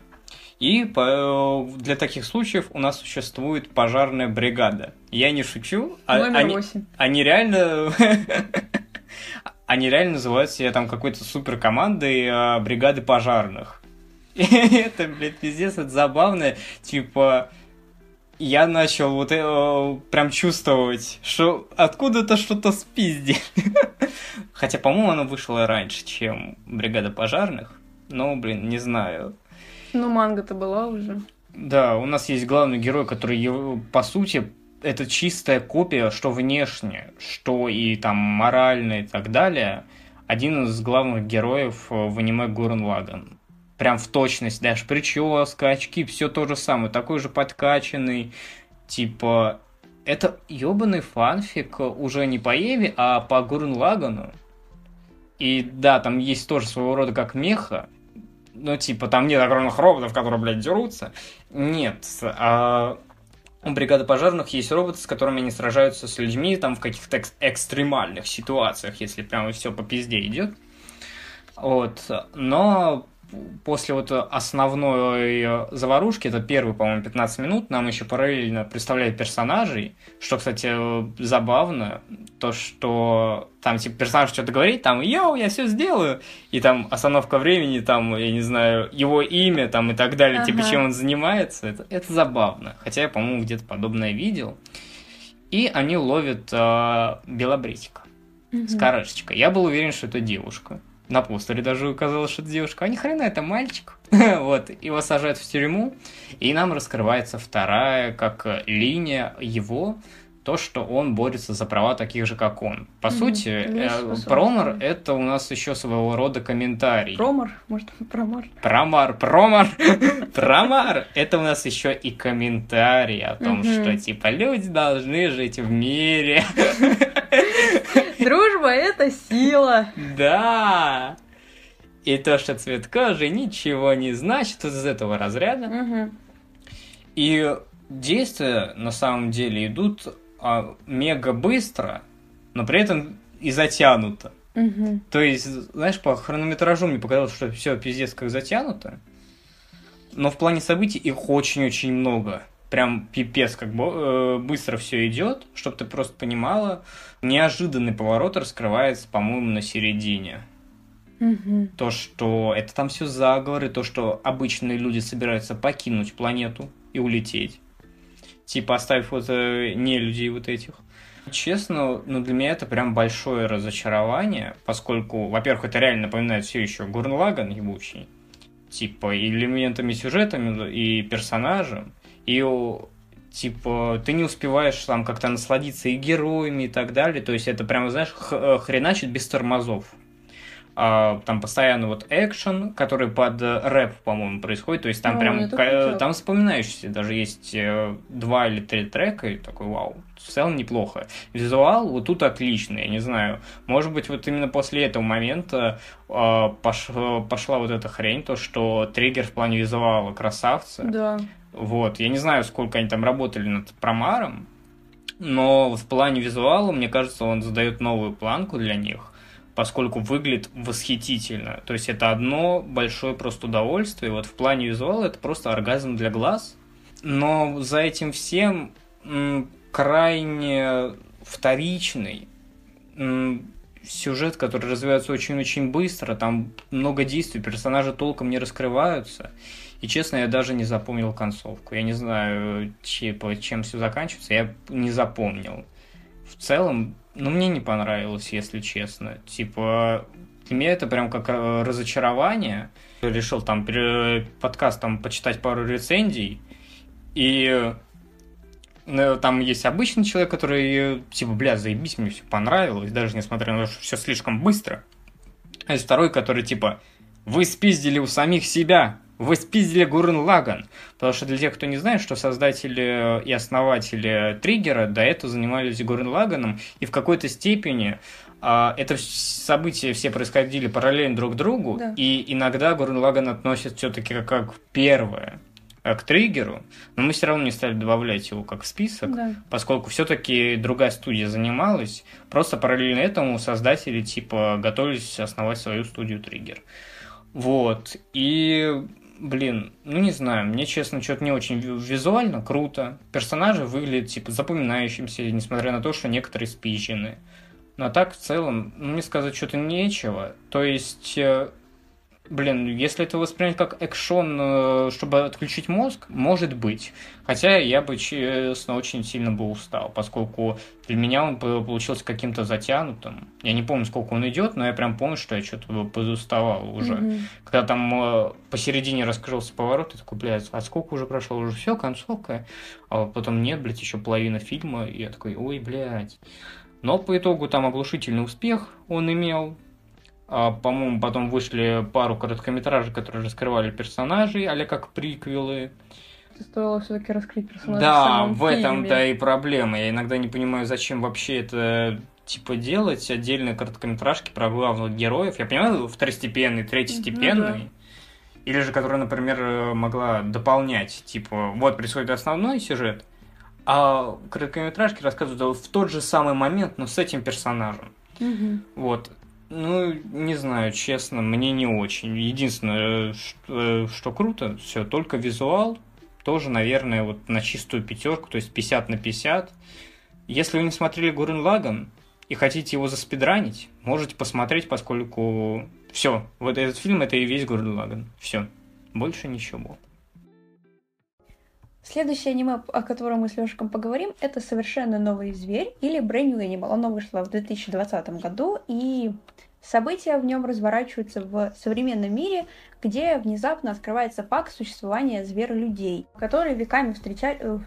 И для таких случаев у нас существует пожарная бригада. Я не шучу. а- Номер они, 8. они реально... Они реально называют себя там какой-то суперкомандой а, бригады пожарных. Это, блядь, пиздец, это забавно. Типа, я начал вот э, прям чувствовать, что откуда-то что-то спиздили. Хотя, по-моему, оно вышло раньше, чем бригада пожарных. Но, блин, не знаю. Ну, манга-то была уже. Да, у нас есть главный герой, который, по сути, это чистая копия, что внешне, что и там морально и так далее. Один из главных героев э, в аниме Гурен Лаган. Прям в точность, даже прическа, очки, все то же самое. Такой же подкачанный. Типа, это ебаный фанфик уже не по Еве, а по Гурен Лагану. И да, там есть тоже своего рода как меха, ну, типа, там нет огромных роботов, которые, блядь, дерутся. Нет. А у бригады пожарных есть роботы, с которыми они сражаются с людьми там в каких-то экс- экстремальных ситуациях, если прямо все по пизде идет. Вот. Но после вот основной э, заварушки, это первые, по-моему, 15 минут, нам еще параллельно представляют персонажей, что, кстати, э, забавно, то, что там, типа, персонаж что-то говорит, там, йоу, я все сделаю, и там остановка времени, там, я не знаю, его имя, там, и так далее, типа, Ага. чем он занимается, это, это забавно, хотя я, по-моему, где-то подобное видел. И они ловят э, белобритика с Мгм. корешечкой. Я был уверен, что это девушка. На постере даже указалось, что это девушка. А ни хрена, это мальчик. вот, его сажают в тюрьму, и нам раскрывается вторая, как линия его, то, что он борется за права таких же, как он. По mm-hmm. сути, э, промор — это у нас еще своего рода комментарий. Промор? Может, промор? Промар, промар, промар. Это у нас еще и комментарий о том, что, типа, люди должны жить в мире. Дружба — это сила. Да. И то, что цвет кожи ничего не значит из этого разряда. И действия на самом деле идут а, мега быстро, но при этом и затянуто. Угу. То есть, знаешь, по хронометражу мне показалось, что все пиздец как затянуто. Но в плане событий их очень-очень много. Прям пипец, как бы э, быстро все идет, чтобы ты просто понимала. Неожиданный поворот раскрывается, по-моему, на середине. Угу. То, что это там все заговоры, то, что обычные люди собираются покинуть планету и улететь типа оставив вот э, не людей вот этих. Честно, ну для меня это прям большое разочарование, поскольку, во-первых, это реально напоминает все еще Гурнлаган ебучий, типа элементами сюжетами, и персонажем, и типа ты не успеваешь там как-то насладиться и героями и так далее, то есть это прям, знаешь, э, хреначит без тормозов а, там постоянно вот экшен, который под рэп, по-моему, происходит, то есть там О, прям, там вспоминаешься, даже есть э, два или три трека, и такой, вау, в целом неплохо. Визуал вот тут отличный, я не знаю, может быть, вот именно после этого момента э, пош, пошла вот эта хрень, то, что триггер в плане визуала красавцы. Да. Вот, я не знаю, сколько они там работали над промаром, но в плане визуала, мне кажется, он задает новую планку для них поскольку выглядит восхитительно. То есть это одно большое просто удовольствие. Вот в плане визуала это просто оргазм для глаз. Но за этим всем крайне вторичный сюжет, который развивается очень-очень быстро, там много действий, персонажи толком не раскрываются. И честно, я даже не запомнил концовку. Я не знаю, чем все заканчивается, я не запомнил. В целом, ну, мне не понравилось, если честно. Типа, для меня это прям как э, разочарование. Решил там подкаст там почитать пару рецензий, и ну, там есть обычный человек, который, типа, бля, заебись, мне все понравилось, даже несмотря на то, что все слишком быстро. А есть второй, который, типа, вы спиздили у самих себя, вы спиздили Гурен Лаган. Потому что для тех, кто не знает, что создатели и основатели Триггера до этого занимались Гурен Лаганом, и в какой-то степени а, это события все происходили параллельно друг другу, да. и иногда Гурен Лаган относит все-таки как, первое к триггеру, но мы все равно не стали добавлять его как в список, да. поскольку все-таки другая студия занималась. Просто параллельно этому создатели типа готовились основать свою студию триггер. Вот. И блин, ну не знаю, мне, честно, что-то не очень визуально круто. Персонажи выглядят, типа, запоминающимся, несмотря на то, что некоторые спичены. Но так, в целом, ну, мне сказать что-то нечего. То есть, э, Блин, если это воспринять как экшон, э, чтобы отключить мозг, может быть. Хотя я бы, честно, очень сильно бы устал, поскольку для меня он получился каким-то затянутым. Я не помню, сколько он идет, но я прям помню, что я что-то подуставал уже. Mm-hmm. Когда там э, посередине раскрылся поворот, я такой, блядь, а сколько уже прошло? Уже все, концовка. А потом нет, блядь, еще половина фильма. И я такой, ой, блядь. Но по итогу там оглушительный успех он имел. А, по-моему, потом вышли пару короткометражек, которые раскрывали персонажей, а как приквелы. Стоило все-таки раскрыть персонажей. Да, в, в этом-то и проблема. Я иногда не понимаю, зачем вообще это типа делать отдельные короткометражки про главных героев. Я понимаю, второстепенный, третьестепенный. Ну, да. Или же, которая, например, могла дополнять, типа, вот происходит основной сюжет, а короткометражки рассказывают в тот же самый момент, но с этим персонажем. Угу. Вот. Ну, не знаю, честно, мне не очень. Единственное, что, что круто, все, только визуал, тоже, наверное, вот на чистую пятерку, то есть 50 на 50. Если вы не смотрели Гурен Лаган и хотите его заспидранить, можете посмотреть, поскольку все, вот этот фильм это и весь Гурен Лаган. Все, больше ничего. Следующее аниме, о котором мы с Лешиком поговорим, это «Совершенно новый зверь» или «Brand New Animal». Оно вышло в 2020 году, и события в нем разворачиваются в современном мире, где внезапно открывается факт существования зверолюдей, которые веками встречали... Э,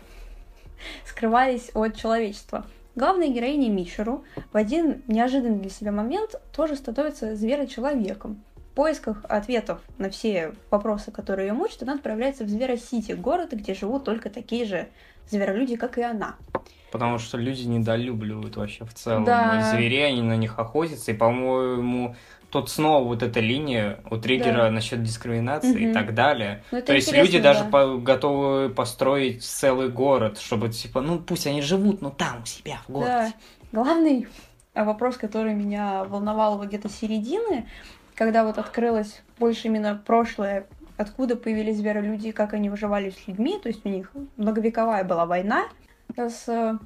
скрывались от человечества. Главная героиня Мишеру в один неожиданный для себя момент тоже становится зверочеловеком. В поисках ответов на все вопросы, которые ее мучат, она отправляется в Зверосити, город, где живут только такие же зверолюди, как и она. Потому что люди недолюбливают вообще в целом Да. зверей, они на них охотятся, и, по-моему, тут снова вот эта линия у триггера Да. насчет дискриминации и Мгм. так далее. Ну, То есть люди даже да. по- готовы построить целый город, чтобы типа, ну пусть они живут, но там у себя в городе. Да. Главный вопрос, который меня волновал вот где-то середины, когда вот открылось больше именно прошлое, откуда появились зверолюди, как они выживали с людьми, то есть у них многовековая была война с э,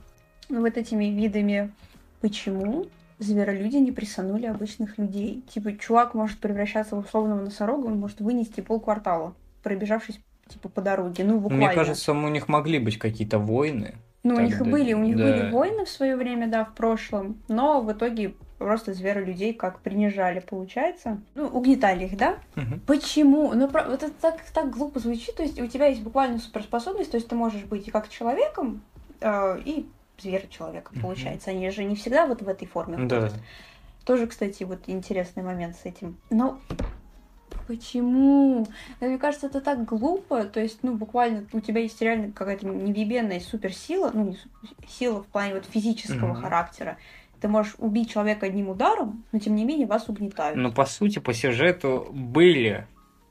вот этими видами. Почему зверолюди не присанули обычных людей? Типа, чувак может превращаться в условного носорога, он может вынести полквартала, пробежавшись типа по дороге, ну буквально. Мне кажется, у них могли быть какие-то войны. Ну, у них и были, у них да. были войны в свое время, да, в прошлом, но в итоге просто зверолюдей как принижали, получается. Ну, угнетали их, да? Мгм. Почему? Ну, про- вот это так, так глупо звучит, то есть у тебя есть буквально суперспособность, то есть ты можешь быть и как человеком, э, и зверочеловеком, Мгм. получается. Они же не всегда вот в этой форме Да. ходят. Тоже, кстати, вот интересный момент с этим. Но почему? Да, мне кажется, это так глупо. То есть, ну, буквально у тебя есть реально какая-то невъебенная суперсила, ну, не сила в плане вот физического Мгм. характера. Ты можешь убить человека одним ударом, но тем не менее вас угнетают. Но по сути, по сюжету были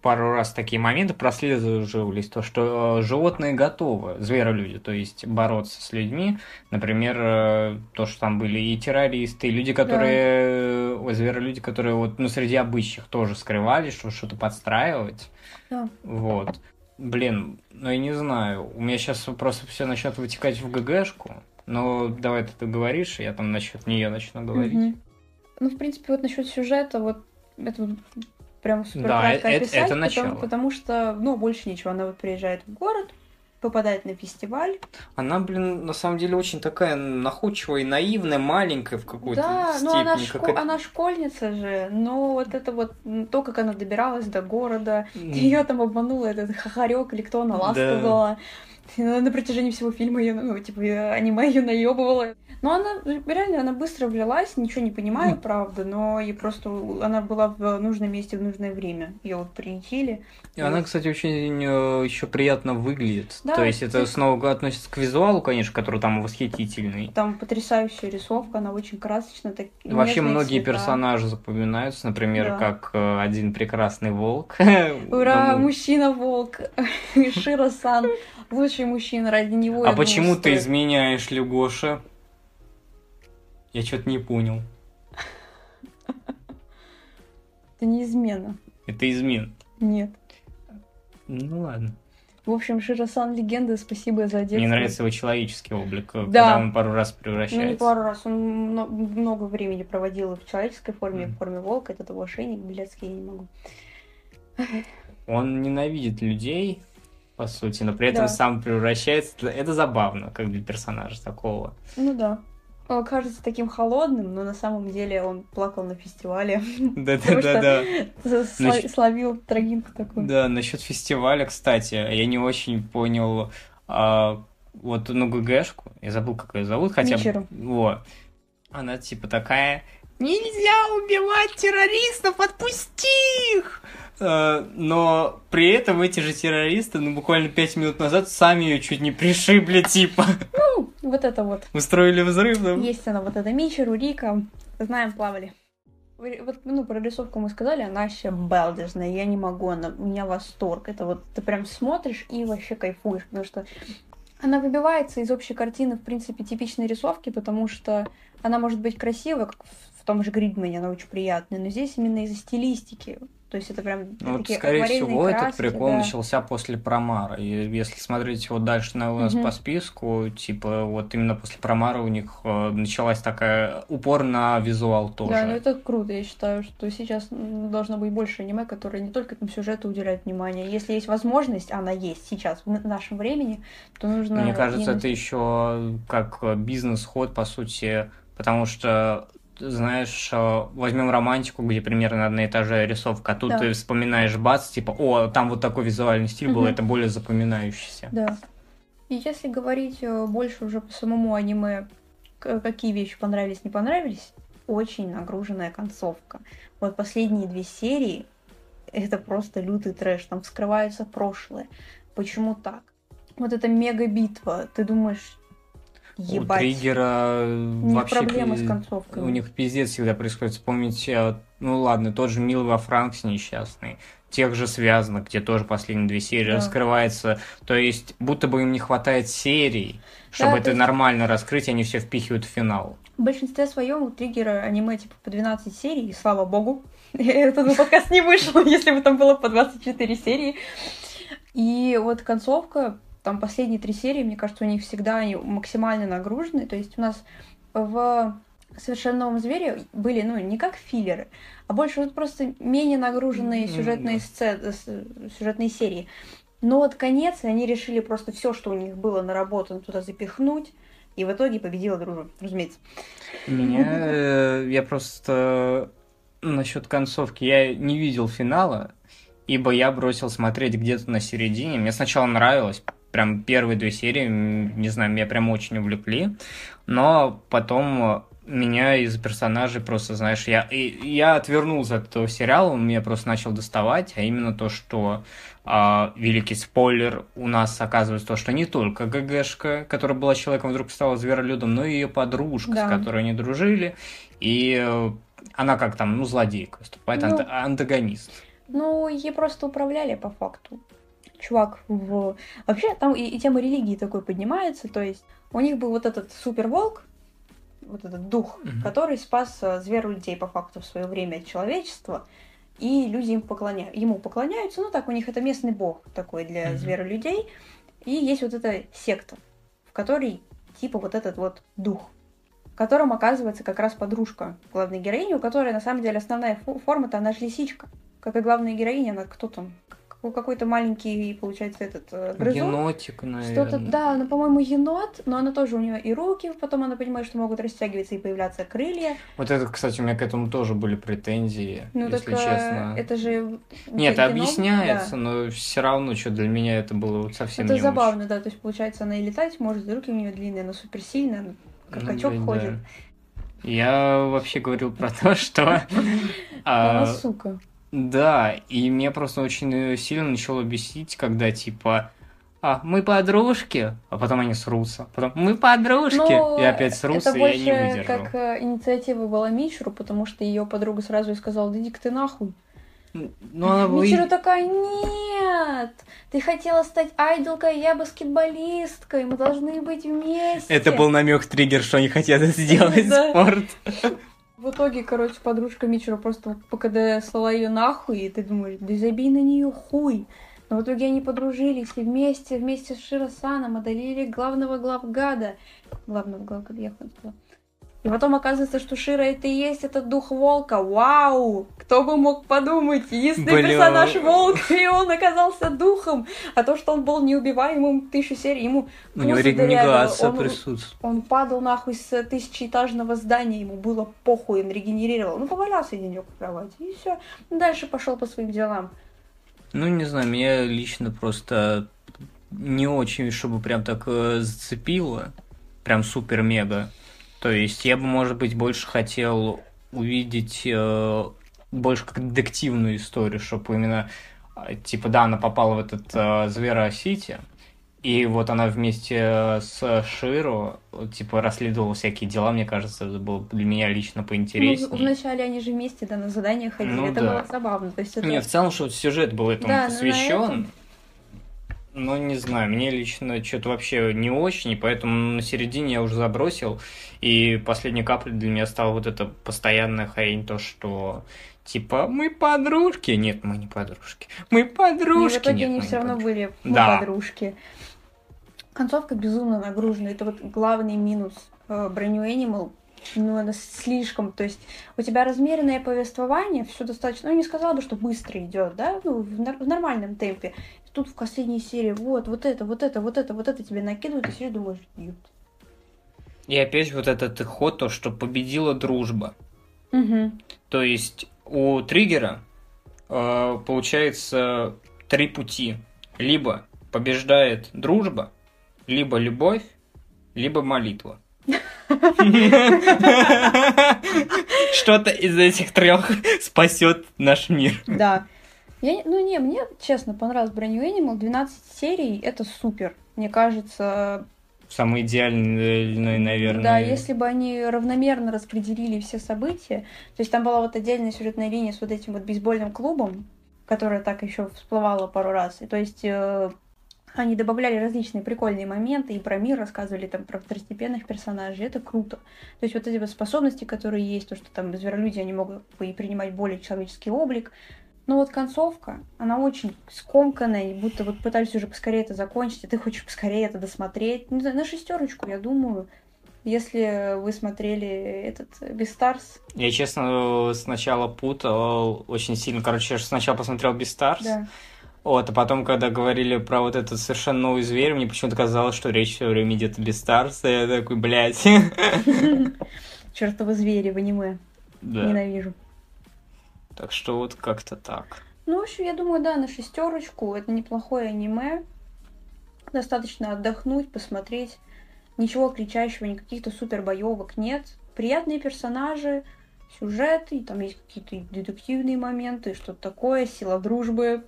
пару раз такие моменты прослеживались, то, что э, животные готовы, зверолюди, то есть бороться с людьми. Например, э, то, что там были и террористы, и люди, которые... Ой, зверолюди, которые вот, ну, среди обычных тоже скрывались, что что-то подстраивать. Да. Вот. Блин, ну я не знаю. У меня сейчас просто все начнет вытекать в ГГшку. Но давай ты договоришь, я там насчет нее начну говорить. Мгм. Ну, в принципе, вот насчет сюжета, вот это вот прям супер Да, кратко это- описать, это потому, начало. потому что, ну, больше ничего. Она вот приезжает в город, попадает на фестиваль. Она, блин, на самом деле очень такая находчивая и наивная, маленькая в какой-то Да, степени. ну она, шко- это- она школьница же, но вот это вот то, как она добиралась до города, М, ее там обманула этот хахарек или кто она Да. ласковала. И она на протяжении всего фильма ее, ну, типа, э, аниме ее наебывала. Но она реально, она быстро влилась, ничего не понимая, правда, но ей просто она была в нужном месте в нужное время. Ее вот приютили. И она, кстати, очень еще приятно выглядит. Да, То есть это кстати. снова относится к визуалу, конечно, который там восхитительный. Там потрясающая рисовка, она очень красочная. Так, Вообще многие цвета. персонажи запоминаются, например, Да. как э, один прекрасный волк. Ура, Ну, мужчина-волк! Широ-сан, лучший мужчина, ради него А почему думаю, ты стоит. изменяешь, Люгоша? Я что-то не понял. Это не измена. Это измен. Нет. Ну ладно. В общем, Широ-сан легенда, спасибо за детство. Мне нравится его человеческий облик, э, Да. когда он пару раз Ну, не превращается. пару раз. Он мно- много времени проводил в человеческой форме, Мгм. в форме волка. Это его ошейник блядский, я не могу. Он ненавидит людей, по сути, но при этом Да. сам превращается. Это- забавно, как для персонажа такого. Ну да. Он кажется таким холодным, но на самом деле он плакал на фестивале. Значит- Словил трагинку такую. Да, насчет фестиваля, кстати, я не очень понял а, вот ну ГГшку, я забыл, как ее зовут, хотя бы. Вот. Она типа такая. Нельзя убивать террористов, отпусти их! Э, Но при этом эти же террористы, ну, буквально пять минут назад сами ее чуть не пришибли, типа. Ну, вот это вот. Устроили взрыв. да? Есть она, вот эта Мичеру, Рика. Знаем, плавали. Вот, ну, про рисовку мы сказали, она вообще балдежная, я не могу, она, у меня восторг. Это вот ты прям смотришь и вообще кайфуешь, потому что она выбивается из общей картины, в принципе, типичной рисовки, потому что она может быть красивой, как в, в том же Гридмане, она очень приятная, но здесь именно из-за стилистики. То есть это прям Ну, вот, скорее всего, этот краски, прикол да. начался после Промара. И если смотреть вот дальше на, у нас Мгм. по списку, типа, вот именно после Промара у них э, началась такая упор на визуал тоже. Да, ну это круто, я считаю, что сейчас должно быть больше аниме, которое не только там сюжету уделяет внимание. Если есть возможность, она есть сейчас, в нашем времени, то нужно... Мне кажется, это еще как э, бизнес-ход, по сути, потому что знаешь, э, возьмем романтику, где примерно одна и та же рисовка, а тут Да. ты вспоминаешь бац, типа, о, там вот такой визуальный стиль был, Мгм. это более запоминающийся. Да. И если говорить э, больше уже по самому аниме, какие вещи понравились, не понравились, очень нагруженная концовка. Вот последние две серии это просто лютый трэш, там вскрывается прошлое. Почему так? Вот эта мега-битва, ты думаешь, ебать. У триггера у вообще... проблема с концовкой. У них пиздец всегда происходит. Вспомните, ну ладно, тот же Мил во Франкс несчастный тех же связано, где тоже последние две серии да. раскрывается. То есть, будто бы им не хватает серий, чтобы да, это есть... нормально раскрыть, они все впихивают в финал. В большинстве своем у триггера аниме типа по 12 серий, и слава богу. Этот подкаст не вышел, если бы там было по 24 серии. И вот концовка, там последние три серии, мне кажется, у них всегда они максимально нагружены. То есть у нас в совершенно новом звере были, ну, не как филлеры, а больше вот просто менее нагруженные сюжетные, сцены, сюжетные серии. Но вот конец, они решили просто все, что у них было наработано, туда запихнуть, и в итоге победила дружба, разумеется. Меня, э, я просто насчет концовки, я не видел финала, ибо я бросил смотреть где-то на середине. Мне сначала нравилось, прям первые две серии, не знаю, меня прям очень увлекли, но потом меня из персонажей просто, знаешь, я, я отвернулся от этого сериала, он меня просто начал доставать, а именно то, что а, великий спойлер у нас оказывается то, что не только ГГшка, которая была человеком, вдруг стала зверолюдом, но и ее подружка, да. с которой они дружили, и э, она как там, ну, злодейка выступает, ну, ант- антагонист. Ну, ей просто управляли по факту. Чувак в... Вообще, там и, и тема религии такой поднимается, то есть у них был вот этот суперволк, вот этот дух, угу. который спас э, людей по факту в свое время от человечества, и люди им поклоня... ему поклоняются, ну так, у них это местный бог такой для угу. людей и есть вот эта секта, в которой типа вот этот вот дух, которым оказывается как раз подружка главной героини, у которой на самом деле основная форма-то она же лисичка, как и главная героиня, она кто там, какой-то маленький, получается, этот э, грызун. Енотик, наверное. Что-то, да, ну, по-моему, енот, но она тоже у нее и руки, потом она понимает, что могут растягиваться и появляться крылья. Вот это, кстати, у меня к этому тоже были претензии, ну, если так, честно. Это же... Нет, это объясняется, да. но все равно, что для меня это было совсем Это забавно, очень. да, то есть, получается, она и летать может, и руки у нее длинные, она суперсильная, как ну, качок ходит. Да. Я вообще говорил про то, что... Она сука. Да, и мне просто очень э, сильно начало бесить, когда типа а, мы подружки, а потом они срутся. Потом мы подружки, Но и опять срутся, это и я не выдержал. как э, инициатива была Мичеру, потому что ее подруга сразу и сказала, да иди-ка ты нахуй. Ну, она Мичеру вы... такая, нет, ты хотела стать айдолкой, я баскетболисткой, мы должны быть вместе. Это был намек триггер, что они хотят сделать спорт. В итоге, короче, подружка Мичера просто по КД слала ее нахуй, и ты думаешь, да забей на нее хуй. Но в итоге они подружились и вместе, вместе с Широсаном одолели главного главгада. Главного главгада, я сказала. И потом оказывается, что Шира это и есть этот дух волка. Вау! Кто бы мог подумать? Единственный Бля... персонаж волк, и он оказался духом. А то, что он был неубиваемым тысячу серий, ему У него регенерация он, присутствует. Он падал нахуй с тысячеэтажного здания, ему было похуй, он регенерировал. Ну, повалялся денек в кровати, и все. Дальше пошел по своим делам. Ну, не знаю, меня лично просто не очень, чтобы прям так э, зацепило. Прям супер-мега. То есть я бы, может быть, больше хотел увидеть э, больше как детективную историю, чтобы именно, э, типа, да, она попала в этот э, Звера-Сити, и вот она вместе с Широ, типа, расследовала всякие дела, мне кажется, это было для меня лично поинтереснее. Ну, вначале они же вместе, да, на задания ходили, ну, это да. было забавно. То есть это... Не, в целом, что сюжет был этому да, посвящен. Этом... Ну, не знаю, мне лично что-то вообще не очень, и поэтому на середине я уже забросил, и последней каплей для меня стала вот эта постоянная хрень, то, что типа мы подружки. Нет, мы не подружки. Мы подружки. И в итоге Нет, они все равно были мы да. подружки. Концовка безумно нагружена. Это вот главный минус э, Animal ну, она слишком, то есть у тебя размеренное повествование, все достаточно, ну, не сказала бы, что быстро идет, да, ну, в, в нормальном темпе. Тут в последней серии вот, вот это, вот это, вот это, вот это тебе накидывают, и сидишь думаешь, ют. И опять вот этот ход, то, что победила дружба. Угу. То есть у триггера э, получается три пути. Либо побеждает дружба, Либо любовь, либо молитва. Что-то из этих трех спасет наш мир. Да. Я, ну не, мне честно понравилось Brand New Animal. 12 серий это супер. Мне кажется, Самый идеальный, наверное. Да, если бы они равномерно распределили все события, то есть там была вот отдельная сюжетная линия с вот этим вот бейсбольным клубом, которая так еще всплывала пару раз. И то есть э, они добавляли различные прикольные моменты и про мир рассказывали там про второстепенных персонажей. Это круто. То есть вот эти вот способности, которые есть, то, что там зверолюди, они могут и принимать более человеческий облик, но вот концовка, она очень скомканная, будто вот пытались уже поскорее это закончить, и ты хочешь поскорее это досмотреть. Ну, на шестерочку, я думаю. Если вы смотрели этот Бестарс. Я, честно, сначала путал очень сильно. Короче, я же сначала посмотрел Бестарс. Да. Вот, а потом, когда говорили про вот этот совершенно новый зверь, мне почему-то казалось, что речь все время идет о Бестарсе. Я такой, блядь. Чертовы звери в аниме. Да. Ненавижу. Так что вот как-то так. Ну, в общем, я думаю, да, на шестерочку. Это неплохое аниме. Достаточно отдохнуть, посмотреть. Ничего кричащего, никаких-то супер боевок нет. Приятные персонажи, сюжеты, там есть какие-то детективные моменты, что-то такое, сила дружбы.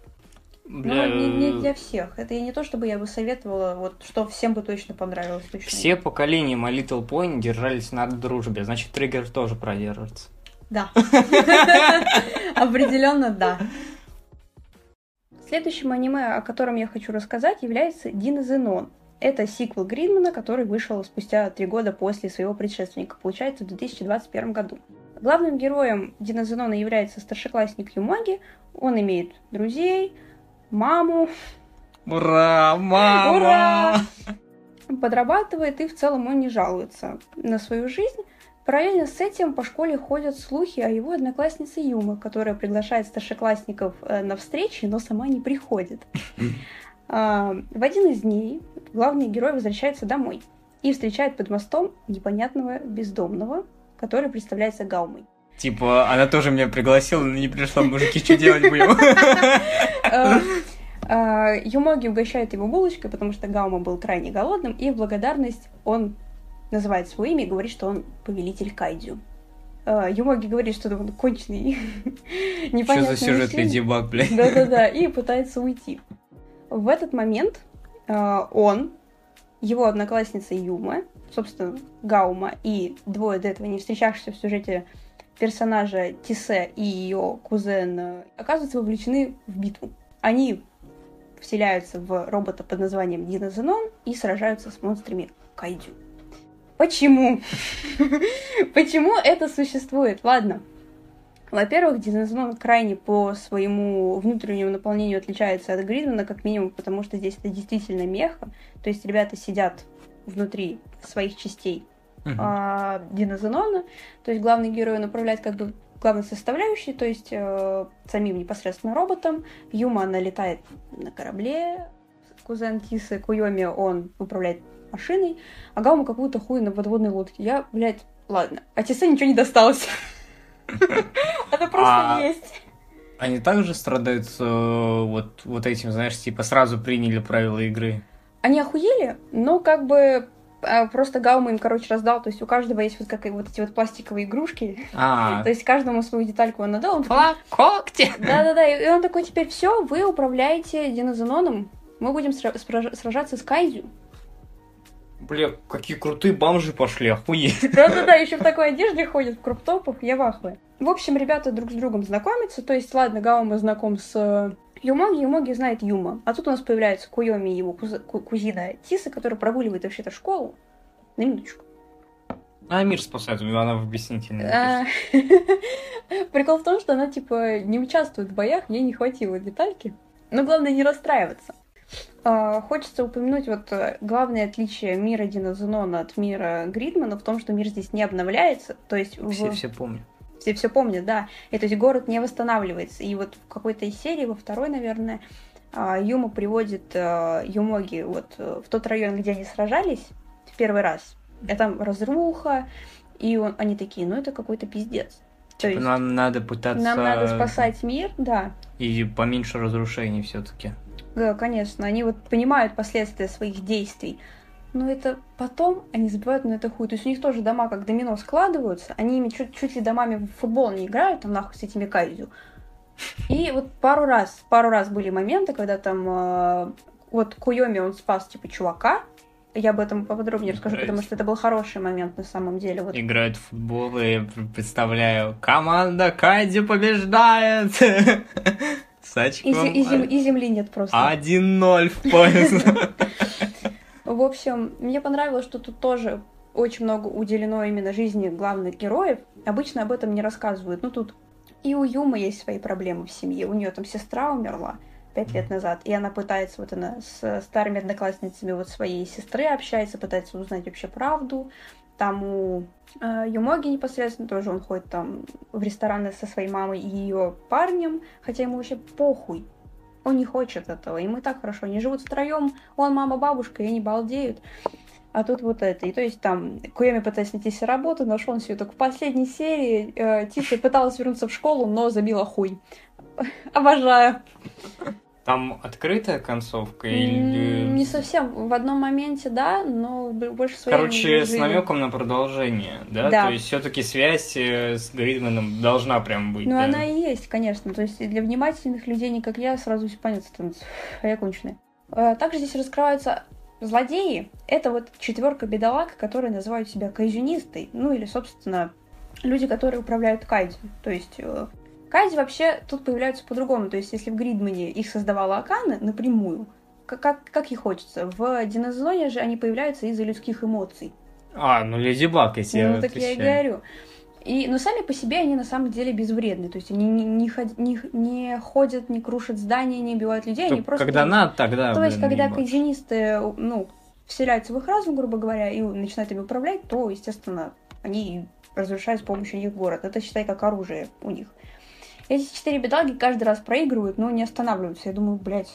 Бля, Ну, не, не для всех. Это не то, чтобы я бы советовала, вот что всем бы точно понравилось. Точно. Все поколения My Little Pony держались на дружбе, значит, триггер тоже продержится. Да. Определенно да. Следующим аниме, о котором я хочу рассказать, является Дина Зенон. Это сиквел Гридмана, который вышел спустя три года после своего предшественника, получается, в 2021 году. Главным героем Дина Зенона является старшеклассник Юмаги. Он имеет друзей, маму, Ура, мама! Ура! подрабатывает и в целом он не жалуется на свою жизнь. Параллельно с этим по школе ходят слухи о его однокласснице Юма, которая приглашает старшеклассников э, на встречи, но сама не приходит. А, В один из дней главный герой возвращается домой и встречает под мостом непонятного бездомного, который представляется Гаумой. Типа, она тоже меня пригласила, но не пришла, мужики, что делать будем? Э, э, Юмоги угощает его булочкой, потому что Гаума был крайне голодным, и в благодарность он называет свое имя и говорит, что он повелитель Кайдзю. Э, Юмоги говорит, что он конченый, Что за сюжет мужчина. Леди Баг, блядь? Да-да-да, и пытается уйти. В этот момент э, он, его одноклассница Юма, собственно, Гаума и двое до этого не встречавшихся в сюжете персонажа Тисе и ее кузен э, оказываются вовлечены в битву. Они вселяются в робота под названием Дина Зенон и сражаются с монстрами Кайдзю. Почему? Почему это существует? Ладно, во-первых, Динозон крайне по своему внутреннему наполнению отличается от Гридмана, как минимум, потому что здесь это действительно меха. То есть ребята сидят внутри своих частей Мгм. а, Динозенона. То есть главный герой он управляет как бы главной составляющей, то есть э, самим непосредственно роботом. Юма, она летает на корабле. Кузен Тисы Куйоми, он управляет машиной. А Гаума какую-то хуй на подводной лодке. Я, блядь, ладно. А Тисе ничего не досталось. Это просто А, есть. Они также страдают э, вот, вот этим, знаешь, типа сразу приняли правила игры. Они охуели, но как бы э, просто Гаума им, короче, раздал. То есть у каждого есть вот как вот эти вот пластиковые игрушки. А, То есть каждому свою детальку он отдал. Он такой, Флаг, когти. Да-да-да, и он такой, теперь все, вы управляете динозеноном, мы будем сражаться с Кайдзю. Бля, какие крутые бомжи пошли, охуеть. Да-да-да, еще в такой одежде ходят, в круптопах, я в ахуе. В общем, ребята друг с другом знакомятся, то есть, ладно, Гаума знаком с э, Юмоги, Юмоги знает Юма. А тут у нас появляется Куйоми и его куз- ку- кузина Тиса, которая прогуливает вообще-то школу. На минуточку. А мир спасает, она в объяснительной. А, Прикол в том, что она, типа, не участвует в боях, ей не хватило детальки. Но главное не расстраиваться. А, Хочется упомянуть вот э, главное отличие мира Динозенона от мира Гридмана в том, что мир здесь не обновляется, то есть в- Все, все помнят. все все помнят, да. И то есть город не восстанавливается. И вот в какой-то из серий, во второй, наверное, а, Юма приводит э, Юмоги вот э, в тот район, где они сражались в первый раз. И там разруха, и он- они такие, ну это какой-то пиздец. То Типа, есть нам надо пытаться... нам надо спасать мир, да. И поменьше разрушений все-таки. Да, конечно, они вот понимают последствия своих действий. но это потом они забивают на это хуй. То есть у них тоже дома как домино складываются, они ими чуть, чуть ли домами в футбол не играют, там нахуй с этими кайдзю. И вот пару раз, пару раз были моменты, когда там э, вот Куйоми он спас типа чувака, я об этом поподробнее расскажу, Играет. потому что это был хороший момент на самом деле. Вот. Играют в футбол, и я представляю, команда Кайди побеждает! С И, очком зе- и зем- и земли нет просто. 1-0 в пояс. В общем, мне понравилось, что тут тоже очень много уделено именно жизни главных героев. Обычно об этом не рассказывают. Ну, тут и у Юмы есть свои проблемы в семье. У нее там сестра умерла пять лет назад, и она пытается, вот она с старыми одноклассницами вот своей сестры общается, пытается узнать вообще правду. Там у э, Юмоги непосредственно тоже он ходит там в рестораны со своей мамой и ее парнем, хотя ему вообще похуй. Он не хочет этого. И так хорошо. Они живут втроем. Он, мама, бабушка, и они балдеют. А тут вот это. И то есть там Куэми пытается найти себе работу, нашел он себе только в последней серии. Э, Тиса пыталась вернуться в школу, но забила хуй. Обожаю. Там открытая концовка или... Не совсем. В одном моменте, да, но больше своей Короче, с намеком на продолжение, да? Да. То есть все-таки связь э, с Гридманом должна прям быть. Ну, да? она и есть, конечно. То есть для внимательных людей, не как я, сразу все понятно становится. А я конченая. Э, Также здесь раскрываются злодеи. Это вот четверка бедолаг, которые называют себя кайзюнистой. Ну, или, собственно, люди, которые управляют кайдзю. То есть кайдзю вообще тут появляются по-другому. То есть если в Гридмане их создавала Акана напрямую, как, как, как ей хочется. В Динозоне же они появляются из-за людских эмоций. А, ну Леди Баг, если Ну, так я и говорю. И, но сами по себе они на самом деле безвредны. То есть они не, не, ход- не, не ходят, не крушат здания, не убивают людей, они просто... Когда надо, тогда... То есть, когда ебать. кайдзинисты, ну, вселяются в их разум, грубо говоря, и начинают ими управлять, то, естественно, они разрушают с помощью них город. Это, считай, как оружие у них. Эти четыре бедолаги каждый раз проигрывают, но не останавливаются. Я думаю, блядь,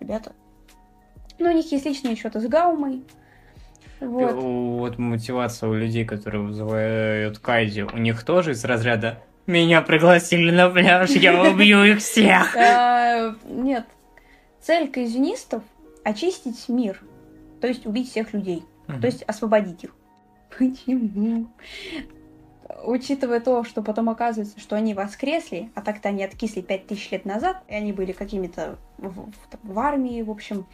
ребята. Ну, у них есть личные счеты с Гаумой. Вот. Вот мотивация у людей, которые вызывают Кайдзи, у них тоже из разряда «Меня пригласили на пляж, я убью их всех!» Э, Нет. Цель казинистов — очистить мир. То есть убить всех людей. То есть освободить их. Почему? Учитывая то, что потом оказывается, что они воскресли, а так-то они откисли 5000 лет назад, и они были какими-то в, в- в армии, в общем,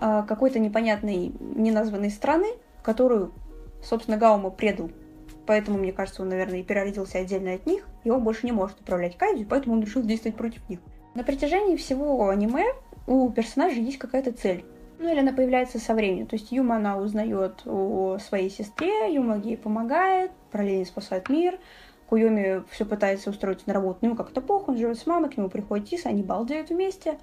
э, какой-то непонятной, неназванной страны, которую, собственно, Гаума предал. Поэтому, мне кажется, он, наверное, и переродился отдельно от них, и он больше не может управлять Кайдзю, поэтому он решил действовать против них. На протяжении всего аниме у персонажей есть какая-то цель. Ну, или она появляется со временем. То есть Юма, она узнает о своей сестре, Юма ей помогает, параллельно спасает мир. Куюми все пытается устроить на работу, ну, как-то похуй, он живет с мамой, к нему приходит Тиса, они балдеют вместе.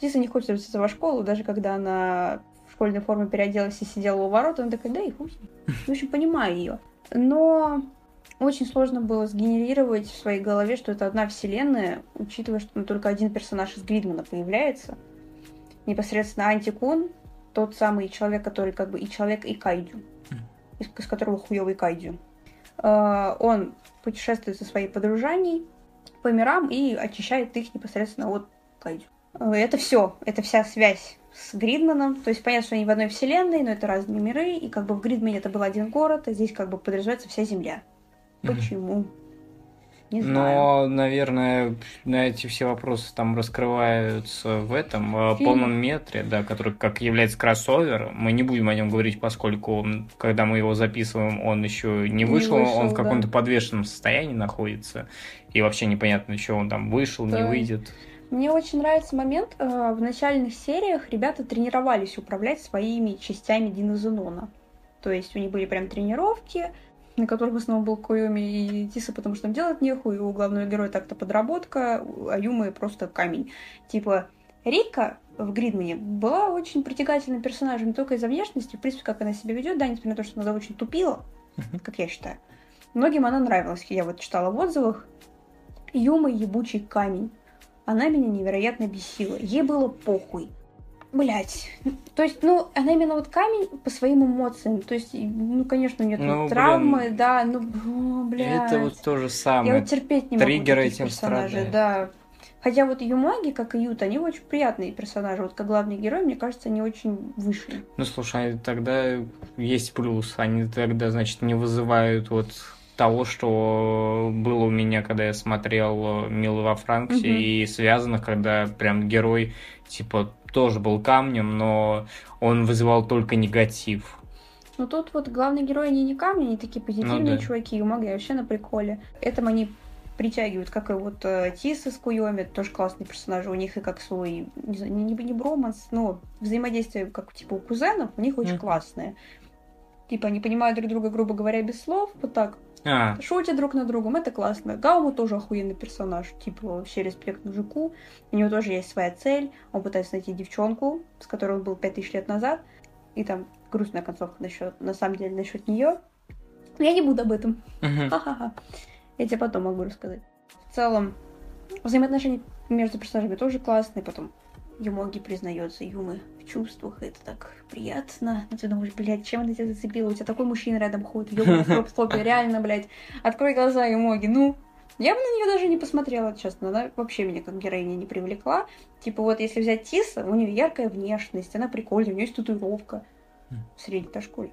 Тиса не хочет возвращаться во школу, даже когда она в школьной форме переоделась и сидела у ворот, она такая, да и хуй. с ним». В общем, понимаю ее. Но очень сложно было сгенерировать в своей голове, что это одна вселенная, учитывая, что ну, только один персонаж из Гридмана появляется. Непосредственно Антикун, тот самый человек, который как бы и человек, и кайдю, из, из которого хуёвый кайдю. Э, Он путешествует со своей подружаней по мирам и очищает их непосредственно от кайдю. Э, Это все, это вся связь с Гридманом. То есть понятно, что они в одной вселенной, но это разные миры, и как бы в Гридмане это был один город, а здесь как бы подразумевается вся Земля. Почему? Не знаю. Но, наверное, на эти все вопросы там раскрываются в этом Фильме. полном метре, да, который как является кроссовером. Мы не будем о нем говорить, поскольку когда мы его записываем, он еще не Не вышел, вышел, он в да. каком-то подвешенном состоянии находится. И вообще непонятно, что он там вышел, не Да. выйдет. Мне очень нравится момент, э, в начальных сериях ребята тренировались управлять своими частями Динозенона. То есть у них были прям тренировки, на которых в основном был Койоми и Тиса, потому что там делать нехуй, у главного героя так-то подработка, а Юмы просто камень. Типа, Рика в Гридмане была очень притягательным персонажем не только из-за внешности, в принципе, как она себя ведет, да, несмотря на то, что она очень тупила, как я считаю. Многим она нравилась, я вот читала в отзывах. Юма ебучий камень. Она меня невероятно бесила. Ей было похуй. Блять. То есть, ну, она именно вот камень по своим эмоциям. То есть, ну, конечно, у нее Ну, травмы, блин. да, ну, о, блядь. Это вот то же Я самое. вот терпеть не могу Триггеры таких этим персонажей, да. Хотя вот Юмаги, как и Ют, они очень приятные персонажи. Вот как главный герой, мне кажется, они очень вышли. Ну, слушай, тогда есть плюс. Они тогда, значит, не вызывают вот того, что было у меня, когда я смотрел «Милый во Франксе», угу. и связано, когда прям герой, типа, тоже был камнем, но он вызывал только негатив. Ну тут вот главные герои, они не камни, они такие позитивные ну, да. чуваки, и Умага вообще на приколе. Этим они притягивают, как и вот э, Тиса с Куйоми, тоже классные персонажи, у них и как свой, не, знаю, не, не броманс, но взаимодействие, как типа у кузенов, у них очень mm. классное. Типа они понимают друг друга, грубо говоря, без слов, вот так а. шутят друг на другом, это классно. Гауму тоже охуенный персонаж, типа вообще респект мужику, у него тоже есть своя цель, он пытается найти девчонку, с которой он был пять тысяч лет назад, и там грустная концовка насчет, на самом деле насчет нее. Я не буду об этом. Ха-ха-ха. Я тебе потом могу рассказать. В целом, взаимоотношения между персонажами тоже классные. Потом Юмоги признается Юмы в чувствах. Это так приятно. Но ты думаешь, блядь, чем она тебя зацепила? У тебя такой мужчина рядом ходит. В стоп Реально, блядь. Открой глаза, Юмоги. Ну, я бы на нее даже не посмотрела, честно. Она вообще меня как героиня не привлекла. Типа вот если взять Тиса, у нее яркая внешность, она прикольная, у нее есть татуировка в средней школе.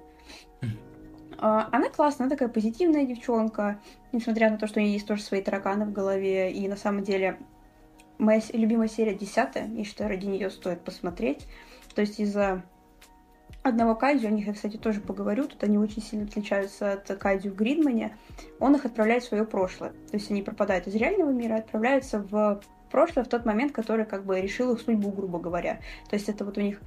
А, она классная, она такая позитивная девчонка, несмотря на то, что у нее есть тоже свои тараканы в голове. И на самом деле моя любимая серия десятая, я считаю, ради нее стоит посмотреть. То есть из-за одного Кайдзю, о них я, кстати, тоже поговорю, тут они очень сильно отличаются от Кайдзю в Гридмане, он их отправляет в свое прошлое. То есть они пропадают из реального мира и отправляются в прошлое в тот момент, который как бы решил их судьбу, грубо говоря. То есть это вот у них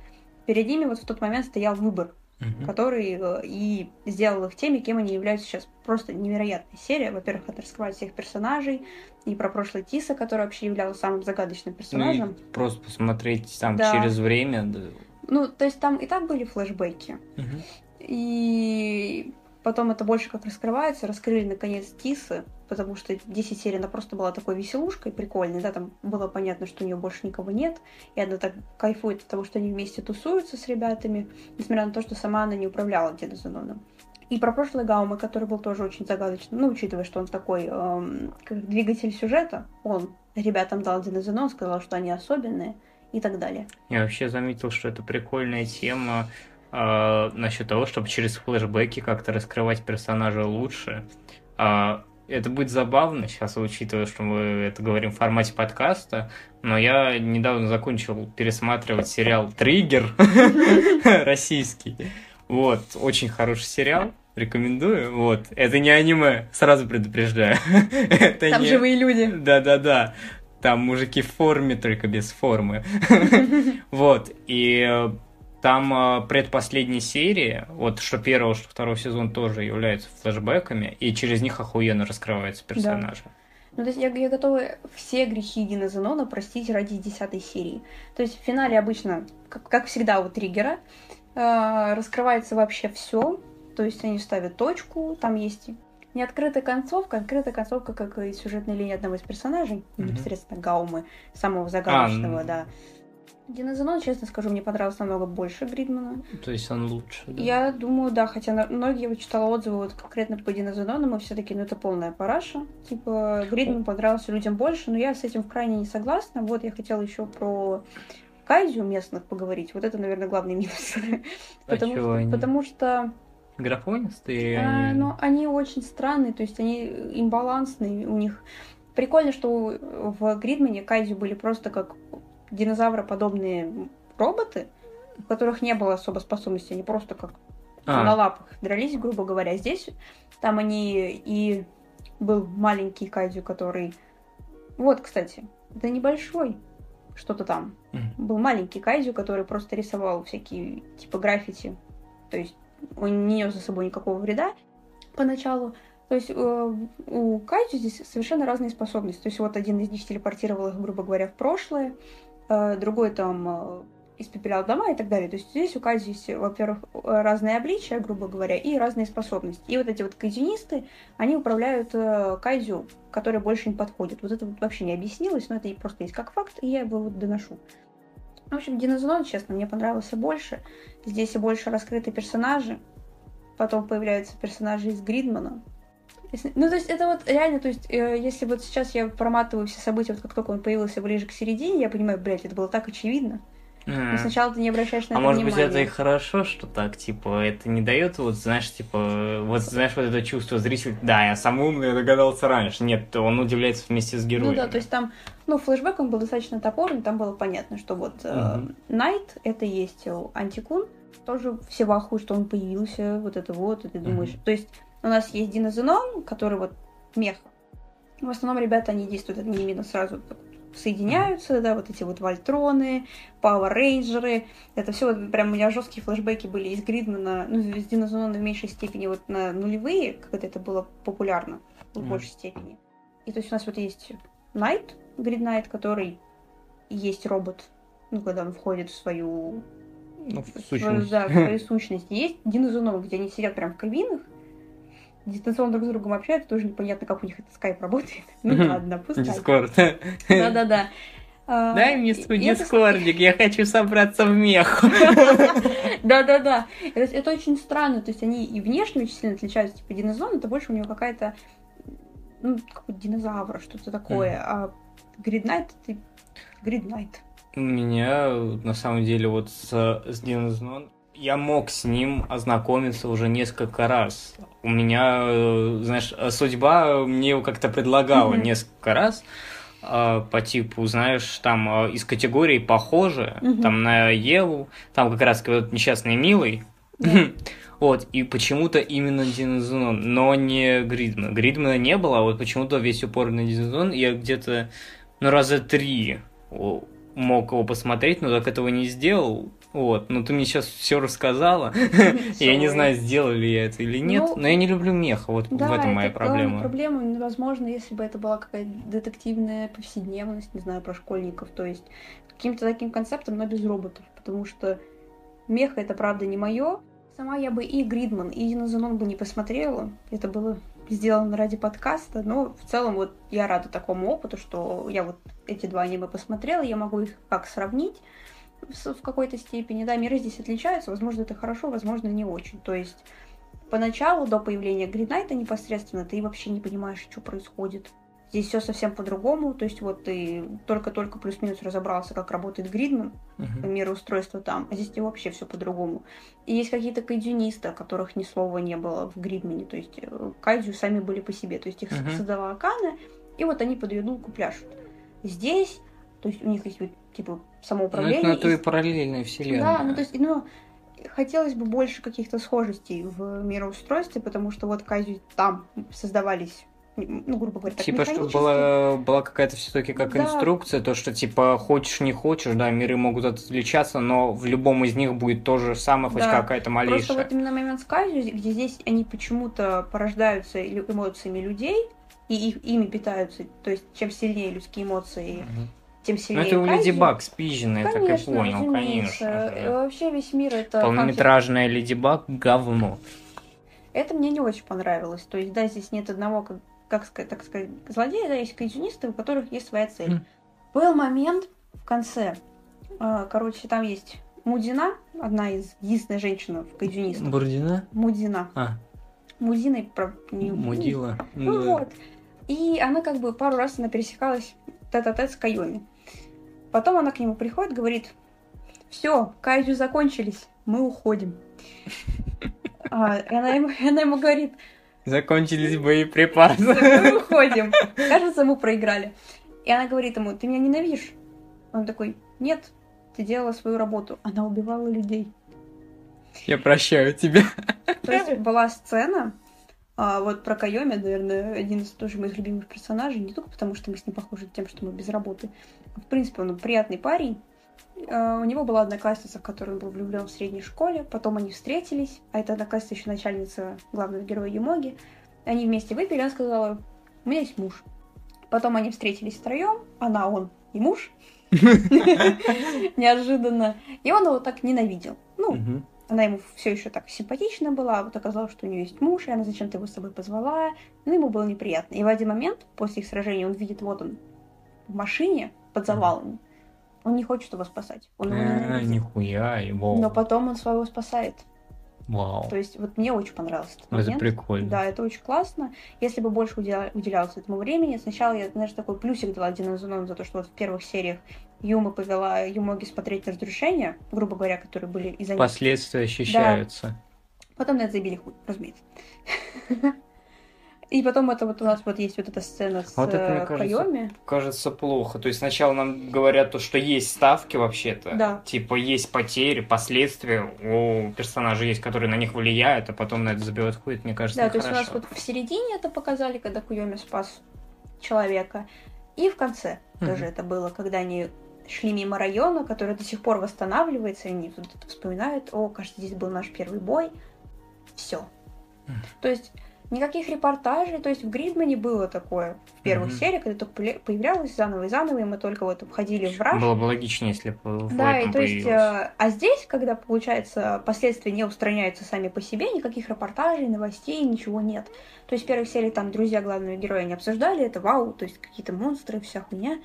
перед ними вот в тот момент стоял выбор угу. который э, и сделал их теми, кем они являются сейчас. Просто невероятная серия. Во-первых, это раскрывает всех персонажей, и про прошлое Тиса, который вообще являлся самым загадочным персонажем. Ну, просто посмотреть там да. через время. Да. Ну, то есть там и так были флешбеки. Угу. И потом это больше как раскрывается. Раскрыли, наконец, Тисы, потому что 10 серий она просто была такой веселушкой прикольной, да, там было понятно, что у нее больше никого нет, и она так кайфует от того, что они вместе тусуются с ребятами, несмотря на то, что сама она не управляла Дедозеноном. И про прошлый Гаумы, который был тоже очень загадочный, ну, учитывая, что он такой эм, как двигатель сюжета, он ребятам дал Дедозенон, сказал, что они особенные и так далее. Я вообще заметил, что это прикольная тема э, насчет того, чтобы через флешбеки как-то раскрывать персонажа лучше. А это будет забавно сейчас, учитывая, что мы это говорим в формате подкаста, но я недавно закончил пересматривать сериал «Триггер» российский. Вот, очень хороший сериал, рекомендую. Вот, это не аниме, сразу предупреждаю. Там живые люди. Да-да-да. Там мужики в форме, только без формы. Вот, и э, там э, предпоследней серии, вот что первого, что второго сезон тоже являются флешбэками, и через них охуенно раскрываются персонажи. Да. Ну, то есть я, я готова все грехи Дина Зенона простить ради десятой серии. То есть в финале обычно, как, как всегда у триггера, э, раскрывается вообще все. То есть они ставят точку, там есть не открытая концовка, открытая концовка, как и сюжетная линия одного из персонажей, mm-hmm. непосредственно Гаумы, самого загадочного, а, да. Динозенон, честно скажу, мне понравился намного больше Гридмана. То есть он лучше, да? Я думаю, да, хотя многие вот читала отзывы вот конкретно по Динозенону, мы все таки ну это полная параша. Типа, Гридман понравился людям больше, но я с этим в крайне не согласна. Вот я хотела еще про Кайзю местных поговорить. Вот это, наверное, главный минус. А потому, что, они? потому что графонистые? А, они... Ну, они очень странные, то есть они имбалансные, у них... Прикольно, что в Гридмане Кайзю были просто как динозавроподобные роботы, у которых не было особо способностей, они просто как а. на лапах дрались, грубо говоря. Здесь там они и был маленький Кайдзю, который... Вот, кстати, это небольшой, что-то там. Mm. Был маленький Кайдзю, который просто рисовал всякие типа граффити. То есть он не нес за собой никакого вреда поначалу. То есть э, у Кайдзю здесь совершенно разные способности. То есть вот один из них телепортировал их, грубо говоря, в прошлое, другой там э, испепелял дома и так далее. То есть здесь у Кази есть, во-первых, разные обличия, грубо говоря, и разные способности. И вот эти вот кайзюнисты, они управляют э, кайзю, который больше им подходит. Вот это вот вообще не объяснилось, но это просто есть как факт, и я его вот доношу. В общем, Динозон, честно, мне понравился больше. Здесь больше раскрыты персонажи. Потом появляются персонажи из Гридмана. Если- Ну, то есть это вот реально, то есть, э, если вот сейчас я проматываю все события, вот как только он появился ближе к середине, я понимаю, блядь, это было так очевидно. Но М. сначала ты не обращаешь на А это может быть, внимания. это и хорошо, что так, типа, это не дает, вот, знаешь, типа, вот, знаешь, вот это чувство зрителя, да, я сам умный, я догадался раньше. Нет, он удивляется вместе с героем. Ну да, то есть там, ну, флешбэк он был достаточно топорный, там было понятно, что вот э, Мгм. Найт, это есть э, антикун, тоже все в ахуе, что он появился, вот это вот, и ты думаешь... Мгм. То есть у нас есть Дина Зенон, который вот мех. В основном ребята, они действуют одновременно сразу соединяются, да, вот эти вот Вольтроны, Пауэр Рейнджеры, это все вот прям у меня жесткие флешбеки были из Гридмана, ну, из Дина Зенона в меньшей степени вот на нулевые, когда это было популярно в Мгм. большей степени. И то есть у нас вот есть Knight, Gridknight, который есть робот, ну, когда он входит в свою... Ну, в сущность. да, в свою сущность. Есть Dynazenon, где они сидят прям в кабинах, дистанционно друг с другом общаются, тоже непонятно, как у них это скайп работает. Ну ладно, пускай. Дискорд. Да-да-да. А, Дай мне свой дискордик, я хочу собраться в мех. Да-да-да. Это, очень странно. То есть они и внешне очень сильно отличаются. Типа динозавр, это больше у него какая-то ну, какой-то динозавр, что-то такое. А Гриднайт это Гриднайт. У меня, на самом деле, вот с, с Динозон, я мог с ним ознакомиться уже несколько раз. У меня, э, знаешь, судьба мне его как-то предлагала Мгм. несколько раз э, по типу, знаешь, там э, из категории похоже, Мгм. там на Еву, там как раз вот несчастный милый. Да. Вот, и почему-то именно Динозон, но не Гридман. Гридмана не было, а вот почему-то весь упор на Динозон я где-то, ну, раза три мог его посмотреть, но так этого не сделал. Вот, но ты мне сейчас все рассказала. Я не знаю, сделал ли я это или нет, Ну, но я не люблю меха, вот в этом моя проблема. проблема. Возможно, если бы это была какая-то детективная повседневность, не знаю, про школьников, то есть каким-то таким концептом, но без роботов, потому что меха это правда не мое. Сама я бы и Гридман, и Динозенон бы не посмотрела. Это было сделано ради подкаста, но в целом вот я рада такому опыту, что я вот эти два аниме посмотрела, я могу их как сравнить в какой-то степени. Да, миры здесь отличаются, возможно, это хорошо, возможно, не очень. То есть поначалу, до появления Гриднайта непосредственно, ты вообще не понимаешь, что происходит. Здесь все совсем по-другому, то есть вот ты только-только плюс-минус разобрался, как работает Гридман, Мгм. мироустройство там, а здесь тебе вообще все по-другому. И есть какие-то кайдзюнисты, о которых ни слова не было в Гридмане, то есть э, кайдзю сами были по себе, то есть их Мгм. создала Акана, и вот они под ее дулку пляшут. Здесь, то есть у них есть типа Ну, самоуправление. это на то и параллельная вселенная. да, ну то есть, ну, хотелось бы больше каких-то схожестей в мироустройстве, потому что вот Кайзю там создавались, ну, грубо говоря, так Типа, чтобы была, была какая-то все-таки как Да. инструкция, то, что, типа, хочешь, не хочешь, да, миры могут отличаться, но в любом из них будет то же самое, хоть Да. какая-то Просто малейшая. вот именно момент с Кайзю, где здесь они почему-то порождаются эмоциями людей, и их, ими питаются. То есть, чем сильнее людские эмоции, Мгм. Тем Ну, сильнее это у Леди Кайдзю. Баг спизжено, я так и понял, разумеется. конечно. И же. Вообще весь мир это... Полнометражная Леди Баг говно. Это мне не очень понравилось. То есть, да, здесь нет одного, как, как сказать, так сказать, злодея, да, есть кайдзюнисты, у которых есть своя цель. Мгм. Был момент в конце. а, Короче, там есть Мудина, одна из единственная женщина в кайдзюнистах. Бурдина? Мудина. А, Мудина, и про- не- Мудила. Ну Да. вот. И она как бы пару раз она пересекалась тет-а-тет с Кайоми. Потом она к нему приходит, говорит, все, кайдзю закончились, мы уходим. А, и она ему, она ему говорит, Закончились боеприпасы. мы уходим. Кажется, мы проиграли. И она говорит ему, ты меня ненавидишь? Он такой, нет, ты делала свою работу. Она убивала людей. Я прощаю тебя. То есть была сцена, а, вот про Кайоми, наверное, один из тоже моих любимых персонажей, не только потому, что мы с ним похожи тем, что мы без работы. В принципе, он приятный парень. А, У него была одноклассница, в которую он был влюблен в средней школе. Потом они встретились, а эта одноклассница еще начальница главного героя Юмоги. Они вместе выпили, она сказала, у меня есть муж. Потом они встретились втроем, она, он и муж. Неожиданно. И он его так ненавидел. Ну. Она ему все еще так симпатична была, а вот оказалось, что у нее есть муж, и она зачем-то его с собой позвала. Ну, ему было неприятно. И в один момент, после их сражения, он видит, вот он в машине под завалами. Он не хочет его спасать. Он его ненавидит. Нихуя его. Но потом он своего спасает. Вау. То есть вот мне очень понравился этот Это момент. прикольно. Да, это очень классно. Если бы больше уделя- уделялось этому времени, сначала я, знаешь, такой плюсик дала Дина Зунону за то, что вот в первых сериях Юма повела Юмоги смотреть разрушения, грубо говоря, которые были из-за них. Последствия ощущаются. Потом на это забили хуй, разумеется. И потом это вот у нас вот есть вот эта сцена с Вот это, мне э, кажется, Хайоми. Кажется, плохо. То есть сначала нам говорят то, что есть ставки вообще-то. Да. Типа есть потери, последствия у персонажей есть, которые на них влияют, а потом на это забивают хуй. Это, мне кажется, Да, то есть у нас вот в середине это показали, когда Куйоми спас человека. И в конце тоже это было, когда они шли мимо района, который до сих пор восстанавливается, и они вспоминают, о, кажется, здесь был наш первый бой. Все. То есть никаких репортажей, то есть в Гридмане было такое в первых Мгм. сериях, когда только появлялось заново и заново, и мы только вот входили в раж. Было бы логичнее, если бы в Да, и то есть, э, а здесь, когда, получается, последствия не устраняются сами по себе, никаких репортажей, новостей, ничего нет. То есть в первых сериях там друзья главного героя не обсуждали, это вау, то есть какие-то монстры, вся хуйня.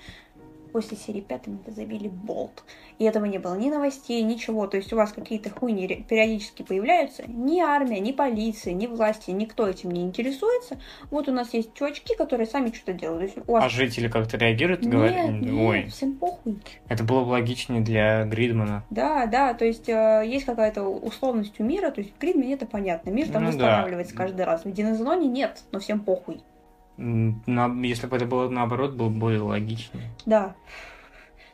После серии пятой мы это забили болт. И этого не было ни новостей, ничего. То есть у вас какие-то хуйни периодически появляются. Ни армия, ни полиция, ни власти, никто этим не интересуется. Вот у нас есть чувачки, которые сами что-то делают. Вас А жители как-то реагируют? нет, говорят, нет, Ой, всем похуй. это было бы логичнее для Гридмана. Да, да, то есть э, есть какая-то условность у мира, то есть в Гридме это понятно, мир там Ну да. восстанавливается каждый раз. В Динозоне нет, но всем похуй. На- если бы это было наоборот, было бы более логичнее. Да.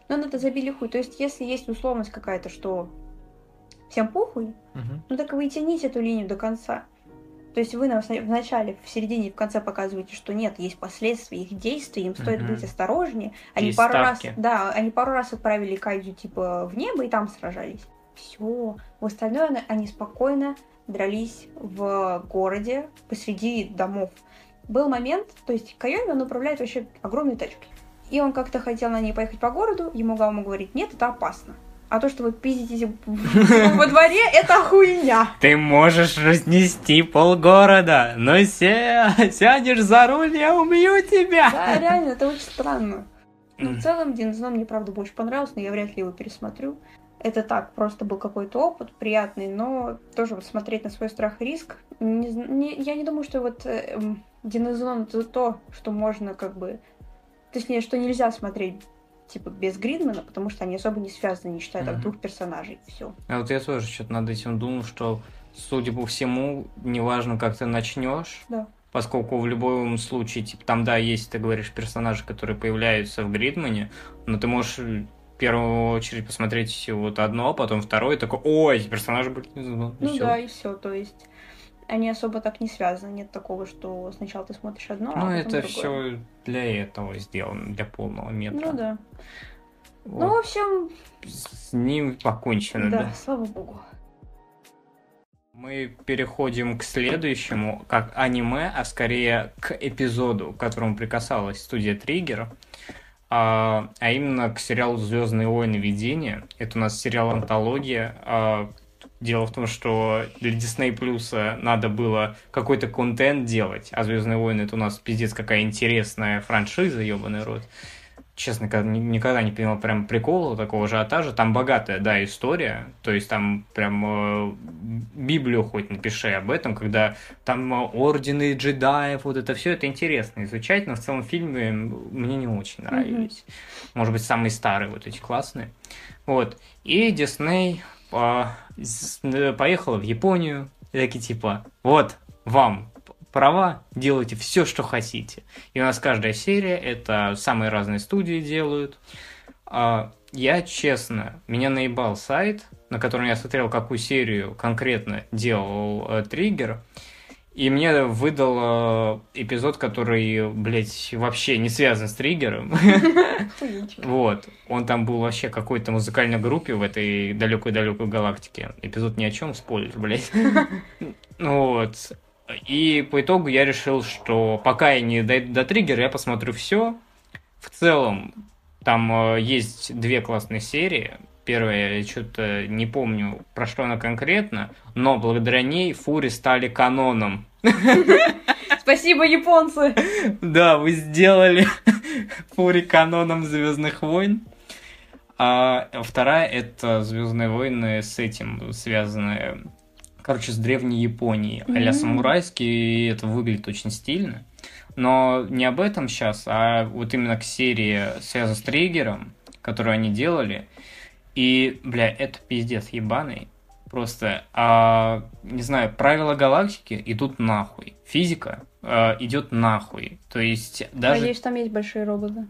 Но на это забили хуй. То есть если есть условность какая-то, что всем похуй, Мгм. ну так вы и тяните эту линию до конца. То есть вы нам в начале, в середине и в конце показываете, что нет, есть последствия их действий, им стоит Мгм. быть осторожнее. Они Есть пару ставки. раз, да, они пару раз отправили Кайдзю типа в небо и там сражались. Все. В остальное они спокойно дрались в городе посреди домов. Был момент, то есть Кайоми, он управляет вообще огромной тачкой. И он как-то хотел на ней поехать по городу, ему Гаума говорит, нет, это опасно. А то, что вы пиздитесь во дворе, это хуйня. Ты можешь разнести полгорода, но ся- сядешь за руль, я убью тебя. Да, реально, это очень странно. Но М. в целом Динзно мне, правда, больше понравился, но я вряд ли его пересмотрю. Это так, просто был какой-то опыт приятный, но тоже вот смотреть на свой страх и риск. не не- я не думаю, что вот э, эм, Динозон это то, что можно как бы... Точнее, что нельзя смотреть типа без Гридмана, потому что они особо не связаны, не считая там Мгм. двух персонажей. Все. А вот я тоже что-то над этим думал, что, судя по всему, неважно, как ты начнешь, Да. поскольку в любом случае, типа, там, да, есть, ты говоришь, персонажи, которые появляются в Гридмане, но ты можешь первую очередь посмотреть вот одно, а потом второе, и такой, ой, эти персонажи были... Ну, Ну всё. да, и все. То есть они особо так не связаны. Нет такого, что сначала ты смотришь одно, а Ну, потом это все для этого сделано, для полного метра. Ну да. Вот. Ну, в общем, С ним покончено, да, да. слава богу. Мы переходим к следующему, как аниме, а скорее к эпизоду, к которому прикасалась студия Триггер, а, а именно к сериалу Звездные войны видения. Это у нас сериал антология. А, Дело в том, что для Disney Plus надо было какой-то контент делать, а Звездные войны это у нас пиздец какая интересная франшиза, ебаный рот. Честно, никогда не- понимал прям прикола такого ажиотажа. Там богатая, да, история. То есть там прям э, Библию хоть напиши об этом, когда там э, ордены джедаев, вот это все это интересно изучать, но в целом фильмы мне не очень нравились. Может быть, самые старые вот эти классные. Вот. И Дисней э, поехала в Японию. И такие типа, вот, вам права, делайте все, что хотите. И у нас каждая серия, это самые разные студии делают. А, я, честно, меня наебал сайт, на котором я смотрел, какую серию конкретно делал э, Триггер, и мне выдал э, эпизод, который, блядь, вообще не связан с Триггером. Вот. Он там был вообще какой-то музыкальной группе в этой далекой-далекой галактике. Эпизод ни о чем, спойлер, блядь. Ну Вот. И по итогу я решил, что пока я не дойду до триггера, я посмотрю все. В целом, там э, есть две классные серии. Первая, я что-то не помню, про что она конкретно, но благодаря ней фури стали каноном. Спасибо, японцы! Да, вы сделали Фури каноном Звездных войн. А вторая это Звездные войны с этим связанные короче, с древней Японии, mm-hmm. а самурайский, и это выглядит очень стильно. Но не об этом сейчас, а вот именно к серии связана с триггером, которую они делали. И, бля, это пиздец ебаный. Просто, а, не знаю, правила галактики идут нахуй. Физика а, идет нахуй. То есть даже... Надеюсь, там есть большие роботы.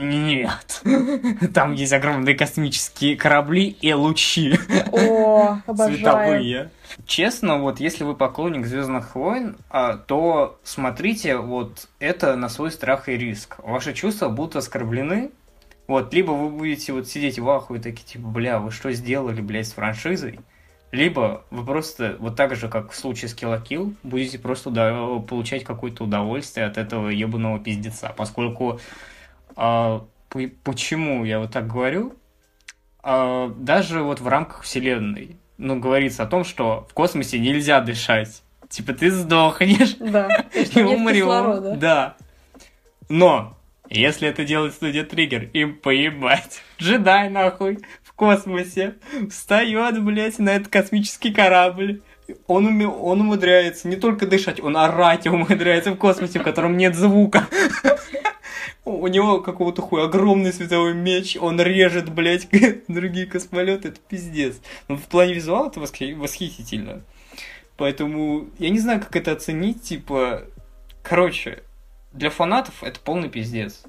Нет. Там есть огромные космические корабли и лучи. О, обожаю. Световые. Честно, вот если вы поклонник Звездных войн, а, то смотрите вот это на свой страх и риск. Ваши чувства будут оскорблены. Вот, либо вы будете вот сидеть в ахуе такие, типа, бля, вы что сделали, блядь, с франшизой? Либо вы просто, вот так же, как в случае с Kill Kill, будете просто да, получать какое-то удовольствие от этого ебаного пиздеца. Поскольку а, почему я вот так говорю? А, даже вот в рамках Вселенной, ну, говорится о том, что в космосе нельзя дышать. Типа ты сдохнешь да, и умрешь. Да. Но если это делает студия Триггер, им поебать. Джедай нахуй в космосе встает, блядь, на этот космический корабль. Он, уме... он умудряется не только дышать, он орать умудряется в космосе, в котором нет звука. У него какого-то хуя огромный световой меч, он режет, блядь, другие космолеты, это пиздец. Но в плане визуала это восхи... восхитительно. Поэтому я не знаю, как это оценить, типа... Короче, для фанатов это полный пиздец.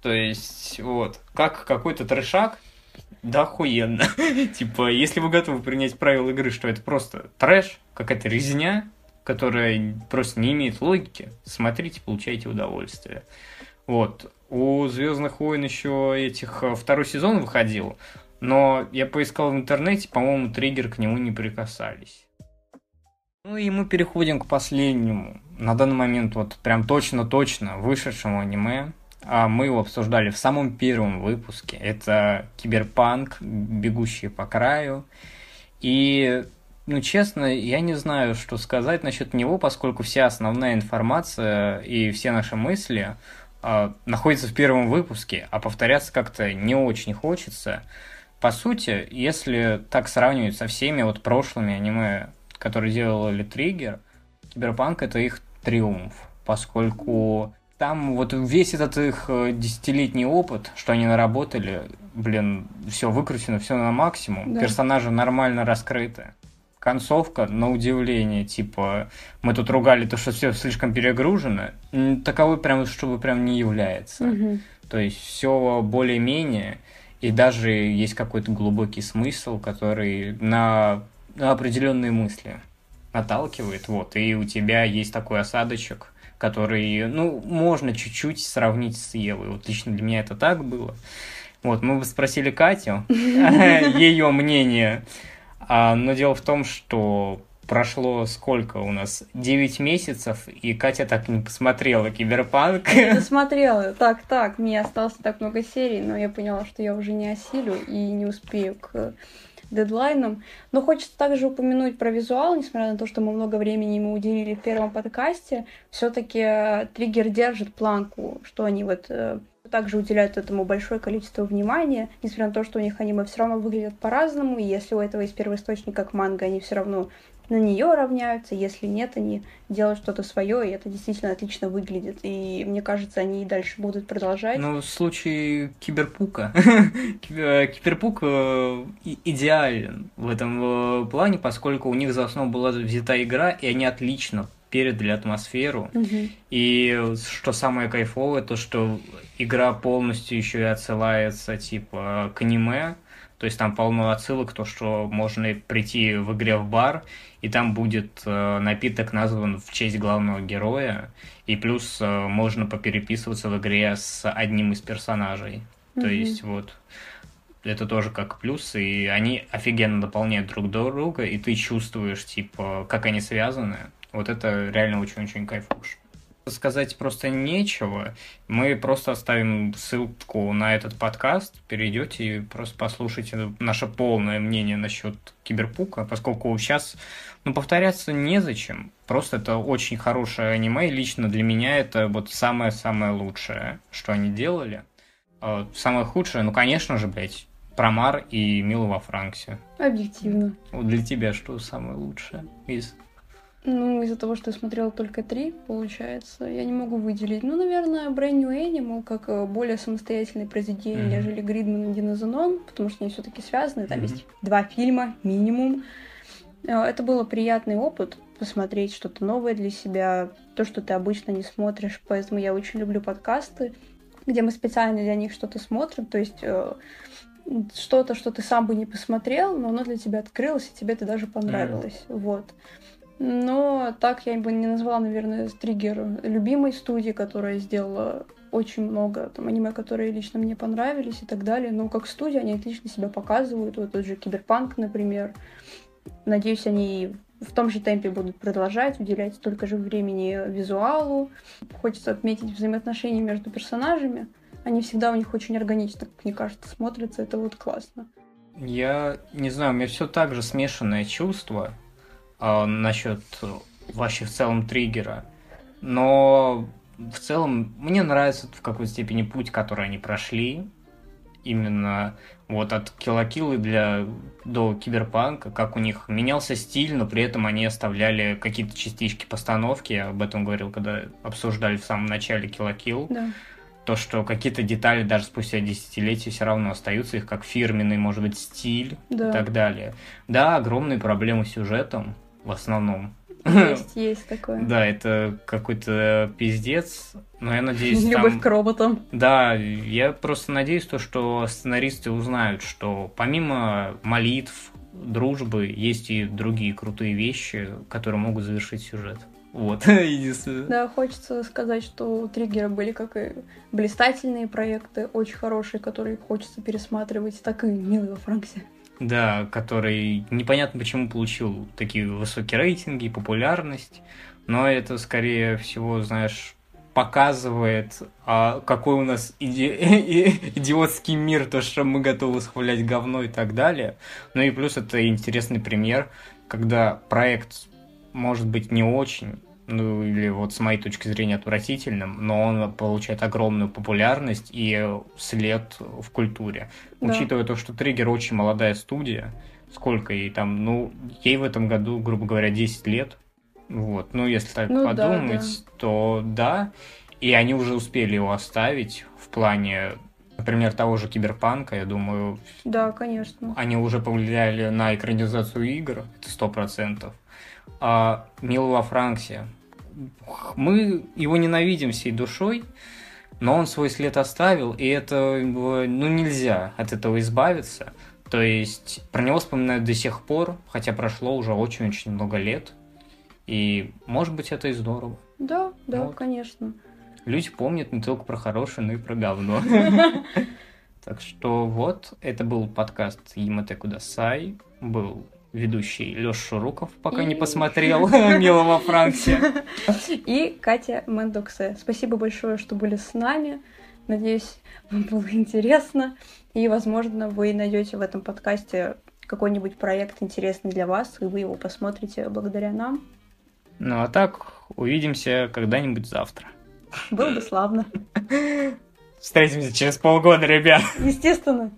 То есть, вот, как какой-то трешак, да охуенно. типа, если вы готовы принять правила игры, что это просто трэш, какая-то резня, которая просто не имеет логики, смотрите, получайте удовольствие. Вот. У Звездных войн еще этих э, второй сезон выходил, но я поискал в интернете, по-моему, триггер к нему не прикасались. Ну и мы переходим к последнему, на данный момент вот прям точно-точно вышедшему аниме. А мы его обсуждали в самом первом выпуске. Это Киберпанк, Бегущие по краю. И, ну честно, я не знаю, что сказать насчет него, поскольку вся основная информация и все наши мысли э, находится в первом выпуске, а повторяться как-то не очень хочется. По сути, если так сравнивать со всеми вот прошлыми аниме, которые делали Триггер, Киберпанк это их триумф, поскольку там вот весь этот их э, десятилетний опыт, что они наработали, блин, все выкручено, все на максимум, да. персонажи нормально раскрыты концовка, на удивление, типа, мы тут ругали то, что все слишком перегружено, таковой прям, чтобы прям не является. Угу. То есть все более-менее, и даже есть какой-то глубокий смысл, который на, на определенные мысли наталкивает, вот, и у тебя есть такой осадочек, который, ну, можно чуть-чуть сравнить с Евой. Вот лично для меня это так было. Вот, мы бы спросили Катю ее мнение а, но дело в том, что прошло сколько у нас? 9 месяцев, и Катя так не посмотрела Киберпанк. Я смотрела, так, так, мне осталось так много серий, но я поняла, что я уже не осилю и не успею к дедлайнам. Но хочется также упомянуть про визуал, несмотря на то, что мы много времени ему уделили в первом подкасте, все-таки э, триггер держит планку, что они вот э, также уделяют этому большое количество внимания, несмотря на то, что у них аниме все равно выглядят по-разному, и если у этого есть первоисточник как манга, они все равно на нее равняются, если нет, они делают что-то свое, и это действительно отлично выглядит. И мне кажется, они и дальше будут продолжать. Ну, в случае Киберпука, Киберпук э, идеален в этом э, плане, поскольку у них за основу была взята игра, и они отлично передали атмосферу. Угу. И что самое кайфовое, то что игра полностью еще и отсылается типа к аниме. То есть там полно отсылок, то что можно прийти в игре в бар, и там будет э, напиток назван в честь главного героя, и плюс э, можно попереписываться в игре с одним из персонажей. Mm-hmm. То есть вот это тоже как плюс, и они офигенно дополняют друг друга, и ты чувствуешь, типа, как они связаны. Вот это реально очень-очень кайфуш. Сказать просто нечего. Мы просто оставим ссылку на этот подкаст. Перейдете и просто послушайте наше полное мнение насчет Киберпука, поскольку сейчас, ну, повторяться незачем. Просто это очень хорошее аниме, и лично для меня это вот самое-самое лучшее, что они делали. А самое худшее, ну, конечно же, блядь, Промар и Мила во Франксе. Объективно. Вот для тебя что самое лучшее из... Ну, из-за того, что я смотрела только три, получается, я не могу выделить. Ну, наверное, Brand New Animal как э, более самостоятельное произведение, Мгм. нежели Гридман и Динозенон, потому что они все таки связаны. Там Мгм. есть два фильма минимум. Э, Это был приятный опыт посмотреть что-то новое для себя, то, что ты обычно не смотришь. Поэтому я очень люблю подкасты, где мы специально для них что-то смотрим. То есть э, что-то, что ты сам бы не посмотрел, но оно для тебя открылось, и тебе это даже понравилось. Вот. Но так я бы не назвала, наверное, триггер любимой студии, которая сделала очень много там аниме, которые лично мне понравились и так далее. Но как студия они отлично себя показывают. Вот тот же Киберпанк, например. Надеюсь, они в том же темпе будут продолжать, уделять столько же времени визуалу. Хочется отметить взаимоотношения между персонажами. Они всегда у них очень органично, как мне кажется, смотрятся. Это вот классно. Я не знаю, у меня все так же смешанное чувство а, насчет вообще в целом триггера. Но в целом мне нравится в какой-то степени путь, который они прошли. Именно вот от Киллакиллы для до Киберпанка, как у них менялся стиль, но при этом они оставляли какие-то частички постановки. Я об этом говорил, когда обсуждали в самом начале Киллакилл. Да. то, что какие-то детали даже спустя десятилетия все равно остаются, их как фирменный, может быть, стиль Да. и так далее. Да, огромные проблемы с сюжетом в основном. Есть, есть такое. Да, это какой-то пиздец, но я надеюсь, Любовь там... к роботам. Да, я просто надеюсь, то, что сценаристы узнают, что помимо молитв, дружбы, есть и другие крутые вещи, которые могут завершить сюжет. Вот, единственное. Да, хочется сказать, что у Триггера были как и блистательные проекты, очень хорошие, которые хочется пересматривать, так и «Милый во Франксе». Да, который непонятно почему получил такие высокие рейтинги и популярность, но это, скорее всего, знаешь, показывает, а, какой у нас иди- идиотский мир, то, что мы готовы схвалять говно и так далее. Ну и плюс это интересный пример, когда проект может быть не очень, ну или вот с моей точки зрения отвратительным, но он получает огромную популярность и след в культуре. Да. Учитывая то, что Триггер очень молодая студия, сколько ей там, ну, ей в этом году, грубо говоря, 10 лет. Вот, ну, если так Ну да, подумать, то да. И они уже успели его оставить в плане, например, того же Киберпанка, я думаю, Да, конечно. они уже повлияли на экранизацию игр, это сто процентов. А Мил во Франксе, мы его ненавидим всей душой, но он свой след оставил, и это, ну, нельзя от этого избавиться. То есть про него вспоминают до сих пор, хотя прошло уже очень-очень много лет. И, может быть, это и здорово. Да, да, Вот. конечно. Люди помнят не только про хорошее, но и про говно. Так что вот, это был подкаст Ямате Кудасай. Был ведущий Лёш Шуруков, пока не И- посмотрел «Мило во Франксе». И Катя Мендоксе. Спасибо большое, что были с нами. Надеюсь, вам было интересно. И, возможно, вы найдете в этом подкасте какой-нибудь проект интересный для вас, и вы его посмотрите благодаря нам. Ну а так, увидимся когда-нибудь завтра. Было бы славно. Встретимся через полгода, ребят. Естественно.